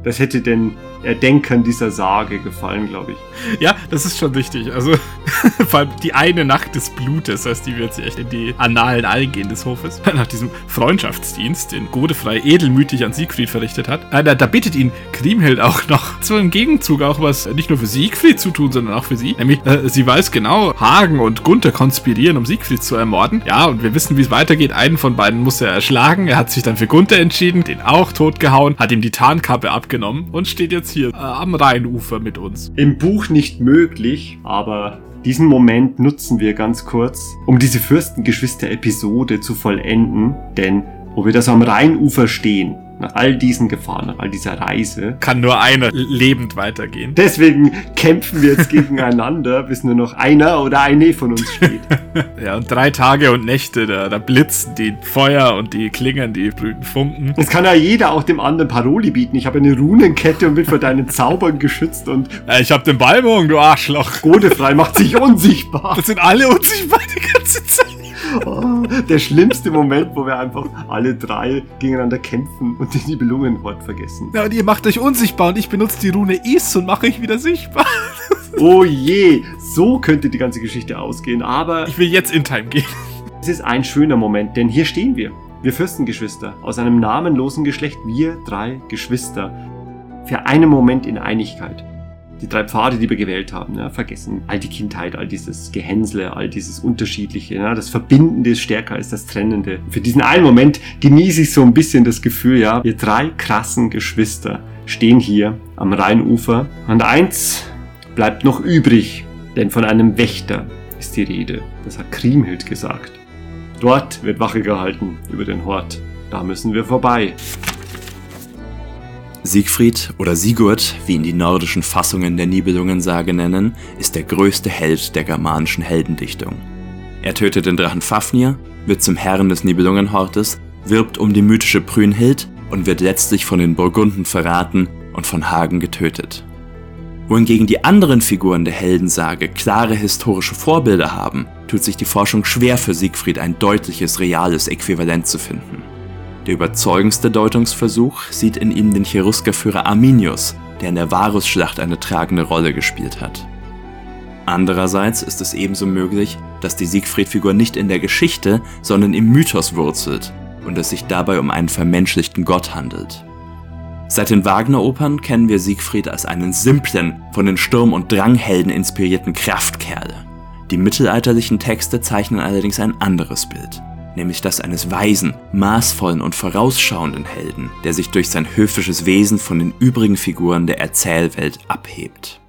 Das hätte den Erdenkern dieser Sage gefallen, glaube ich. Ja, das ist schon richtig. Also, vor allem die eine Nacht des Blutes, heißt die wird sich echt in die Annalen eingehen des Hofes. Nach diesem Freundschaftsdienst, den Godefrei edelmütig an Siegfried verrichtet hat. Äh, da, da bittet ihn Kriemhild auch noch so im Gegenzug auch was nicht nur für Siegfried zu tun, sondern auch für sie. Nämlich, äh, sie weiß genau, Hagen und Gunther konspirieren, um Siegfried zu ermorden. Ja, und wir wissen, wie es weitergeht. Einen von beiden muss er erschlagen. Er hat sich dann für Gunther entschieden, den auch totgehauen, hat ihm die Tarnkappe abgenommen und steht jetzt hier äh, am Rheinufer mit uns. Im Buch nicht möglich, aber diesen Moment nutzen wir ganz kurz, um diese Fürstengeschwister-Episode zu vollenden, denn wo wir das am Rheinufer stehen, nach all diesen Gefahren, nach all dieser Reise. Kann nur einer lebend weitergehen. Deswegen kämpfen wir jetzt gegeneinander, bis nur noch einer oder eine von uns steht. ja, und drei Tage und Nächte, da, da blitzen die Feuer und die Klingen, die brüten Funken. Es kann ja jeder auch dem anderen Paroli bieten. Ich habe eine Runenkette und bin vor deinen Zaubern geschützt und. Ja, ich habe den Ballbogen, du Arschloch. Godefrei macht sich unsichtbar. Das sind alle unsichtbar die ganze Zeit. Oh, der schlimmste Moment, wo wir einfach alle drei gegeneinander kämpfen und den Nibelungenhort vergessen. Ja, und ihr macht euch unsichtbar und ich benutze die Rune Is und mache euch wieder sichtbar. Oh je, so könnte die ganze Geschichte ausgehen, aber... Ich will jetzt in Time gehen. Es ist ein schöner Moment, denn hier stehen wir. Wir Fürstengeschwister, aus einem namenlosen Geschlecht, wir drei Geschwister. Für einen Moment in Einigkeit die drei Pfade, die wir gewählt haben, ja, vergessen all die Kindheit, all dieses Gehänsle, all dieses Unterschiedliche. Ja, das Verbindende ist stärker als das Trennende. Für diesen einen Moment genieße ich so ein bisschen das Gefühl, ja, wir drei krassen Geschwister stehen hier am Rheinufer. Und eins bleibt noch übrig, denn von einem Wächter ist die Rede. Das hat Kriemhild gesagt. Dort wird Wache gehalten über den Hort. Da müssen wir vorbei. Siegfried oder Sigurd, wie ihn die nordischen Fassungen der Nibelungensage nennen, ist der größte Held der germanischen Heldendichtung. Er tötet den Drachen Fafnir, wird zum Herrn des Nibelungenhortes, wirbt um die mythische Brünnhild und wird letztlich von den Burgunden verraten und von Hagen getötet. Wohingegen die anderen Figuren der Heldensage klare historische Vorbilder haben, tut sich die Forschung schwer für Siegfried ein deutliches reales Äquivalent zu finden. Der überzeugendste Deutungsversuch sieht in ihm den Cheruskerführer Arminius, der in der Varusschlacht eine tragende Rolle gespielt hat. Andererseits ist es ebenso möglich, dass die Siegfried-Figur nicht in der Geschichte, sondern im Mythos wurzelt und es sich dabei um einen vermenschlichten Gott handelt. Seit den Wagner-Opern kennen wir Siegfried als einen simplen, von den Sturm- und Dranghelden inspirierten Kraftkerl. Die mittelalterlichen Texte zeichnen allerdings ein anderes Bild nämlich das eines weisen, maßvollen und vorausschauenden Helden, der sich durch sein höfisches Wesen von den übrigen Figuren der Erzählwelt abhebt.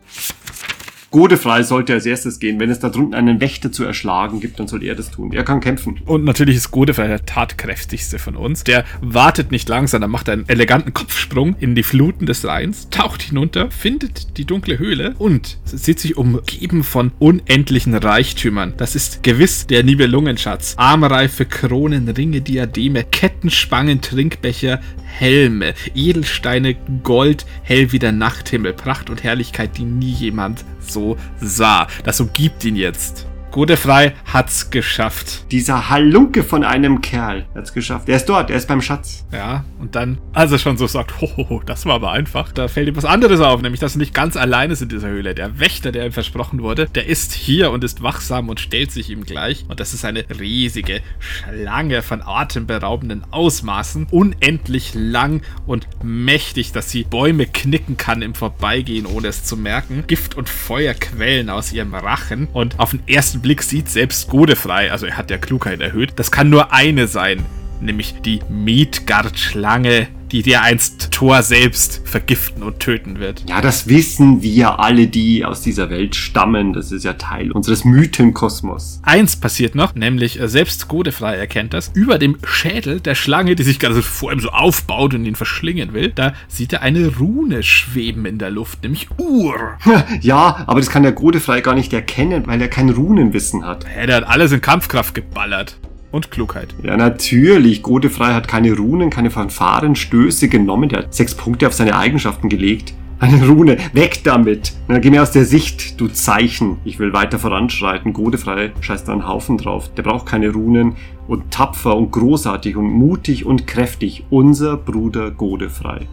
Godefrei sollte als erstes gehen. Wenn es da drunten einen Wächter zu erschlagen gibt, dann soll er das tun. Er kann kämpfen. Und natürlich ist Godefrei der tatkräftigste von uns. Der wartet nicht lang, sondern macht einen eleganten Kopfsprung in die Fluten des Rheins, taucht hinunter, findet die dunkle Höhle und sieht sich umgeben von unendlichen Reichtümern. Das ist gewiss der Nibelungenschatz. Armreife Kronen, Ringe, Diademe, Kettenspangen, Trinkbecher, Helme, Edelsteine, Gold, hell wie der Nachthimmel, Pracht und Herrlichkeit, die nie jemand so sah. Das umgibt ihn jetzt. Godefrei hat's geschafft. Dieser Halunke von einem Kerl hat's geschafft. Er ist dort, er ist beim Schatz. Ja, und dann, als er schon so sagt, hohoho, das war aber einfach, da fällt ihm was anderes auf, nämlich, dass er nicht ganz allein ist in dieser Höhle. Der Wächter, der ihm versprochen wurde, der ist hier und ist wachsam und stellt sich ihm gleich. Und das ist eine riesige Schlange von atemberaubenden Ausmaßen, unendlich lang und mächtig, dass sie Bäume knicken kann im Vorbeigehen, ohne es zu merken. Gift und Feuer quellen aus ihrem Rachen und auf den ersten Blick sieht selbst Godefrei, also er hat der Klugheit erhöht, das kann nur eine sein, nämlich die Midgard-Schlange, die dir einst Thor selbst vergiften und töten wird. Ja, das wissen wir alle, die aus dieser Welt stammen. Das ist ja Teil unseres Mythenkosmos. Eins passiert noch, nämlich äh, selbst Godefrei erkennt das. Über dem Schädel der Schlange, die sich gerade vor ihm so aufbaut und ihn verschlingen will, da sieht er eine Rune schweben in der Luft, nämlich Ur. Ja, aber das kann der Godefrei gar nicht erkennen, weil er kein Runenwissen hat. Der hat alles in Kampfkraft geballert und Klugheit. Ja, natürlich. Godefrei hat keine Runen, keine Fanfarenstöße genommen. Der hat sechs Punkte auf seine Eigenschaften gelegt. Eine Rune, weg damit! Na, geh mir aus der Sicht, du Zeichen. Ich will weiter voranschreiten. Godefrei scheißt da einen Haufen drauf. Der braucht keine Runen. Und tapfer und großartig und mutig und kräftig. Unser Bruder Godefrei.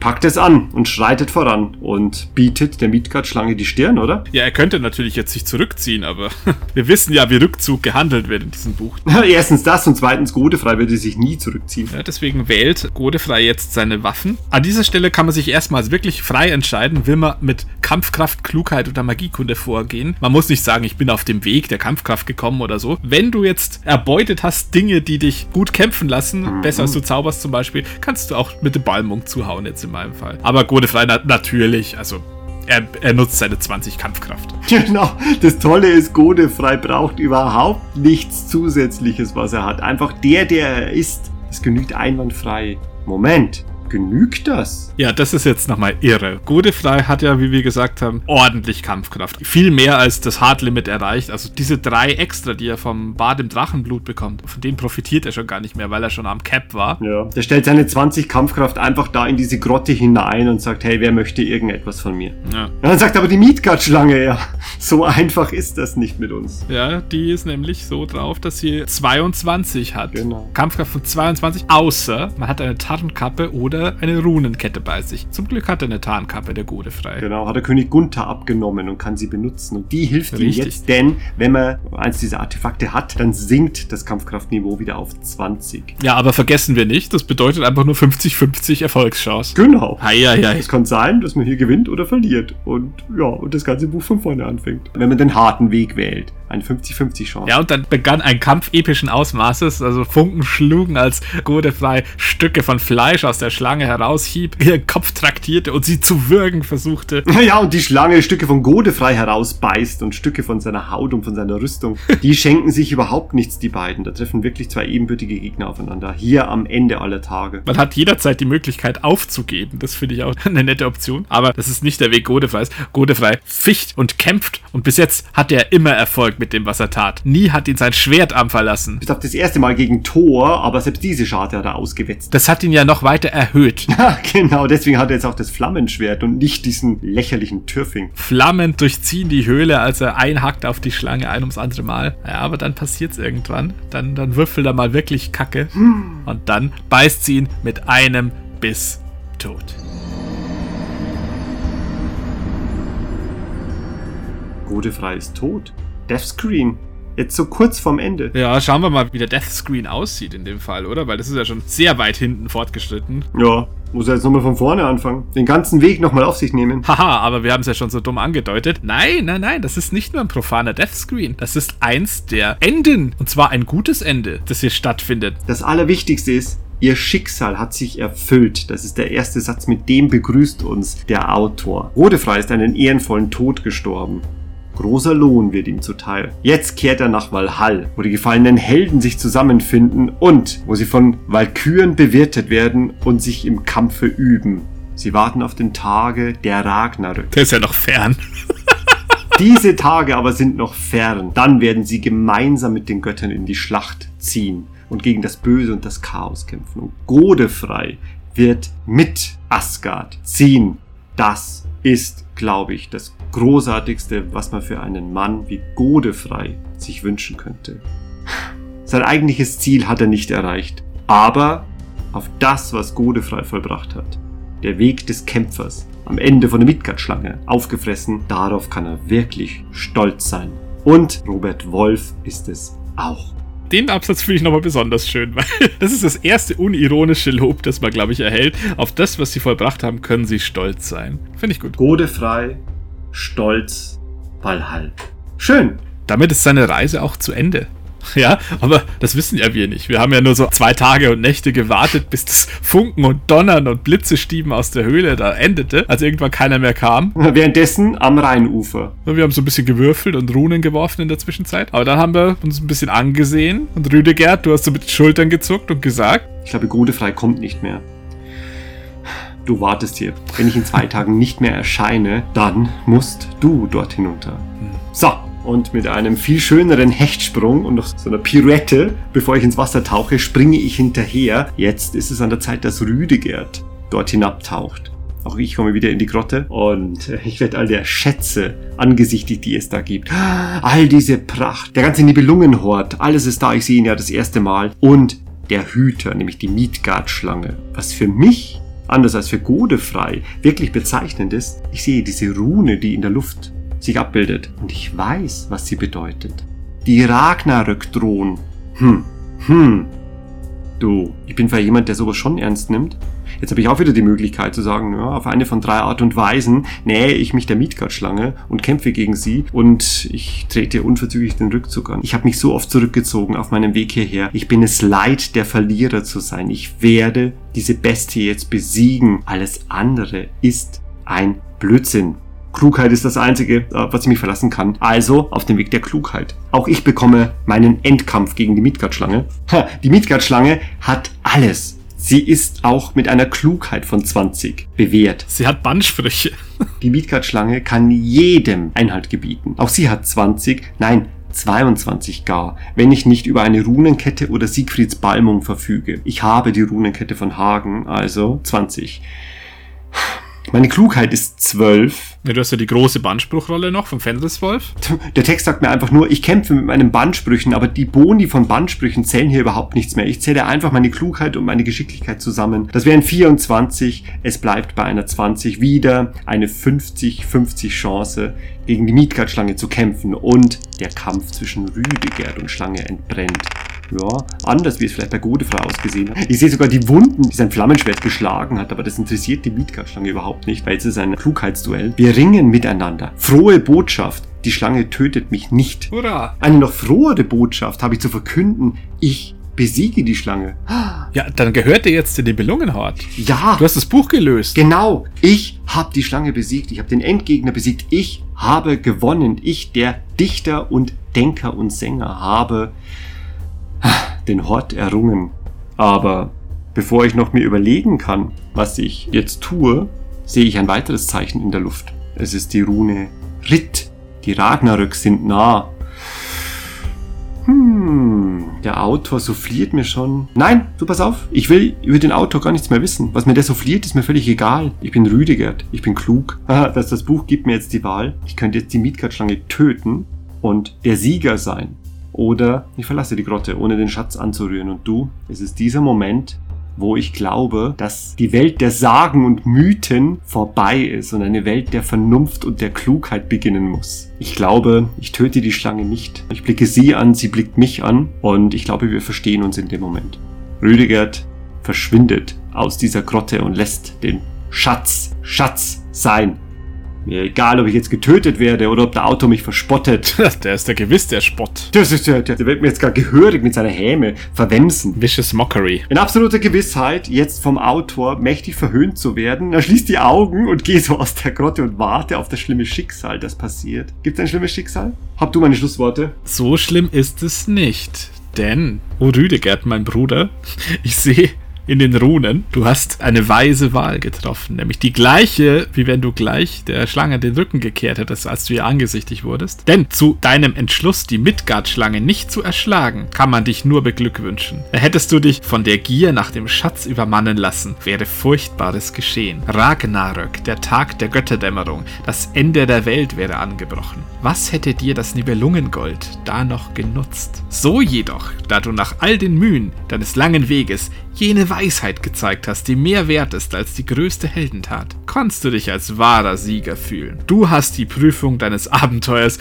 Packt es an und schreitet voran und bietet der Midgard-Schlange die Stirn, oder? Ja, er könnte natürlich jetzt sich zurückziehen, aber wir wissen ja, wie Rückzug gehandelt wird in diesem Buch. Erstens das und zweitens Godefrei würde sich nie zurückziehen. Ja, deswegen wählt Godefrei jetzt seine Waffen. An dieser Stelle kann man sich erstmals wirklich frei entscheiden, will man mit Kampfkraft, Klugheit oder Magiekunde vorgehen. Man muss nicht sagen, ich bin auf dem Weg der Kampfkraft gekommen oder so. Wenn du jetzt erbeutet hast, Dinge, die dich gut kämpfen lassen, mhm. besser als du zauberst zum Beispiel, kannst du auch mit dem Balmung zuhauen jetzt in meinem Fall. Aber Godefrei na natürlich, also er, er, nutzt seine 20 Kampfkraft. Genau. Das Tolle ist, Godefrei braucht überhaupt nichts Zusätzliches, was er hat. Einfach der, der er ist. Es genügt einwandfrei. Moment. Genügt das? Ja, das ist jetzt nochmal irre. Godefrey hat ja, wie wir gesagt haben, ordentlich Kampfkraft. Viel mehr als das Hardlimit erreicht. Also diese drei extra, die er vom Bad im Drachenblut bekommt, von denen profitiert er schon gar nicht mehr, weil er schon am Cap war. Ja, der stellt seine 20 Kampfkraft einfach da in diese Grotte hinein und sagt, hey, wer möchte irgendetwas von mir? Ja. Und dann sagt aber die Midgard-Schlange, ja, so einfach ist das nicht mit uns. Ja, die ist nämlich so drauf, dass sie 22 hat. Genau. Kampfkraft von 22, außer man hat eine Tarnkappe oder äh, eine Runenkette bei sich. Zum Glück hat er eine Tarnkappe, der Gute frei. Genau, hat der König Gunther abgenommen und kann sie benutzen. Und die hilft Richtig. ihm jetzt, denn wenn man eins dieser Artefakte hat, dann sinkt das Kampfkraftniveau wieder auf 20. Ja, aber vergessen wir nicht, das bedeutet einfach nur 50-50 Erfolgschance. Genau. Es kann sein, dass man hier gewinnt oder verliert. Und ja, und das ganze Buch von vorne anfängt. Wenn man den harten Weg wählt. Eine 50-50 Chance. Ja, und dann begann ein Kampf epischen Ausmaßes. Also Funken schlugen, als Godefrey Stücke von Fleisch aus der Schlange heraushieb, ihren Kopf traktierte und sie zu würgen versuchte. Ja, und die Schlange Stücke von Godefrey herausbeißt und Stücke von seiner Haut und von seiner Rüstung. Die schenken sich überhaupt nichts, die beiden. Da treffen wirklich zwei ebenbürtige Gegner aufeinander. Hier am Ende aller Tage. Man hat jederzeit die Möglichkeit aufzugeben. Das finde ich auch eine nette Option. Aber das ist nicht der Weg Godefreys. Godefrey ficht und kämpft und bis jetzt hat er immer Erfolg mit dem, was er tat. Nie hat ihn sein Schwert am verlassen. Bis auf das erste Mal gegen Thor, aber selbst diese Scharte hat er ausgewetzt. Das hat ihn ja noch weiter erhöht. Ja, genau, deswegen hat er jetzt auch das Flammenschwert und nicht diesen lächerlichen Türfing. Flammen durchziehen die Höhle, als er einhackt auf die Schlange ein ums andere Mal. Ja, aber dann passiert's irgendwann. Dann, dann würfelt er mal wirklich Kacke. Hm. Und dann beißt sie ihn mit einem Biss tot. Godefrei ist tot. Deathscreen. Jetzt so kurz vorm Ende. Ja, schauen wir mal, wie der Deathscreen aussieht in dem Fall, oder? Weil das ist ja schon sehr weit hinten fortgeschritten. Ja, muss er jetzt nochmal von vorne anfangen. Den ganzen Weg nochmal auf sich nehmen. Haha, aber wir haben es ja schon so dumm angedeutet. Nein, nein, nein, das ist nicht nur ein profaner Deathscreen. Das ist eins der Enden. Und zwar ein gutes Ende, das hier stattfindet. Das Allerwichtigste ist, Ihr Schicksal hat sich erfüllt. Das ist der erste Satz, mit dem begrüßt uns der Autor. Rodefrei ist einen ehrenvollen Tod gestorben. Großer Lohn wird ihm zuteil. Jetzt kehrt er nach Valhall, wo die gefallenen Helden sich zusammenfinden und wo sie von Walküren bewirtet werden und sich im Kampfe üben. Sie warten auf den Tage der Ragnarök. Der ist ja noch fern. Diese Tage aber sind noch fern. Dann werden sie gemeinsam mit den Göttern in die Schlacht ziehen und gegen das Böse und das Chaos kämpfen. Und Godefrei wird mit Asgard ziehen. Das ist, glaube ich, das Großartigste, was man für einen Mann wie Godefrei sich wünschen könnte. Sein eigentliches Ziel hat er nicht erreicht, aber auf das, was Godefrei vollbracht hat, der Weg des Kämpfers, am Ende von der Midgard-Schlange, aufgefressen, darauf kann er wirklich stolz sein. Und Robert Wolf ist es auch den Absatz finde ich nochmal besonders schön, weil das ist das erste unironische Lob, das man, glaube ich, erhält. Auf das, was sie vollbracht haben, können sie stolz sein. Finde ich gut. Godefrei, stolz, Valhall. Schön. Damit ist seine Reise auch zu Ende. Ja, aber das wissen ja wir nicht. Wir haben ja nur so zwei Tage und Nächte gewartet, bis das Funken und Donnern und Blitzestieben aus der Höhle da endete, als irgendwann keiner mehr kam. Währenddessen am Rheinufer. Wir haben so ein bisschen gewürfelt und Runen geworfen in der Zwischenzeit. Aber dann haben wir uns ein bisschen angesehen und Rüdegerd, du hast so mit den Schultern gezuckt und gesagt: Ich glaube, Godefrei kommt nicht mehr. Du wartest hier. Wenn ich in zwei Tagen nicht mehr erscheine, dann musst du dort hinunter. So, und mit einem viel schöneren Hechtsprung und noch so einer Pirouette, bevor ich ins Wasser tauche, springe ich hinterher. Jetzt ist es an der Zeit, dass Rüdegerd dort hinabtaucht. Auch ich komme wieder in die Grotte und ich werde all der Schätze angesichtigt, die es da gibt. All diese Pracht, der ganze Nibelungenhort, alles ist da, ich sehe ihn ja das erste Mal. Und der Hüter, nämlich die Midgard-Schlange. Was für mich anders als für Godefrei, wirklich bezeichnend ist, ich sehe diese Rune, die in der Luft sich abbildet. Und ich weiß, was sie bedeutet. Die Ragnarök drohen. Hm, hm. Du, ich bin zwar jemand, der sowas schon ernst nimmt. Jetzt habe ich auch wieder die Möglichkeit zu sagen, ja, auf eine von drei Art und Weisen nähe ich mich der Midgard-Schlange und kämpfe gegen sie und ich trete unverzüglich den Rückzug an. Ich habe mich so oft zurückgezogen auf meinem Weg hierher. Ich bin es leid, der Verlierer zu sein. Ich werde diese Bestie jetzt besiegen. Alles andere ist ein Blödsinn. Klugheit ist das Einzige, äh, was ich mich verlassen kann. Also auf dem Weg der Klugheit. Auch ich bekomme meinen Endkampf gegen die Midgard-Schlange. Die Midgard-Schlange hat alles. Sie ist auch mit einer Klugheit von 20 bewährt. Sie hat Bannsprüche. Die Midgard-Schlange kann jedem Einhalt gebieten. Auch sie hat 20, nein, 22 gar, wenn ich nicht über eine Runenkette oder Siegfrieds Balmung verfüge. Ich habe die Runenkette von Hagen, also 20. Meine Klugheit ist zwölf. Ja, du hast ja die große Bandspruchrolle noch von Fenriswolf. Der Text sagt mir einfach nur, ich kämpfe mit meinen Bandsprüchen, aber die Boni von Bandsprüchen zählen hier überhaupt nichts mehr. Ich zähle einfach meine Klugheit und meine Geschicklichkeit zusammen. Das wären 24, es bleibt bei einer 20 wieder eine 50-50 Chance, gegen die Midgard-Schlange zu kämpfen und der Kampf zwischen Rüdegerd und Schlange entbrennt ja, anders, wie es vielleicht bei Godefrau ausgesehen hat. Ich sehe sogar die Wunden, die sein Flammenschwert geschlagen hat, aber das interessiert die Midgard-Schlange überhaupt nicht, weil es ist ein Klugheitsduell. Wir ringen miteinander. Frohe Botschaft. Die Schlange tötet mich nicht. Hurra! Eine noch frohere Botschaft habe ich zu verkünden. Ich besiege die Schlange. Ja, dann gehört dir jetzt in den Belungenhort. Ja. Du hast das Buch gelöst. Genau. Ich habe die Schlange besiegt. Ich habe den Endgegner besiegt. Ich habe gewonnen. Ich, der Dichter und Denker und Sänger, habe den Hort errungen. Aber bevor ich noch mir überlegen kann, was ich jetzt tue, sehe ich ein weiteres Zeichen in der Luft. Es ist die Rune Ritt. Die Ragnarök sind nah. Hm, der Autor souffliert mir schon. Nein, du pass auf. Ich will über den Autor gar nichts mehr wissen. Was mir der souffliert, ist mir völlig egal. Ich bin Rüdigert. Ich bin klug. Das, das Buch gibt mir jetzt die Wahl. Ich könnte jetzt die Midgard-Schlange töten und der Sieger sein. Oder ich verlasse die Grotte, ohne den Schatz anzurühren. Und du, es ist dieser Moment, wo ich glaube, dass die Welt der Sagen und Mythen vorbei ist und eine Welt der Vernunft und der Klugheit beginnen muss. Ich glaube, ich töte die Schlange nicht. Ich blicke sie an, sie blickt mich an und ich glaube, wir verstehen uns in dem Moment. Rüdigert verschwindet aus dieser Grotte und lässt den Schatz Schatz sein. Mir egal, ob ich jetzt getötet werde oder ob der Autor mich verspottet. Der ist ja gewiss der Spott. Das ist der, der wird mir jetzt gar gehörig mit seiner Häme verwemsen. Vicious Mockery. In absoluter Gewissheit, jetzt vom Autor mächtig verhöhnt zu werden, er schließt die Augen und geht so aus der Grotte und warte auf das schlimme Schicksal, das passiert. Gibt es ein schlimmes Schicksal? Hab du meine Schlussworte? So schlimm ist es nicht. Denn, O Rüdegerd, mein Bruder, ich sehe in den Runen. Du hast eine weise Wahl getroffen, nämlich die gleiche, wie wenn du gleich der Schlange den Rücken gekehrt hättest, als du ihr angesichtig wurdest. Denn zu deinem Entschluss, die Midgard-Schlange nicht zu erschlagen, kann man dich nur beglückwünschen. Hättest du dich von der Gier nach dem Schatz übermannen lassen, wäre Furchtbares geschehen. Ragnarök, der Tag der Götterdämmerung, das Ende der Welt wäre angebrochen. Was hätte dir das Nibelungengold da noch genutzt? So jedoch, da du nach all den Mühen deines langen Weges jene Weisheit gezeigt hast, die mehr wert ist als die größte Heldentat, kannst du dich als wahrer Sieger fühlen. Du hast die Prüfung deines Abenteuers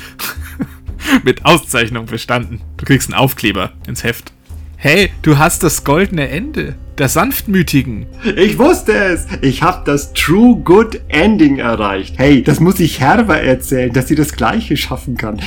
mit Auszeichnung bestanden. Du kriegst einen Aufkleber ins Heft. Hey, du hast das goldene Ende der Sanftmütigen. Ich wusste es. Ich habe das True Good Ending erreicht. Hey, das muss ich Herber erzählen, dass sie das Gleiche schaffen kann.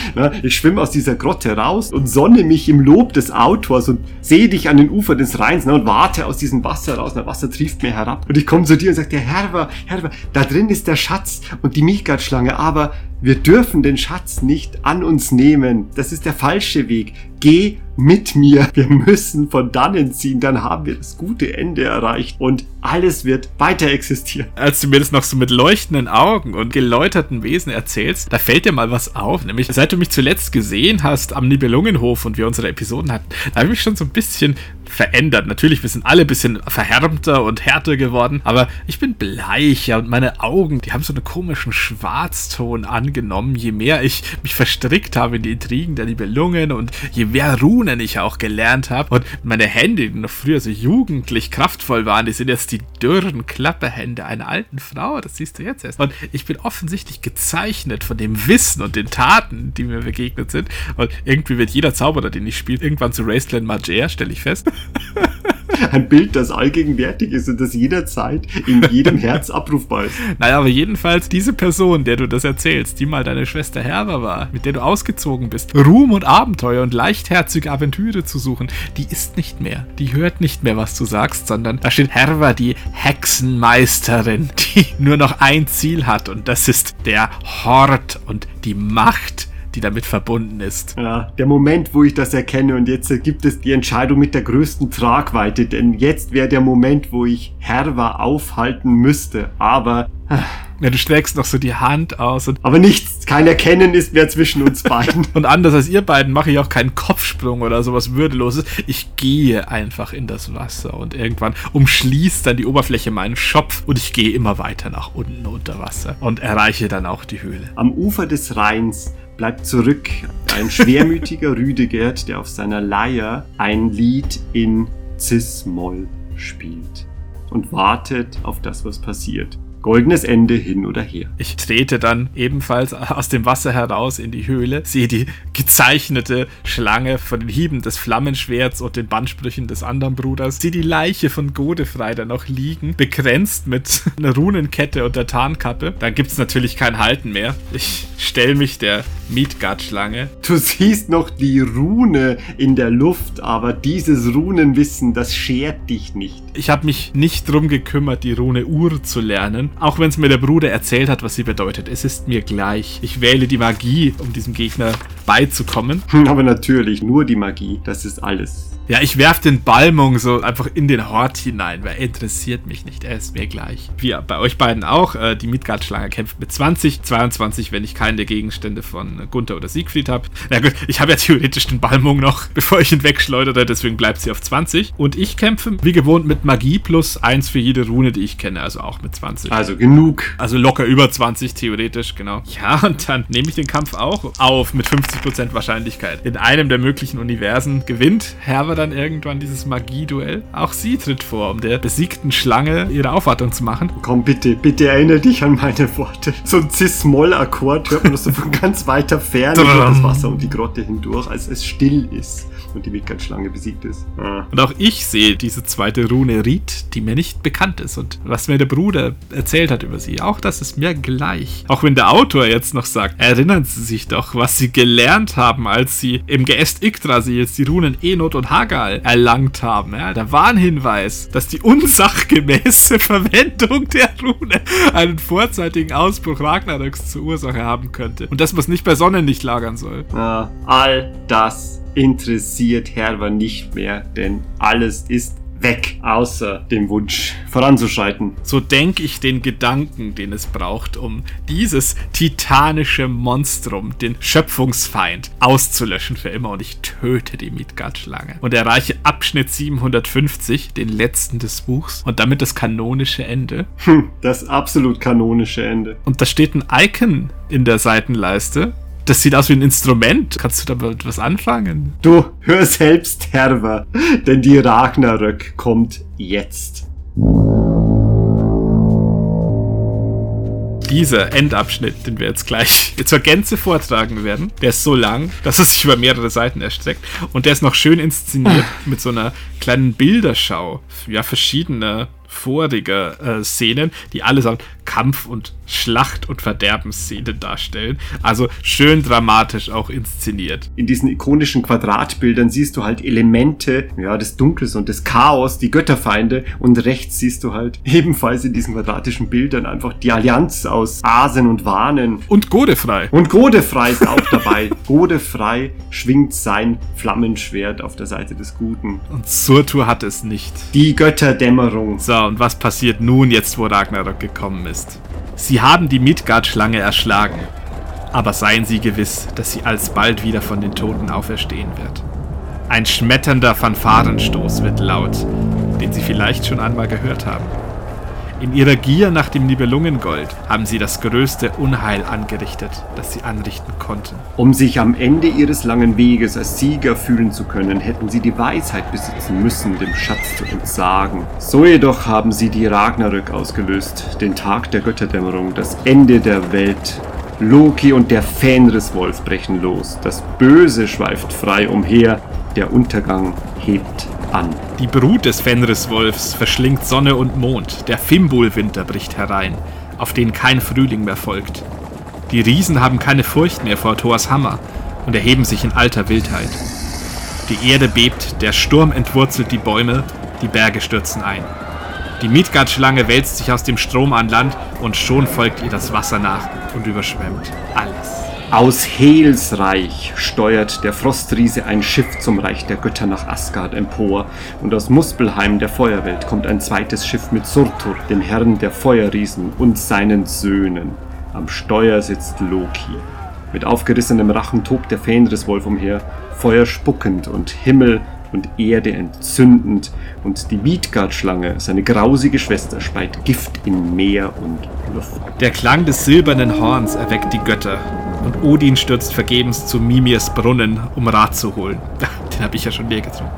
Ich schwimme aus dieser Grotte raus und sonne mich im Lob des Autors und sehe dich an den Ufern des Rheins und warte aus diesem Wasser raus. Das Wasser trieft mir herab. Und ich komme zu dir und sage dir, Herber, Herber, da drin ist der Schatz und die Milchgardschlange, aber wir dürfen den Schatz nicht an uns nehmen. Das ist der falsche Weg. Geh mit mir. Wir müssen von dannen ziehen. Dann haben wir das gute Ende erreicht und alles wird weiter existieren. Als du mir das noch so mit leuchtenden Augen und geläuterten Wesen erzählst, da fällt dir mal was auf. Nämlich, seit du mich zuletzt gesehen hast am Nibelungenhof und wir unsere Episoden hatten, da habe ich mich schon so ein bisschen verändert. Natürlich, wir sind alle ein bisschen verhärmter und härter geworden, aber ich bin bleicher und meine Augen, die haben so einen komischen Schwarzton angenommen, je mehr ich mich verstrickt habe in die Intrigen der Nibelungen und je mehr Runen ich auch gelernt habe. Und meine Hände, die noch früher so jugendlich kraftvoll waren, die sind jetzt die dürren Klapperhände einer alten Frau. Das siehst du jetzt erst. Und ich bin offensichtlich gezeichnet von dem Wissen und den Taten, die mir begegnet sind. Und irgendwie wird jeder Zauberer, den ich spiele, irgendwann zu Raceland Magia, stelle ich fest. Ein Bild, das allgegenwärtig ist und das jederzeit in jedem Herz abrufbar ist. Naja, aber jedenfalls diese Person, der du das erzählst, die mal deine Schwester Herber war, mit der du ausgezogen bist, Ruhm und Abenteuer und leichtherzige Aventüre zu suchen, die ist nicht mehr. Die hört nicht mehr, was du sagst, sondern da steht Herber, die Hexenmeisterin, die nur noch ein Ziel hat und das ist der Hort und die Macht die damit verbunden ist. Ja, der Moment, wo ich das erkenne und jetzt gibt es die Entscheidung mit der größten Tragweite, denn jetzt wäre der Moment, wo ich Herwa aufhalten müsste, aber... Ja, du streckst noch so die Hand aus. Und aber nichts, kein Erkennen ist mehr zwischen uns beiden. und anders als ihr beiden mache ich auch keinen Kopfsprung oder sowas Würdeloses. Ich gehe einfach in das Wasser und irgendwann umschließt dann die Oberfläche meinen Schopf und ich gehe immer weiter nach unten unter Wasser und erreiche dann auch die Höhle. Am Ufer des Rheins bleibt zurück ein schwermütiger Rüdegerd, der auf seiner Leier ein Lied in Cis-Moll spielt und wartet auf das, was passiert. Goldenes Ende hin oder her. Ich trete dann ebenfalls aus dem Wasser heraus in die Höhle, sehe die gezeichnete Schlange von den Hieben des Flammenschwerts und den Bandsprüchen des anderen Bruders, sehe die Leiche von Godefrei da noch liegen, begrenzt mit einer Runenkette und der Tarnkappe. Dann gibt es natürlich kein Halten mehr. Ich stelle mich der Midgard-Schlange. Du siehst noch die Rune in der Luft, aber dieses Runenwissen, das schert dich nicht. Ich habe mich nicht drum gekümmert, die Rune Ur zu lernen, auch wenn es mir der Bruder erzählt hat, was sie bedeutet. Es ist mir gleich. Ich wähle die Magie, um diesem Gegner beizukommen. Aber natürlich, nur die Magie, das ist alles. Ja, ich werf den Balmung so einfach in den Hort hinein, weil er interessiert mich nicht. Er ist mir gleich. Wie bei euch beiden auch. Äh, die Midgard-Schlange kämpft mit 20, 22, wenn ich keine der Gegenstände von Gunther oder Siegfried habe. Na gut, ich habe ja theoretisch den Balmung noch, bevor ich ihn wegschleudere, deswegen bleibt sie auf 20. Und ich kämpfe wie gewohnt mit Magie plus 1 für jede Rune, die ich kenne, also auch mit 20. Also genug. Also locker über 20 theoretisch, genau. Ja, und dann nehme ich den Kampf auch auf mit 50% Wahrscheinlichkeit. In einem der möglichen Universen gewinnt Herber dann irgendwann dieses Magie-Duell. Auch sie tritt vor, um der besiegten Schlange ihre Aufwartung zu machen. Komm bitte, bitte erinnere dich an meine Worte. So ein Cis-Moll-Akkord hört man das so von ganz weiter Ferne über das Wasser und die Grotte hindurch, als es still ist und die Midgard-Schlange besiegt ist. Ah. Und auch ich sehe diese zweite Rune Ried, die mir nicht bekannt ist und was mir der Bruder erzählt hat über sie. Auch das ist mir gleich. Auch wenn der Autor jetzt noch sagt, erinnern Sie sich doch, was Sie gelernt haben, als Sie im Geäst Yggdrasil jetzt die Runen Enot und Hagal erlangt haben. Ja, da war ein Hinweis, dass die unsachgemäße Verwendung der Rune einen vorzeitigen Ausbruch Ragnaröks zur Ursache haben könnte. Und dass man es nicht bei Sonnenlicht lagern soll. Ja, all das interessiert Herber nicht mehr, denn alles ist weg, außer dem Wunsch voranzuschreiten. So denke ich den Gedanken, den es braucht, um dieses titanische Monstrum, den Schöpfungsfeind, auszulöschen für immer. Und ich töte die Midgard-Schlange und erreiche Abschnitt 750, den letzten des Buchs, und damit das kanonische Ende. Hm, das absolut kanonische Ende. Und da steht ein Icon in der Seitenleiste das sieht aus wie ein Instrument. Kannst du damit was anfangen? Du, hör selbst, Herber, denn die Ragnarök kommt jetzt. dieser Endabschnitt, den wir jetzt gleich zur Gänze vortragen werden, der ist so lang, dass er sich über mehrere Seiten erstreckt und der ist noch schön inszeniert mit so einer kleinen Bilderschau, ja, verschiedener vorige äh, Szenen, die allesamt Kampf- und Schlacht- und Verderbensszenen darstellen. Also schön dramatisch auch inszeniert. In diesen ikonischen Quadratbildern siehst du halt Elemente ja, des Dunkels und des Chaos, die Götterfeinde und rechts siehst du halt ebenfalls in diesen quadratischen Bildern einfach die Allianz aus Asen und Wanen. Und Godefrei. Und Godefrei ist auch dabei. Godefrei schwingt sein Flammenschwert auf der Seite des Guten. Und Surtur hat es nicht. Die Götterdämmerung. So, und was passiert nun jetzt, wo Ragnarok gekommen ist? Sie haben die Midgard-Schlange erschlagen. Aber seien Sie gewiss, dass sie alsbald wieder von den Toten auferstehen wird. Ein schmetternder Fanfarenstoß wird laut, den Sie vielleicht schon einmal gehört haben. In ihrer Gier nach dem Nibelungengold haben sie das größte Unheil angerichtet, das sie anrichten konnten. Um sich am Ende ihres langen Weges als Sieger fühlen zu können, hätten sie die Weisheit besitzen müssen, dem Schatz zu entsagen. So jedoch haben sie die Ragnarök ausgelöst, den Tag der Götterdämmerung, das Ende der Welt. Loki und der Fenriswolf brechen los. Das Böse schweift frei umher. Der Untergang hebt an. Die Brut des Fenriswolfs verschlingt Sonne und Mond, der Fimbulwinter bricht herein, auf den kein Frühling mehr folgt. Die Riesen haben keine Furcht mehr vor Thors Hammer und erheben sich in alter Wildheit. Die Erde bebt, der Sturm entwurzelt die Bäume, die Berge stürzen ein. Die Midgard-Schlange wälzt sich aus dem Strom an Land und schon folgt ihr das Wasser nach und überschwemmt alles. Aus Hels Reich steuert der Frostriese ein Schiff zum Reich der Götter nach Asgard empor, und aus Muspelheim der Feuerwelt kommt ein zweites Schiff mit Surtur, dem Herrn der Feuerriesen, und seinen Söhnen. Am Steuer sitzt Loki. Mit aufgerissenem Rachen tobt der Fenriswolf umher, Feuer spuckend und Himmel und Erde entzündend, und die Midgard-Schlange, seine grausige Schwester, speit Gift in Meer und Luft. Der Klang des silbernen Horns erweckt die Götter, und Odin stürzt vergebens zu Mimirs Brunnen, um Rat zu holen. Den habe ich ja schon leer getrunken.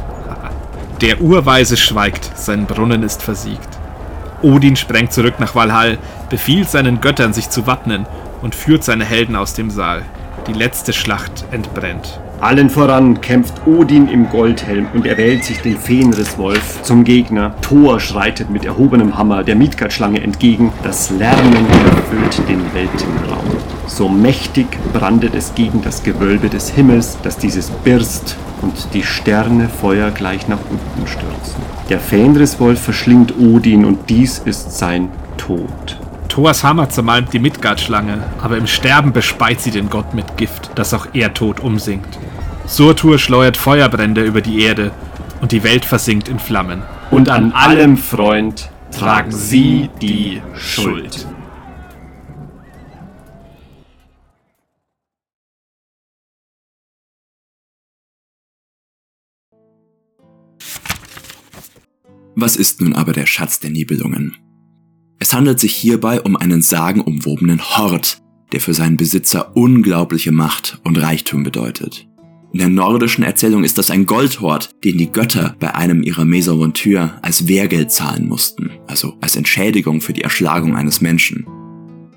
Der Urweise schweigt, sein Brunnen ist versiegt. Odin sprengt zurück nach Valhall, befiehlt seinen Göttern, sich zu wappnen und führt seine Helden aus dem Saal. Die letzte Schlacht entbrennt. Allen voran kämpft Odin im Goldhelm und erwählt sich den Fenriswolf zum Gegner. Thor schreitet mit erhobenem Hammer der Midgard-Schlange entgegen. Das Lärmen erfüllt den Weltenraum. So mächtig brandet es gegen das Gewölbe des Himmels, dass dieses birst und die Sterne Feuer gleich nach unten stürzen. Der Fenriswolf verschlingt Odin und dies ist sein Tod. Thors Hammer zermalmt die Midgard-Schlange, aber im Sterben bespeit sie den Gott mit Gift, das auch er tot umsingt. Surtur schleudert Feuerbrände über die Erde und die Welt versinkt in Flammen. Und an allem, Freund, tragen sie die Schuld. Was ist nun aber der Schatz der Nibelungen? Es handelt sich hierbei um einen sagenumwobenen Hort, der für seinen Besitzer unglaubliche Macht und Reichtum bedeutet. In der nordischen Erzählung ist das ein Goldhort, den die Götter bei einem ihrer Mesaventure als Wehrgeld zahlen mussten, also als Entschädigung für die Erschlagung eines Menschen.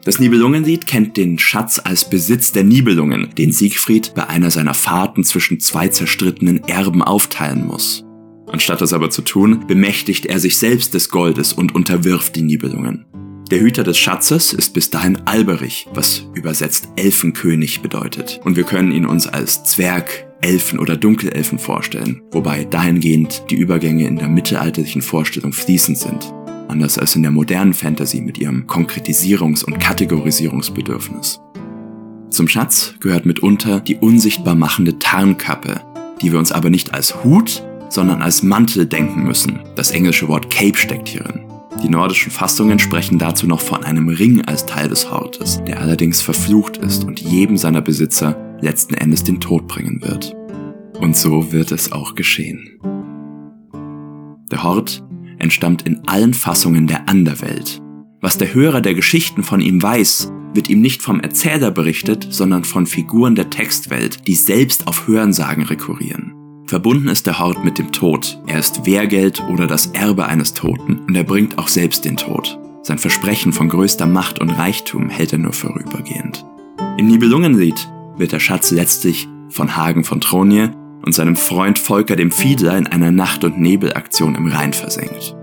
Das Nibelungenlied kennt den Schatz als Besitz der Nibelungen, den Siegfried bei einer seiner Fahrten zwischen zwei zerstrittenen Erben aufteilen muss. Anstatt das aber zu tun, bemächtigt er sich selbst des Goldes und unterwirft die Nibelungen. Der Hüter des Schatzes ist bis dahin Alberich, was übersetzt Elfenkönig bedeutet. Und wir können ihn uns als Zwerg, Elfen oder Dunkelelfen vorstellen, wobei dahingehend die Übergänge in der mittelalterlichen Vorstellung fließend sind. Anders als in der modernen Fantasy mit ihrem Konkretisierungs- und Kategorisierungsbedürfnis. Zum Schatz gehört mitunter die unsichtbar machende Tarnkappe, die wir uns aber nicht als Hut, sondern als Mantel denken müssen. Das englische Wort Cape steckt hierin. Die nordischen Fassungen sprechen dazu noch von einem Ring als Teil des Hortes, der allerdings verflucht ist und jedem seiner Besitzer letzten Endes den Tod bringen wird. Und so wird es auch geschehen. Der Hort entstammt in allen Fassungen der Anderwelt. Was der Hörer der Geschichten von ihm weiß, wird ihm nicht vom Erzähler berichtet, sondern von Figuren der Textwelt, die selbst auf Hörensagen rekurrieren. Verbunden ist der Hort mit dem Tod. Er ist Wehrgeld oder das Erbe eines Toten und er bringt auch selbst den Tod. Sein Versprechen von größter Macht und Reichtum hält er nur vorübergehend. Im Nibelungenlied wird der Schatz letztlich von Hagen von Tronje und seinem Freund Volker dem Fiedler in einer Nacht- und Nebelaktion im Rhein versenkt.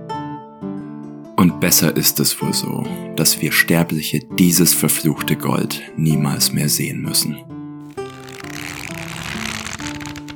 Und besser ist es wohl so, dass wir Sterbliche dieses verfluchte Gold niemals mehr sehen müssen.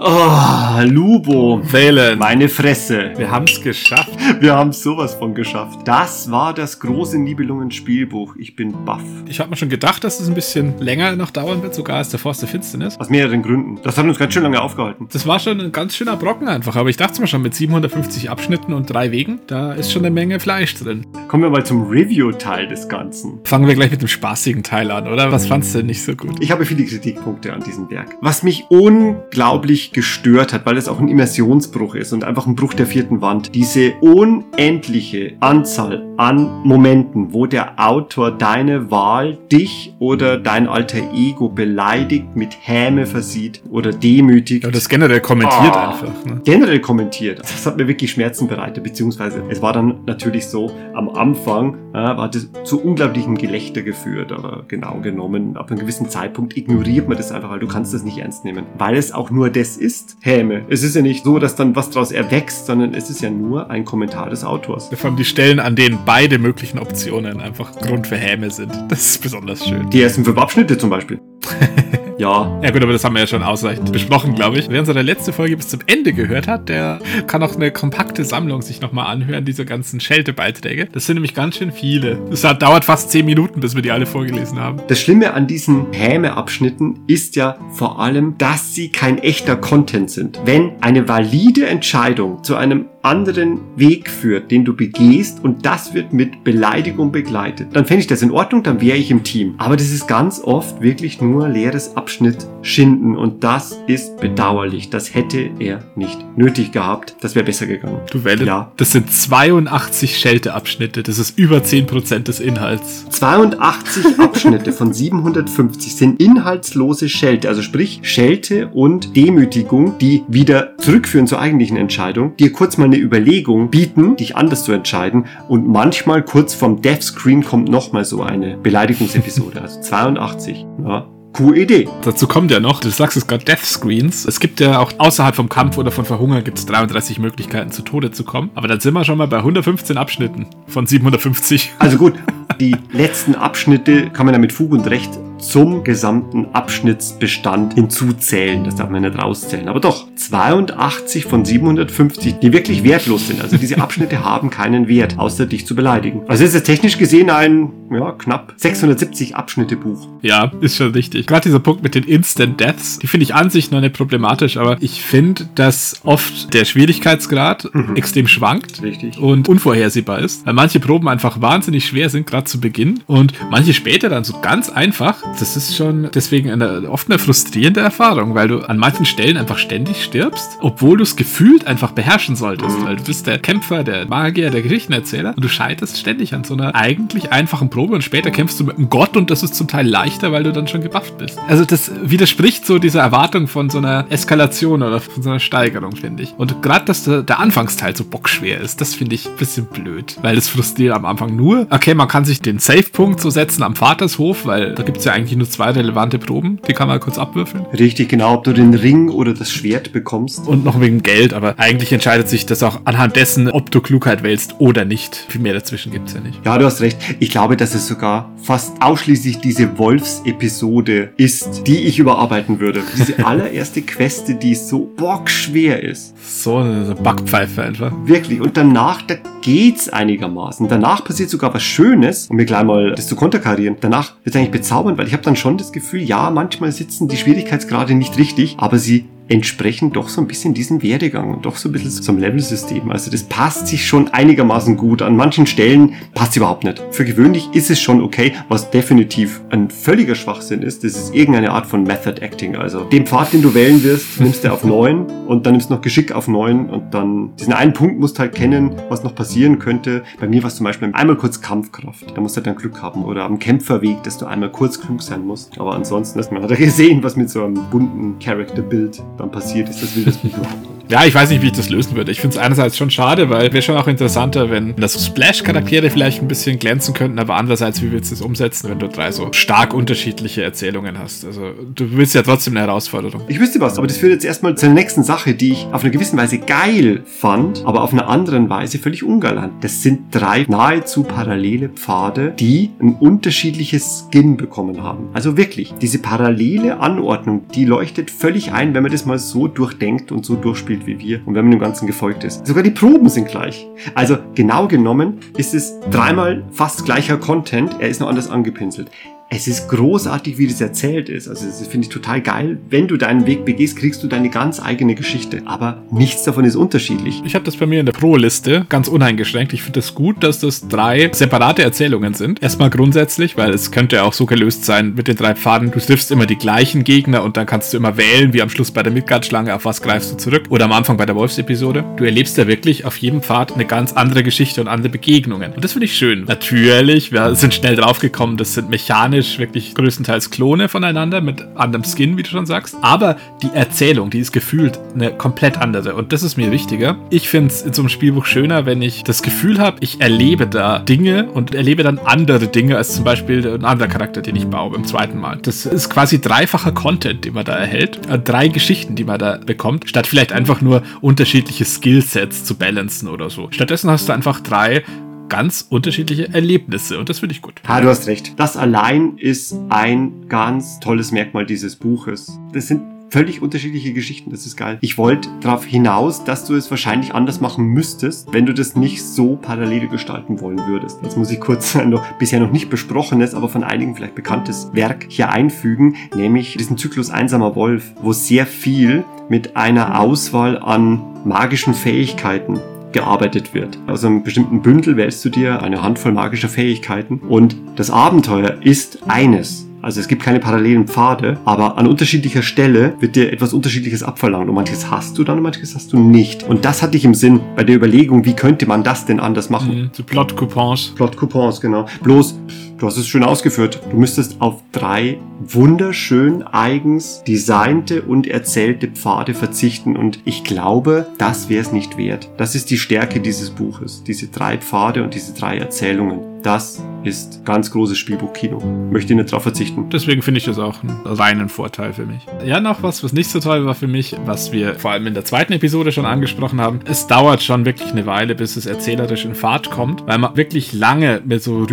Oh, Lubo. Wählen. Meine Fresse. Wir haben es geschafft. Wir haben sowas von geschafft. Das war das große Nibelungen-Spielbuch. Ich bin baff. Ich habe mir schon gedacht, dass es ein bisschen länger noch dauern wird, sogar als der Forst der Finsternis. Aus mehreren Gründen. Das hat uns ganz schön lange aufgehalten. Das war schon ein ganz schöner Brocken einfach, aber ich dachte mir schon, mit 750 Abschnitten und drei Wegen, da ist schon eine Menge Fleisch drin. Kommen wir mal zum Review-Teil des Ganzen. Fangen wir gleich mit dem spaßigen Teil an, oder? Was fandst du denn nicht so gut? Ich habe viele Kritikpunkte an diesem Werk. Was mich unglaublich mich gestört hat, weil es auch ein Immersionsbruch ist und einfach ein Bruch der vierten Wand. Diese unendliche Anzahl an Momenten, wo der Autor deine Wahl, dich oder dein alter Ego beleidigt, mit Häme versieht oder demütigt. Ja, das generell kommentiert Ah. einfach. Ne? generell kommentiert. Das hat mir wirklich Schmerzen bereitet, beziehungsweise es war dann natürlich so, am Anfang äh, war das zu unglaublichem Gelächter geführt, aber genau genommen, ab einem gewissen Zeitpunkt ignoriert man das einfach, weil du kannst das nicht ernst nehmen. Weil es auch nur das ist, Häme. Es ist ja nicht so, dass dann was daraus erwächst, sondern es ist ja nur ein Kommentar des Autors. Vor allem die Stellen, an denen beide möglichen Optionen einfach Grund für Häme sind. Das ist besonders schön. Die ersten fünf Abschnitte zum Beispiel. ja, Ja gut, aber das haben wir ja schon ausreichend besprochen, glaube ich. Wer unsere letzte Folge bis zum Ende gehört hat, der kann auch eine kompakte Sammlung sich nochmal anhören, dieser ganzen Schelte-Beiträge. Das sind nämlich ganz schön viele. Es hat- dauert fast zehn Minuten, bis wir die alle vorgelesen haben. Das Schlimme an diesen Häme-Abschnitten ist ja vor allem, dass sie kein echter Content sind. Wenn eine valide Entscheidung zu einem anderen Weg führt, den du begehst und das wird mit Beleidigung begleitet, dann fände ich das in Ordnung, dann wäre ich im Team. Aber das ist ganz oft wirklich nur leeres Abschnitt schinden und das ist bedauerlich. Das hätte er nicht nötig gehabt. Das wäre besser gegangen. Du Welle, Ja. das sind 82 Schelte-Abschnitte. Das ist über 10% des Inhalts. 82 Abschnitte von 750 sind inhaltslose Schelte, also sprich Schelte und Demütigung, die wieder zurückführen zur eigentlichen Entscheidung, dir kurz mal eine Überlegung bieten, dich anders zu entscheiden und manchmal kurz vom Death Screen kommt nochmal so eine Beleidigungsepisode, also 82. Ja. Coole Idee. Dazu kommt ja noch, du sagst es gerade, Death Screens. Es gibt ja auch außerhalb vom Kampf oder von Verhungern gibt es 33 Möglichkeiten zu Tode zu kommen. Aber dann sind wir schon mal bei 115 Abschnitten von 750. Also gut, die letzten Abschnitte kann man ja mit Fug und Recht zum gesamten Abschnittsbestand hinzuzählen. Das darf man nicht rauszählen. Aber doch, 82 von 750, die wirklich wertlos sind. Also diese Abschnitte haben keinen Wert, außer dich zu beleidigen. Also ist es technisch gesehen ein, ja, knapp 670 Abschnitte Buch. Ja, ist schon richtig. Gerade dieser Punkt mit den Instant Deaths, die finde ich an sich noch nicht problematisch, aber ich finde, dass oft der Schwierigkeitsgrad Mhm. extrem schwankt. Richtig. und unvorhersehbar ist, weil manche Proben einfach wahnsinnig schwer sind, gerade zu Beginn und manche später dann so ganz einfach. Das ist schon deswegen eine, oft eine frustrierende Erfahrung, weil du an manchen Stellen einfach ständig stirbst, obwohl du es gefühlt einfach beherrschen solltest, Mhm. weil du bist der Kämpfer, der Magier, der Geschichtenerzähler und du scheiterst ständig an so einer eigentlich einfachen Probe und später kämpfst du mit einem Gott und das ist zum Teil leichter, weil du dann schon gebufft bist. Also das widerspricht so dieser Erwartung von so einer Eskalation oder von so einer Steigerung, finde ich. Und gerade, dass der, Anfangsteil so bockschwer ist, das finde ich ein bisschen blöd, weil das frustriert am Anfang nur. Okay, man kann sich den Save-Punkt so setzen am Vatershof, weil da gibt es ja eigentlich nur zwei relevante Proben, die kann man kurz abwürfeln. Richtig, genau, ob du den Ring oder das Schwert bekommst. Und noch wegen Geld, aber eigentlich entscheidet sich das auch anhand dessen, ob du Klugheit wählst oder nicht. Viel mehr dazwischen gibt es ja nicht. Ja, du hast recht. Ich glaube, dass es sogar fast ausschließlich diese Wolfs-Episode ist, die ich überarbeiten würde. Diese allererste Queste, die so bockschwer ist. So eine Backpfeife einfach. Wirklich. Und danach, da geht's einigermaßen. Danach passiert sogar was Schönes, um mir gleich mal das zu konterkarieren. Danach wird's eigentlich bezaubernd, weil ich habe dann schon das Gefühl, ja, manchmal sitzen die Schwierigkeitsgrade nicht richtig, aber sie entsprechen doch so ein bisschen diesem Werdegang und doch so ein bisschen zum Level-System. Also das passt sich schon einigermaßen gut. An manchen Stellen passt überhaupt nicht. Für gewöhnlich ist es schon okay, was definitiv ein völliger Schwachsinn ist. Das ist irgendeine Art von Method Acting. Also den Pfad, den du wählen wirst, nimmst du auf 9 und dann nimmst du noch Geschick auf 9 und dann diesen einen Punkt musst du halt kennen, was noch passieren könnte. Bei mir war es zum Beispiel einmal kurz Kampfkraft. Da musst du halt dann Glück haben. Oder am Kämpferweg, dass du einmal kurz klug sein musst. Aber ansonsten man hat ja gesehen, was mit so einem bunten Character-Bild dann passiert ist. Das will das Buch überhaupt. Ja, ich weiß nicht, wie ich das lösen würde. Ich finde es einerseits schon schade, weil wäre schon auch interessanter, wenn das so Splash-Charaktere vielleicht ein bisschen glänzen könnten, aber andererseits, wie willst du das umsetzen, wenn du drei so stark unterschiedliche Erzählungen hast? Also, du willst ja trotzdem eine Herausforderung. Ich wüsste was, aber das führt jetzt erstmal zur nächsten Sache, die ich auf eine gewisse Weise geil fand, aber auf eine anderen Weise völlig ungalant. Das sind drei nahezu parallele Pfade, die ein unterschiedliches Skin bekommen haben. Also wirklich, diese parallele Anordnung, die leuchtet völlig ein, wenn man das mal so durchdenkt und so durchspielt wie wir und wenn man dem Ganzen gefolgt ist. Sogar die Proben sind gleich. Also genau genommen ist es dreimal fast gleicher Content, er ist nur anders angepinselt. Es ist großartig, wie das erzählt ist. Also das finde ich total geil. Wenn du deinen Weg begehst, kriegst du deine ganz eigene Geschichte. Aber nichts davon ist unterschiedlich. Ich habe das bei mir in der Pro-Liste ganz uneingeschränkt. Ich finde es das gut, dass das drei separate Erzählungen sind. Erstmal grundsätzlich, weil es könnte ja auch so gelöst sein mit den drei Pfaden. Du triffst immer die gleichen Gegner und dann kannst du immer wählen, wie am Schluss bei der Midgard-Schlange, auf was greifst du zurück. Oder am Anfang bei der Wolfsepisode. Du erlebst ja wirklich auf jedem Pfad eine ganz andere Geschichte und andere Begegnungen. Und das finde ich schön. Natürlich, wir sind schnell draufgekommen, das sind mechanisch wirklich größtenteils Klone voneinander mit anderem Skin, wie du schon sagst. Aber die Erzählung, die ist gefühlt eine komplett andere. Und das ist mir wichtiger. Ich finde es in so einem Spielbuch schöner, wenn ich das Gefühl habe, ich erlebe da Dinge und erlebe dann andere Dinge als zum Beispiel ein anderer Charakter, den ich baue beim zweiten Mal. Das ist quasi dreifacher Content, den man da erhält. Äh, drei Geschichten, die man da bekommt, statt vielleicht einfach nur unterschiedliche Skillsets zu balancen oder so. Stattdessen hast du einfach drei ganz unterschiedliche Erlebnisse und das finde ich gut. Ja, du hast recht. Das allein ist ein ganz tolles Merkmal dieses Buches. Das sind völlig unterschiedliche Geschichten. Das ist geil. Ich wollte darauf hinaus, dass du es wahrscheinlich anders machen müsstest, wenn du das nicht so parallel gestalten wollen würdest. Jetzt muss ich kurz ein noch, bisher noch nicht besprochenes, aber von einigen vielleicht bekanntes Werk hier einfügen, nämlich diesen Zyklus Einsamer Wolf, wo sehr viel mit einer Auswahl an magischen Fähigkeiten gearbeitet wird. Aus einem bestimmten Bündel wählst du dir eine Handvoll magischer Fähigkeiten und das Abenteuer ist eines. Also es gibt keine parallelen Pfade, aber an unterschiedlicher Stelle wird dir etwas Unterschiedliches abverlangt. Und manches hast du dann und manches hast du nicht. Und das hatte ich im Sinn bei der Überlegung, wie könnte man das denn anders machen? Mhm, so Plot-Coupons. Plot-Coupons, genau. Bloß, du hast es schön ausgeführt. Du müsstest auf drei wunderschön eigens designte und erzählte Pfade verzichten. Und ich glaube, das wäre es nicht wert. Das ist die Stärke dieses Buches. Diese drei Pfade und diese drei Erzählungen. Das ist ganz großes Spielbuchkino. Möchte nicht drauf verzichten. Deswegen finde ich das auch einen reinen Vorteil für mich. Ja, noch was, was nicht so toll war für mich, was wir vor allem in der zweiten Episode schon angesprochen haben. Es dauert schon wirklich eine Weile, bis es erzählerisch in Fahrt kommt, weil man wirklich lange mit so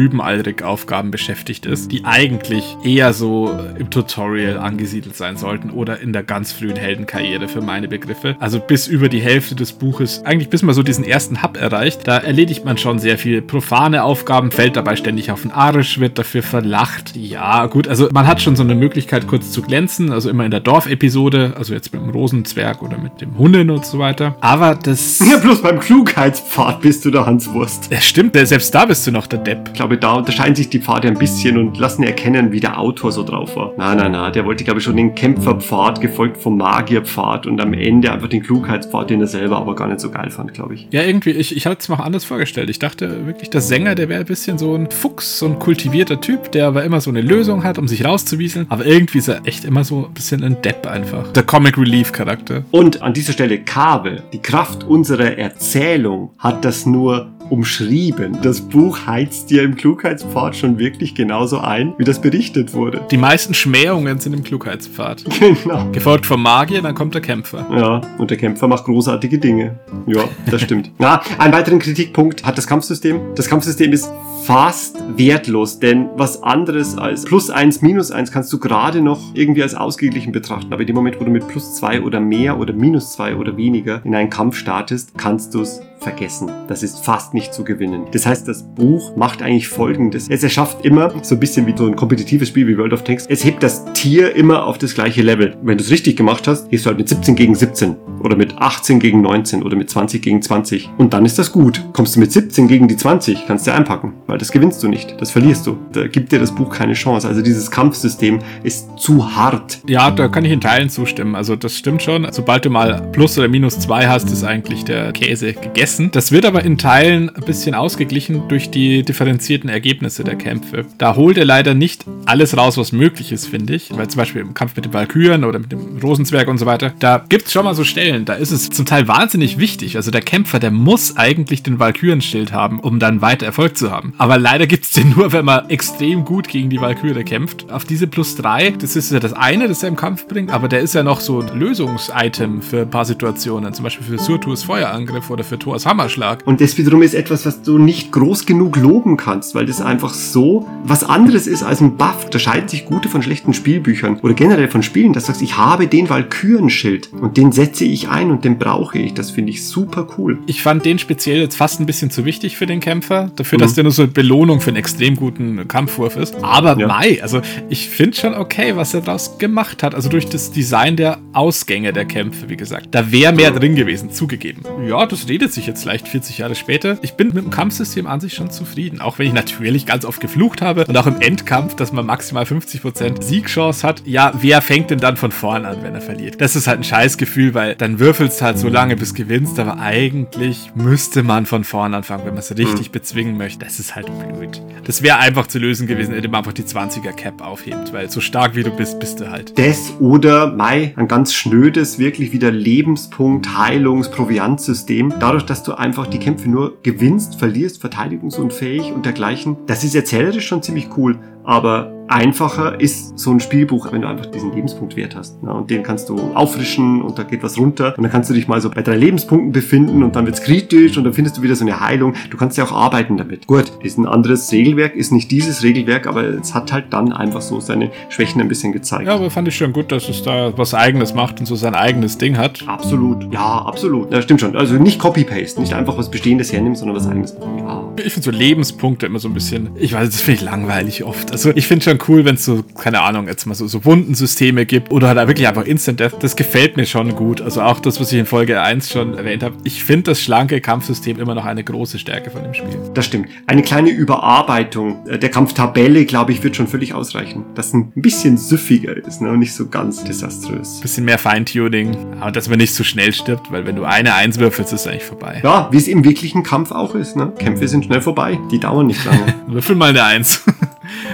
Rübenalrig-Aufgaben beschäftigt ist, die eigentlich eher so im Tutorial angesiedelt sein sollten oder in der ganz frühen Heldenkarriere für meine Begriffe. Also bis über die Hälfte des Buches, eigentlich bis man so diesen ersten Hub erreicht, da erledigt man schon sehr viel profane Aufgaben, fällt dabei ständig auf den Arsch, wird dafür verlacht. Ja, gut, also man hat schon so eine Möglichkeit, kurz zu glänzen, also immer in der Dorfepisode, also jetzt mit dem Rosenzwerg oder mit dem Hunden und so weiter. Aber das. Ja, bloß beim Klugheitspfad bist du der Hanswurst. Ja, stimmt, selbst da bist du noch der Depp. Ich glaube, da unterscheiden sich die Pfade ein bisschen und lassen erkennen, wie der Autor so drauf war. Na, na, na, der wollte, glaube ich, schon den Kämpferpfad, gefolgt vom Magierpfad und am Ende einfach den Klugheitspfad, den er selber aber gar nicht so geil fand, glaube ich. Ja, irgendwie, ich, ich hatte es mir auch anders vorgestellt. Ich dachte wirklich, der Sänger, der wäre ein bisschen so ein Fuchs, so ein kultivierter Typ, der aber immer so eine Lösung hat, um sich rauszuwieseln. Aber irgendwie ist er echt immer so ein bisschen ein Depp einfach. Der Comic Relief Charakter. Und an dieser Stelle Kabel. Die Kraft unserer Erzählung hat das nur umschrieben. Das Buch heizt dir im Klugheitspfad schon wirklich genauso ein, wie das berichtet wurde. Die meisten Schmähungen sind im Klugheitspfad. Genau. Gefolgt vom Magier, dann kommt der Kämpfer. Ja, und der Kämpfer macht großartige Dinge. Ja, das stimmt. Na, einen weiteren Kritikpunkt hat das Kampfsystem. Das Kampfsystem ist fast wertlos, denn was anderes als plus eins, minus eins kannst du gerade noch irgendwie als ausgeglichen betrachten. Aber in dem Moment, wo du mit plus zwei oder mehr oder minus zwei oder weniger in einen Kampf startest, kannst du es vergessen. Das ist fast nicht zu gewinnen. Das heißt, das Buch macht eigentlich folgendes. Es erschafft immer, so ein bisschen wie so ein kompetitives Spiel wie World of Tanks, es hebt das Tier immer auf das gleiche Level. Wenn du es richtig gemacht hast, gehst du halt mit 17 gegen 17 oder mit 18 gegen 19 oder mit 20 gegen 20 und dann ist das gut. Kommst du mit 17 gegen die 20, kannst du einpacken, weil das gewinnst du nicht, das verlierst du. Da gibt dir das Buch keine Chance. Also dieses Kampfsystem ist zu hart. Ja, da kann ich in Teilen zustimmen. Also das stimmt schon. Sobald du mal plus oder minus zwei hast, ist eigentlich der Käse gegessen. Das wird aber in Teilen ein bisschen ausgeglichen durch die differenzierten Ergebnisse der Kämpfe. Da holt er leider nicht alles raus, was möglich ist, finde ich. Weil zum Beispiel im Kampf mit den Valkyren oder mit dem Rosenzwerg und so weiter, da gibt es schon mal so Stellen, da ist es zum Teil wahnsinnig wichtig. Also der Kämpfer, der muss eigentlich den Valkyrenschild haben, um dann weiter Erfolg zu haben. Aber leider gibt es den nur, wenn man extrem gut gegen die Valkyrie kämpft. Auf diese plus drei, das ist ja das eine, das er im Kampf bringt, aber der ist ja noch so ein Lösungsitem für ein paar Situationen. Zum Beispiel für Surturs Feuerangriff oder für Thors Hammerschlag. Und das wiederum ist etwas, was du nicht groß genug loben kannst, weil das einfach so was anderes ist als ein Buff. Da scheiden sich gute von schlechten Spielbüchern oder generell von Spielen, dass du sagst, ich habe den Valkyrenschild und den setze ich ein und den brauche ich. Das finde ich super cool. Ich fand den speziell jetzt fast ein bisschen zu wichtig für den Kämpfer, dafür, mhm. dass der nur so eine Belohnung für einen extrem guten Kampfwurf ist. Aber ja. Mai, also ich finde schon okay, was er daraus gemacht hat. Also durch das Design der Ausgänge der Kämpfe, wie gesagt. Da wäre mehr drin gewesen, zugegeben. Ja, das redet sich jetzt leicht 40 Jahre später. Ich bin mit dem Kampfsystem an sich schon zufrieden. Auch wenn ich natürlich ganz oft geflucht habe und auch im Endkampf, dass man maximal 50% Siegchance hat. Ja, wer fängt denn dann von vorn an, wenn er verliert? Das ist halt ein Scheißgefühl, weil dann würfelst halt so lange bis gewinnst, aber eigentlich müsste man von vorn anfangen, wenn man es richtig mhm. bezwingen möchte. Das ist halt blöd. Das wäre einfach zu lösen gewesen, indem man einfach die 20er Cap aufhebt, weil so stark wie du bist, bist du halt. Das oder Mai, ein ganz schnödes, wirklich wieder Lebenspunkt, Heilungs-, Proviantsystem. Dadurch, dass du einfach die Kämpfe nur gewinnst, verlierst, verteidigungsunfähig und dergleichen. Das ist erzählerisch schon ziemlich cool, aber einfacher ist so ein Spielbuch, wenn du einfach diesen Lebenspunktwert hast. Ne? Und den kannst du auffrischen und da geht was runter. Und dann kannst du dich mal so bei drei Lebenspunkten befinden und dann wird's kritisch und dann findest du wieder so eine Heilung. Du kannst ja auch arbeiten damit. Gut, ist ein anderes Regelwerk, ist nicht dieses Regelwerk, aber es hat halt dann einfach so seine Schwächen ein bisschen gezeigt. Ja, aber fand ich schon gut, dass es da was eigenes macht und so sein eigenes Ding hat. Absolut. Ja, absolut. Ja, stimmt schon. Also nicht Copy-Paste, nicht einfach was Bestehendes hernehmen, sondern was eigenes. Ja. Ich finde so Lebenspunkte immer so ein bisschen, ich weiß, das finde ich langweilig oft. Also ich finde schon cool, wenn es so, keine Ahnung, jetzt mal so, so Wundensysteme gibt oder halt wirklich einfach Instant Death. Das gefällt mir schon gut. Also auch das, was ich in Folge 1 schon erwähnt habe. Ich finde das schlanke Kampfsystem immer noch eine große Stärke von dem Spiel. Das stimmt. Eine kleine Überarbeitung der Kampftabelle, glaube ich, wird schon völlig ausreichen. Dass ein bisschen süffiger ist ne? und nicht so ganz desaströs. Bisschen mehr Feintuning, aber dass man nicht so schnell stirbt, weil wenn du eine Eins würfelst, ist es eigentlich vorbei. Ja, wie es im wirklichen Kampf auch ist. Ne? Kämpfe sind schnell vorbei. Die dauern nicht lange. Würfel mal eine Eins.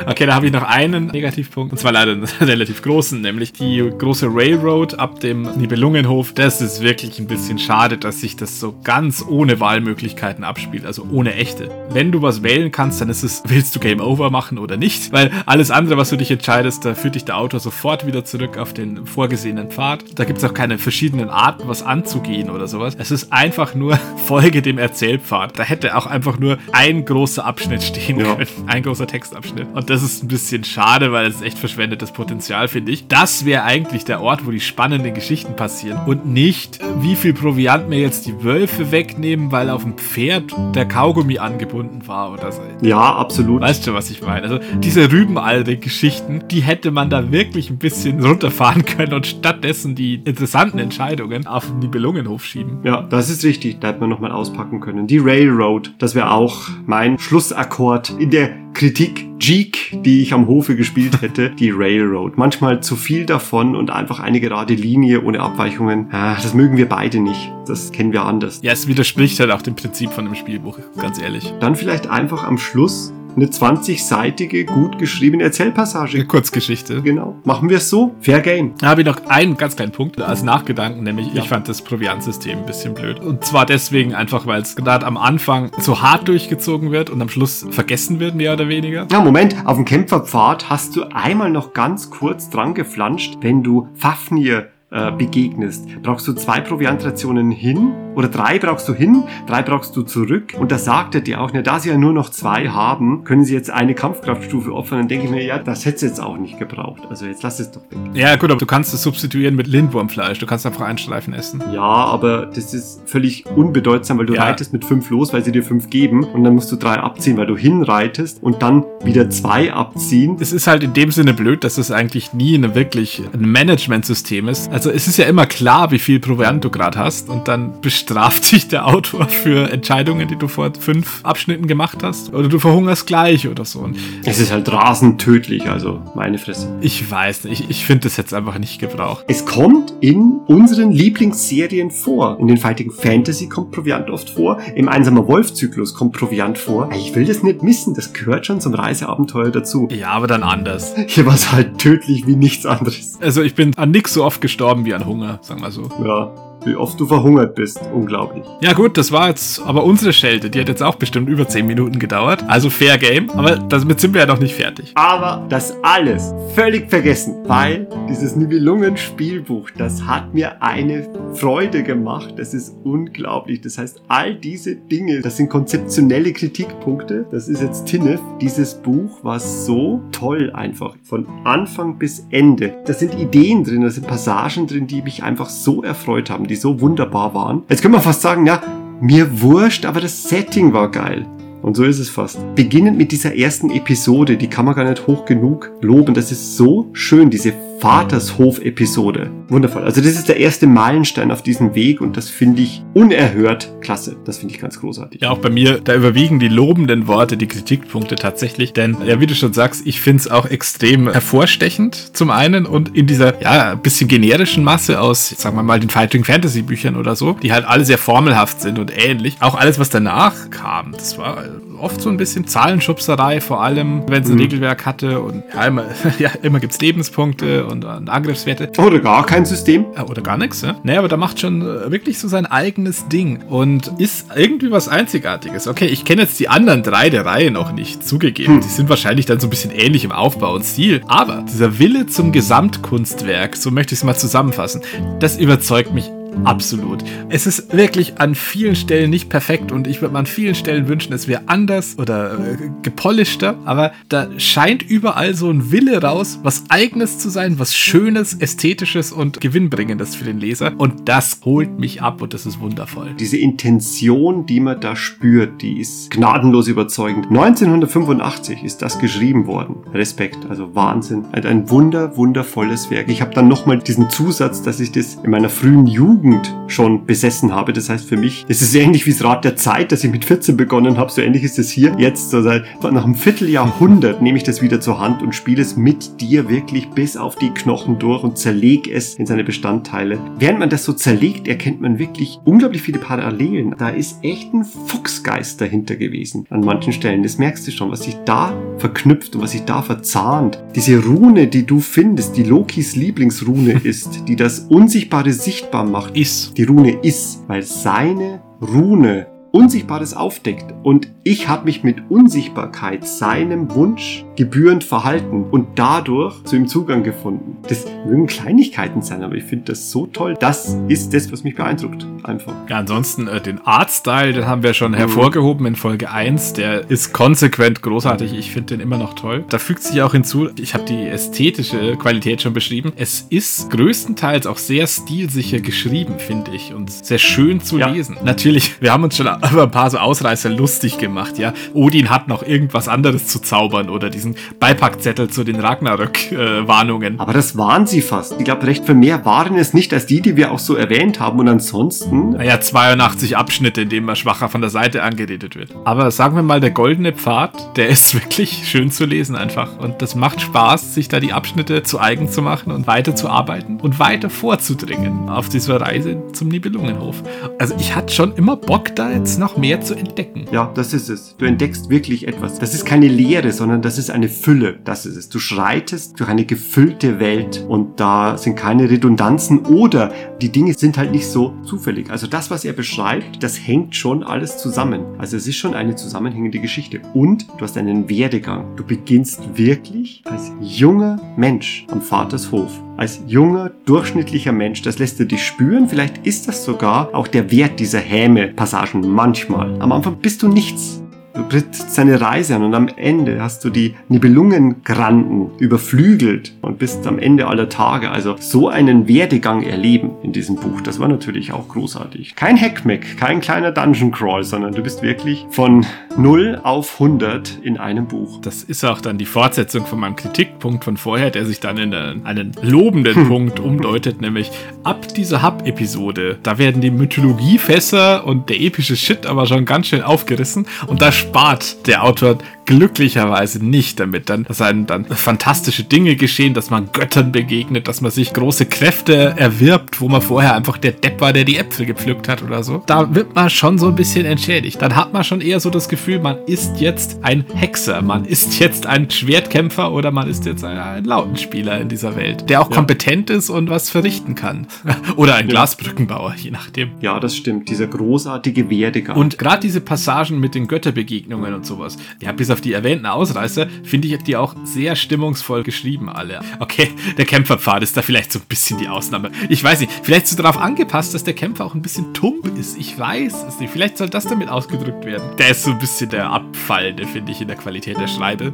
Okay, da habe ich noch einen Negativpunkt, und zwar leider einen relativ großen, nämlich die große Railroad ab dem Nibelungenhof. Das ist wirklich ein bisschen schade, dass sich das so ganz ohne Wahlmöglichkeiten abspielt, also ohne echte. Wenn du was wählen kannst, dann ist es, willst du Game Over machen oder nicht? Weil alles andere, was du dich entscheidest, da führt dich der Autor sofort wieder zurück auf den vorgesehenen Pfad. Da gibt es auch keine verschiedenen Arten, was anzugehen oder sowas. Es ist einfach nur Folge dem Erzählpfad. Da hätte auch einfach nur ein großer Abschnitt stehen ja. können, ein großer Textabschnitt. Und das ist ein bisschen schade, weil es echt verschwendetes Potenzial, finde ich. Das wäre eigentlich der Ort, wo die spannenden Geschichten passieren. Und nicht, wie viel Proviant mir jetzt die Wölfe wegnehmen, weil auf dem Pferd der Kaugummi angebunden war oder so. Ja, absolut. Weißt du, was ich meine? Also diese Rübenalde-Geschichten, die hätte man da wirklich ein bisschen runterfahren können und stattdessen die interessanten Entscheidungen auf den Nibelungenhof schieben. Ja, das ist richtig. Da hätte man nochmal auspacken können. Die Railroad, das wäre auch mein Schlussakkord in der Kritik Jeek, die ich am Hofe gespielt hätte, die Railroad. Manchmal zu viel davon und einfach eine gerade Linie ohne Abweichungen. Ah, das mögen wir beide nicht. Das kennen wir anders. Ja, es widerspricht halt auch dem Prinzip von dem Spielbuch, ganz ehrlich. Dann vielleicht einfach am Schluss eine 20-seitige, gut geschriebene Erzählpassage. Eine Kurzgeschichte. Genau. Machen wir es so. Fair Game. Da habe ich noch einen ganz kleinen Punkt als Nachgedanken, nämlich ja. ich fand das Proviantsystem ein bisschen blöd. Und zwar deswegen einfach, weil es gerade am Anfang so hart durchgezogen wird und am Schluss vergessen wird, mehr oder weniger. Ja, Moment. Auf dem Kämpferpfad hast du einmal noch ganz kurz dran geflanscht, wenn du Fafnir äh, begegnest, brauchst du zwei Proviantrationen hin oder drei brauchst du hin, drei brauchst du zurück. Und da sagt er dir auch, na, da sie ja nur noch zwei haben, können sie jetzt eine Kampfkraftstufe opfern. Dann denke ich mir, ja, das hätte es jetzt auch nicht gebraucht. Also jetzt lass es doch weg. Ja, gut, aber du kannst es substituieren mit Lindwurmfleisch. Du kannst einfach einen Streifen essen. Ja, aber das ist völlig unbedeutsam, weil du ja. reitest mit fünf los, weil sie dir fünf geben. Und dann musst du drei abziehen, weil du hinreitest und dann wieder zwei abziehen. Es ist halt in dem Sinne blöd, dass es eigentlich nie eine wirklich ein Managementsystem ist. Also es ist ja immer klar, wie viel Proviant du gerade hast. Und dann bestraft sich der Autor für Entscheidungen, die du vor fünf Abschnitten gemacht hast. Oder du verhungerst gleich oder so. Es ist halt rasend tödlich, also meine Fresse. Ich weiß nicht, ich, ich finde das jetzt einfach nicht gebraucht. Es kommt in unseren Lieblingsserien vor. In den Fighting Fantasy kommt Proviant oft vor. Im Einsamer Wolf-Zyklus kommt Proviant vor. Ich will das nicht missen, das gehört schon zum Reiseabenteuer dazu. Ja, aber dann anders. Hier war es halt tödlich wie nichts anderes. Also ich bin an nix so oft gestorben wie an Hunger, sagen wir so. Ja. Wie oft du verhungert bist. Unglaublich. Ja gut, das war jetzt aber unsere Schelte. Die hat jetzt auch bestimmt über 10 Minuten gedauert. Also fair game. Aber damit sind wir ja noch nicht fertig. Aber das alles völlig vergessen, weil dieses Nibelungen-Spielbuch, das hat mir eine Freude gemacht. Das ist unglaublich. Das heißt, all diese Dinge, das sind konzeptionelle Kritikpunkte. Das ist jetzt Tinnef. Dieses Buch war so toll einfach. Von Anfang bis Ende. Da sind Ideen drin, da sind Passagen drin, die mich einfach so erfreut haben, die so wunderbar waren. Jetzt können wir fast sagen, ja, mir wurscht, aber das Setting war geil. Und so ist es fast. Beginnend mit dieser ersten Episode, die kann man gar nicht hoch genug loben. Das ist so schön, diese Vatershof-Episode. Wundervoll. Also das ist der erste Meilenstein auf diesem Weg und das finde ich unerhört klasse. Das finde ich ganz großartig. Ja, auch bei mir, da überwiegen die lobenden Worte, die Kritikpunkte tatsächlich. Denn, ja, wie du schon sagst, ich finde es auch extrem hervorstechend zum einen und in dieser, ja, bisschen generischen Masse aus, sagen wir mal, den Fighting Fantasy Büchern oder so, die halt alle sehr formelhaft sind und ähnlich. Auch alles, was danach kam, das war oft so ein bisschen Zahlenschubserei, vor allem, wenn es ein mhm. Regelwerk hatte und ja, immer, ja, immer gibt es Lebenspunkte und, und, Angriffswerte. Oder gar kein System. Oder gar nichts, ja. Nee, aber da macht schon äh, wirklich so sein eigenes Ding und ist irgendwie was Einzigartiges. Okay, ich kenne jetzt die anderen drei der Reihe noch nicht, zugegeben. Hm. Die sind wahrscheinlich dann so ein bisschen ähnlich im Aufbau und Stil, aber dieser Wille zum Gesamtkunstwerk, so möchte ich es mal zusammenfassen, das überzeugt mich Absolut. Es ist wirklich an vielen Stellen nicht perfekt und ich würde mir an vielen Stellen wünschen, es wäre anders oder äh, gepolischter, aber da scheint überall so ein Wille raus, was eigenes zu sein, was schönes, ästhetisches und gewinnbringendes für den Leser und das holt mich ab und das ist wundervoll. Diese Intention, die man da spürt, die ist gnadenlos überzeugend. 1985 ist das geschrieben worden. Respekt, also Wahnsinn. Ein wunder, wundervolles Werk. Ich habe dann nochmal diesen Zusatz, dass ich das in meiner frühen Jugend Jugend schon besessen habe. Das heißt für mich, es ist ähnlich wie das Rad der Zeit, dass ich mit 14 begonnen habe. So ähnlich ist es hier. Jetzt, so nach einem Vierteljahrhundert, nehme ich das wieder zur Hand und spiele es mit dir wirklich bis auf die Knochen durch und zerlege es in seine Bestandteile. Während man das so zerlegt, erkennt man wirklich unglaublich viele Parallelen. Da ist echt ein Fuchsgeist dahinter gewesen an manchen Stellen. Das merkst du schon, was sich da verknüpft und was sich da verzahnt. Diese Rune, die du findest, die Lokis Lieblingsrune ist, die das Unsichtbare sichtbar macht, ist. Die Rune ist, weil seine Rune Unsichtbares aufdeckt und ich habe mich mit Unsichtbarkeit seinem Wunsch gebührend verhalten und dadurch zu ihm Zugang gefunden. Das mögen Kleinigkeiten sein, aber ich finde das so toll. Das ist das, was mich beeindruckt. Einfach. Ja, ansonsten äh, den Artstyle, den haben wir schon mhm. hervorgehoben in Folge 1. Der ist konsequent großartig. Ich finde den immer noch toll. Da fügt sich auch hinzu, ich habe die ästhetische Qualität schon beschrieben. Es ist größtenteils auch sehr stilsicher geschrieben, finde ich, und sehr schön zu ja. lesen. Natürlich, wir haben uns schon über ein paar so Ausreißer lustig gemacht, ja. Odin hat noch irgendwas anderes zu zaubern oder diesen Beipackzettel zu den Ragnarök-Warnungen. Aber das waren sie fast. Ich glaube, recht viel mehr waren es nicht als die, die wir auch so erwähnt haben. Und ansonsten. Naja, 82 Abschnitte, in denen man schwacher von der Seite angeredet wird. Aber sagen wir mal, der goldene Pfad, der ist wirklich schön zu lesen einfach. Und das macht Spaß, sich da die Abschnitte zu eigen zu machen und weiter zu arbeiten und weiter vorzudringen auf dieser Reise zum Nibelungenhof. Also ich hatte schon immer Bock da jetzt noch mehr zu entdecken. Ja, das ist es. Du entdeckst wirklich etwas. Das ist keine Leere, sondern das ist eine Fülle. Das ist es. Du schreitest durch eine gefüllte Welt und da sind keine Redundanzen oder die Dinge sind halt nicht so zufällig. Also das, was er beschreibt, das hängt schon alles zusammen. Also es ist schon eine zusammenhängende Geschichte. Und du hast einen Werdegang. Du beginnst wirklich als junger Mensch am Vaters Hof als junger, durchschnittlicher Mensch, das lässt du dich spüren. Vielleicht ist das sogar auch der Wert dieser Häme-Passagen manchmal. Am Anfang bist du nichts. Du trittst seine Reise an und am Ende hast du die Nibelungengranden überflügelt und bist am Ende aller Tage. Also so einen Werdegang erleben in diesem Buch, das war natürlich auch großartig. Kein Hackmeck, kein kleiner Dungeon Crawl, sondern du bist wirklich von 0 auf 100 in einem Buch. Das ist auch dann die Fortsetzung von meinem Kritikpunkt von vorher, der sich dann in einen lobenden hm. Punkt umdeutet, nämlich ab dieser Hub-Episode, da werden die Mythologiefässer und der epische Shit aber schon ganz schön aufgerissen und da spart der Autor glücklicherweise nicht damit, dann, dass einem dann fantastische Dinge geschehen, dass man Göttern begegnet, dass man sich große Kräfte erwirbt, wo man vorher einfach der Depp war, der die Äpfel gepflückt hat oder so. Da wird man schon so ein bisschen entschädigt. Dann hat man schon eher so das Gefühl, man ist jetzt ein Hexer, man ist jetzt ein Schwertkämpfer oder man ist jetzt ein, ein Lautenspieler in dieser Welt, der auch ja. kompetent ist und was verrichten kann. oder ein ja. Glasbrückenbauer, je nachdem. Ja, das stimmt. Dieser großartige Werdegang. Und gerade diese Passagen mit den Götterbegegnungen und sowas, ja, bis auf die erwähnten Ausreißer, finde ich die auch sehr stimmungsvoll geschrieben, alle. Okay, der Kämpferpfad ist da vielleicht so ein bisschen die Ausnahme. Ich weiß nicht, vielleicht so darauf angepasst, dass der Kämpfer auch ein bisschen tump ist. Ich weiß es nicht. Vielleicht soll das damit ausgedrückt werden. Der ist so ein bisschen der Abfallende, finde ich, in der Qualität der Schreibe.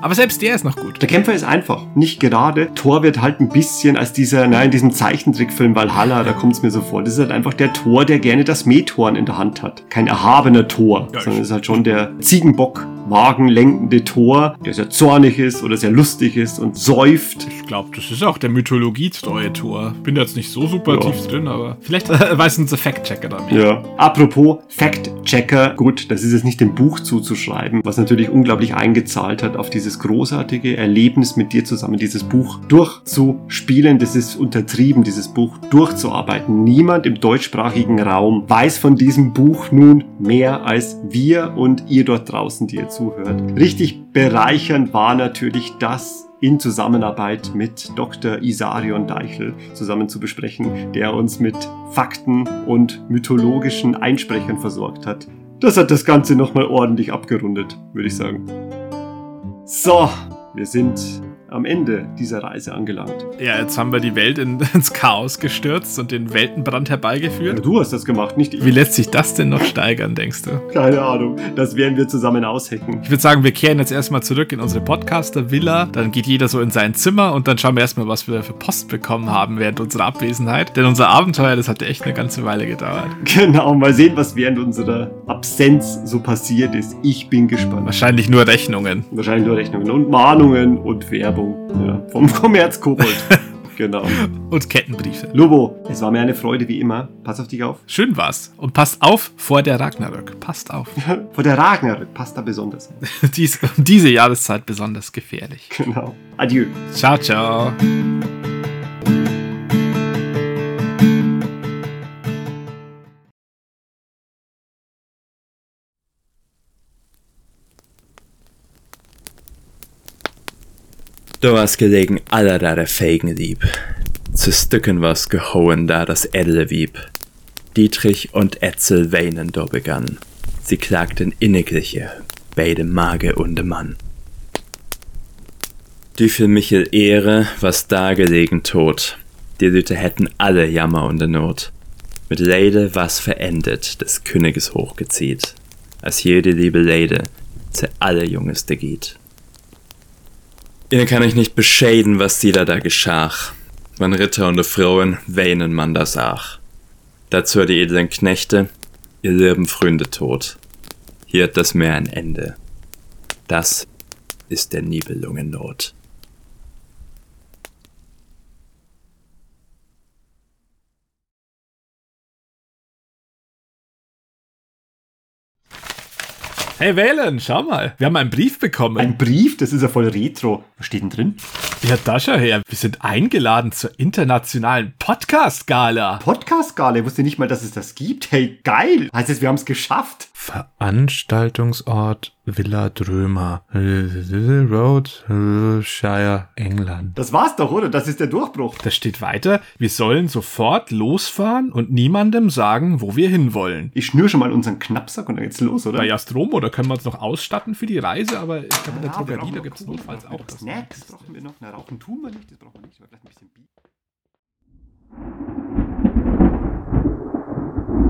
Aber selbst der ist noch gut. Der Kämpfer ist einfach, nicht gerade. Thor wird halt ein bisschen als dieser, nein, in diesem Zeichentrickfilm Valhalla, da kommt es mir so vor. Das ist halt einfach der Thor, der gerne das Methorn in der Hand hat. Kein erhabener Thor, ja, sondern ist halt schon der Ziegenbock wagenlenkende Thor, der sehr zornig ist oder sehr lustig ist und säuft. Ich glaube, das ist auch der mythologietreue Thor. Bin da jetzt nicht so super ja. tief drin, aber vielleicht äh, weiß unser Fact-Checker da mehr. Ja. Apropos Fact-Checker, gut, das ist jetzt nicht dem Buch zuzuschreiben, was natürlich unglaublich eingezahlt hat auf dieses großartige Erlebnis mit dir zusammen, dieses Buch durchzuspielen. Das ist untertrieben, dieses Buch durchzuarbeiten. Niemand im deutschsprachigen Raum weiß von diesem Buch nun mehr als wir und ihr dort draußen, die jetzt zuhört. Richtig bereichernd war natürlich das, in Zusammenarbeit mit Dr. Isarion Deichel zusammen zu besprechen, der uns mit Fakten und mythologischen Einsprechern versorgt hat. Das hat das Ganze nochmal ordentlich abgerundet, würde ich sagen. So, wir sind am Ende dieser Reise angelangt. Ja, jetzt haben wir die Welt in, ins Chaos gestürzt und den Weltenbrand herbeigeführt. Ja, du hast das gemacht, nicht ich. Wie lässt sich das denn noch steigern, denkst du? Keine Ahnung. Das werden wir zusammen aushecken. Ich würde sagen, wir kehren jetzt erstmal zurück in unsere Podcaster-Villa. Dann geht jeder so in sein Zimmer und dann schauen wir erstmal, was wir für Post bekommen haben während unserer Abwesenheit. Denn unser Abenteuer, das hat echt eine ganze Weile gedauert. Genau, mal sehen, was während unserer Absenz so passiert ist. Ich bin gespannt. Wahrscheinlich nur Rechnungen. Wahrscheinlich nur Rechnungen und Mahnungen und Werbung. Werbung. Ja, vom Kommerzkobold. genau. Und Kettenbriefe. Lobo, es war mir eine Freude wie immer. Pass auf dich auf. Schön war's. Und passt auf vor der Ragnarök. Passt auf. vor der Ragnarök passt da besonders. Dies, diese Jahreszeit besonders gefährlich. Genau. Adieu. Ciao, ciao. Da was gelegen aller da der Feigen lieb. Zu Stücken was gehauen da das edle Wieb. Dietrich und Etzel weinen da begann. Sie klagten innigliche, beide Mage und Mann. Die für Michel Ehre, was da gelegen tot. Die Lüte hätten alle Jammer und Not. Mit Leide was verendet, des Königes hochgezieht, als jede liebe Leide zu alle Jungeste geht. Ihnen kann ich nicht bescheiden, was sie da da geschach. Wann Ritter und Frauen weinen man das ach. Dazu die edlen Knechte, ihr lieben Freunde tot. Hier hat das Meer ein Ende. Das ist der Nibelungennot. Hey Valen, schau mal. Wir haben einen Brief bekommen. Ein Brief? Das ist ja voll retro. Was steht denn drin? Ja, da schau her. Wir sind eingeladen zur internationalen Podcast-Gala. Podcast-Gala? Ich wusste nicht mal, dass es das gibt. Hey, geil. Heißt es, wir haben es geschafft. Veranstaltungsort Villa Drömer. Road, Shire, England. Das war's doch, oder? Das ist der Durchbruch. Da steht weiter, wir sollen sofort losfahren und niemandem sagen, wo wir hinwollen. Ich schnür schon mal unseren Knappsack und dann geht's los, oder? Bei Astrom, oder können wir uns noch ausstatten für die Reise? Aber ich glaube, in der Drogerie, da gibt's notfalls auch das. Snacks brauchen wir noch. Na, rauchen tun wir nicht, das brauchen wir nicht. Aber vielleicht ein bisschen Bier.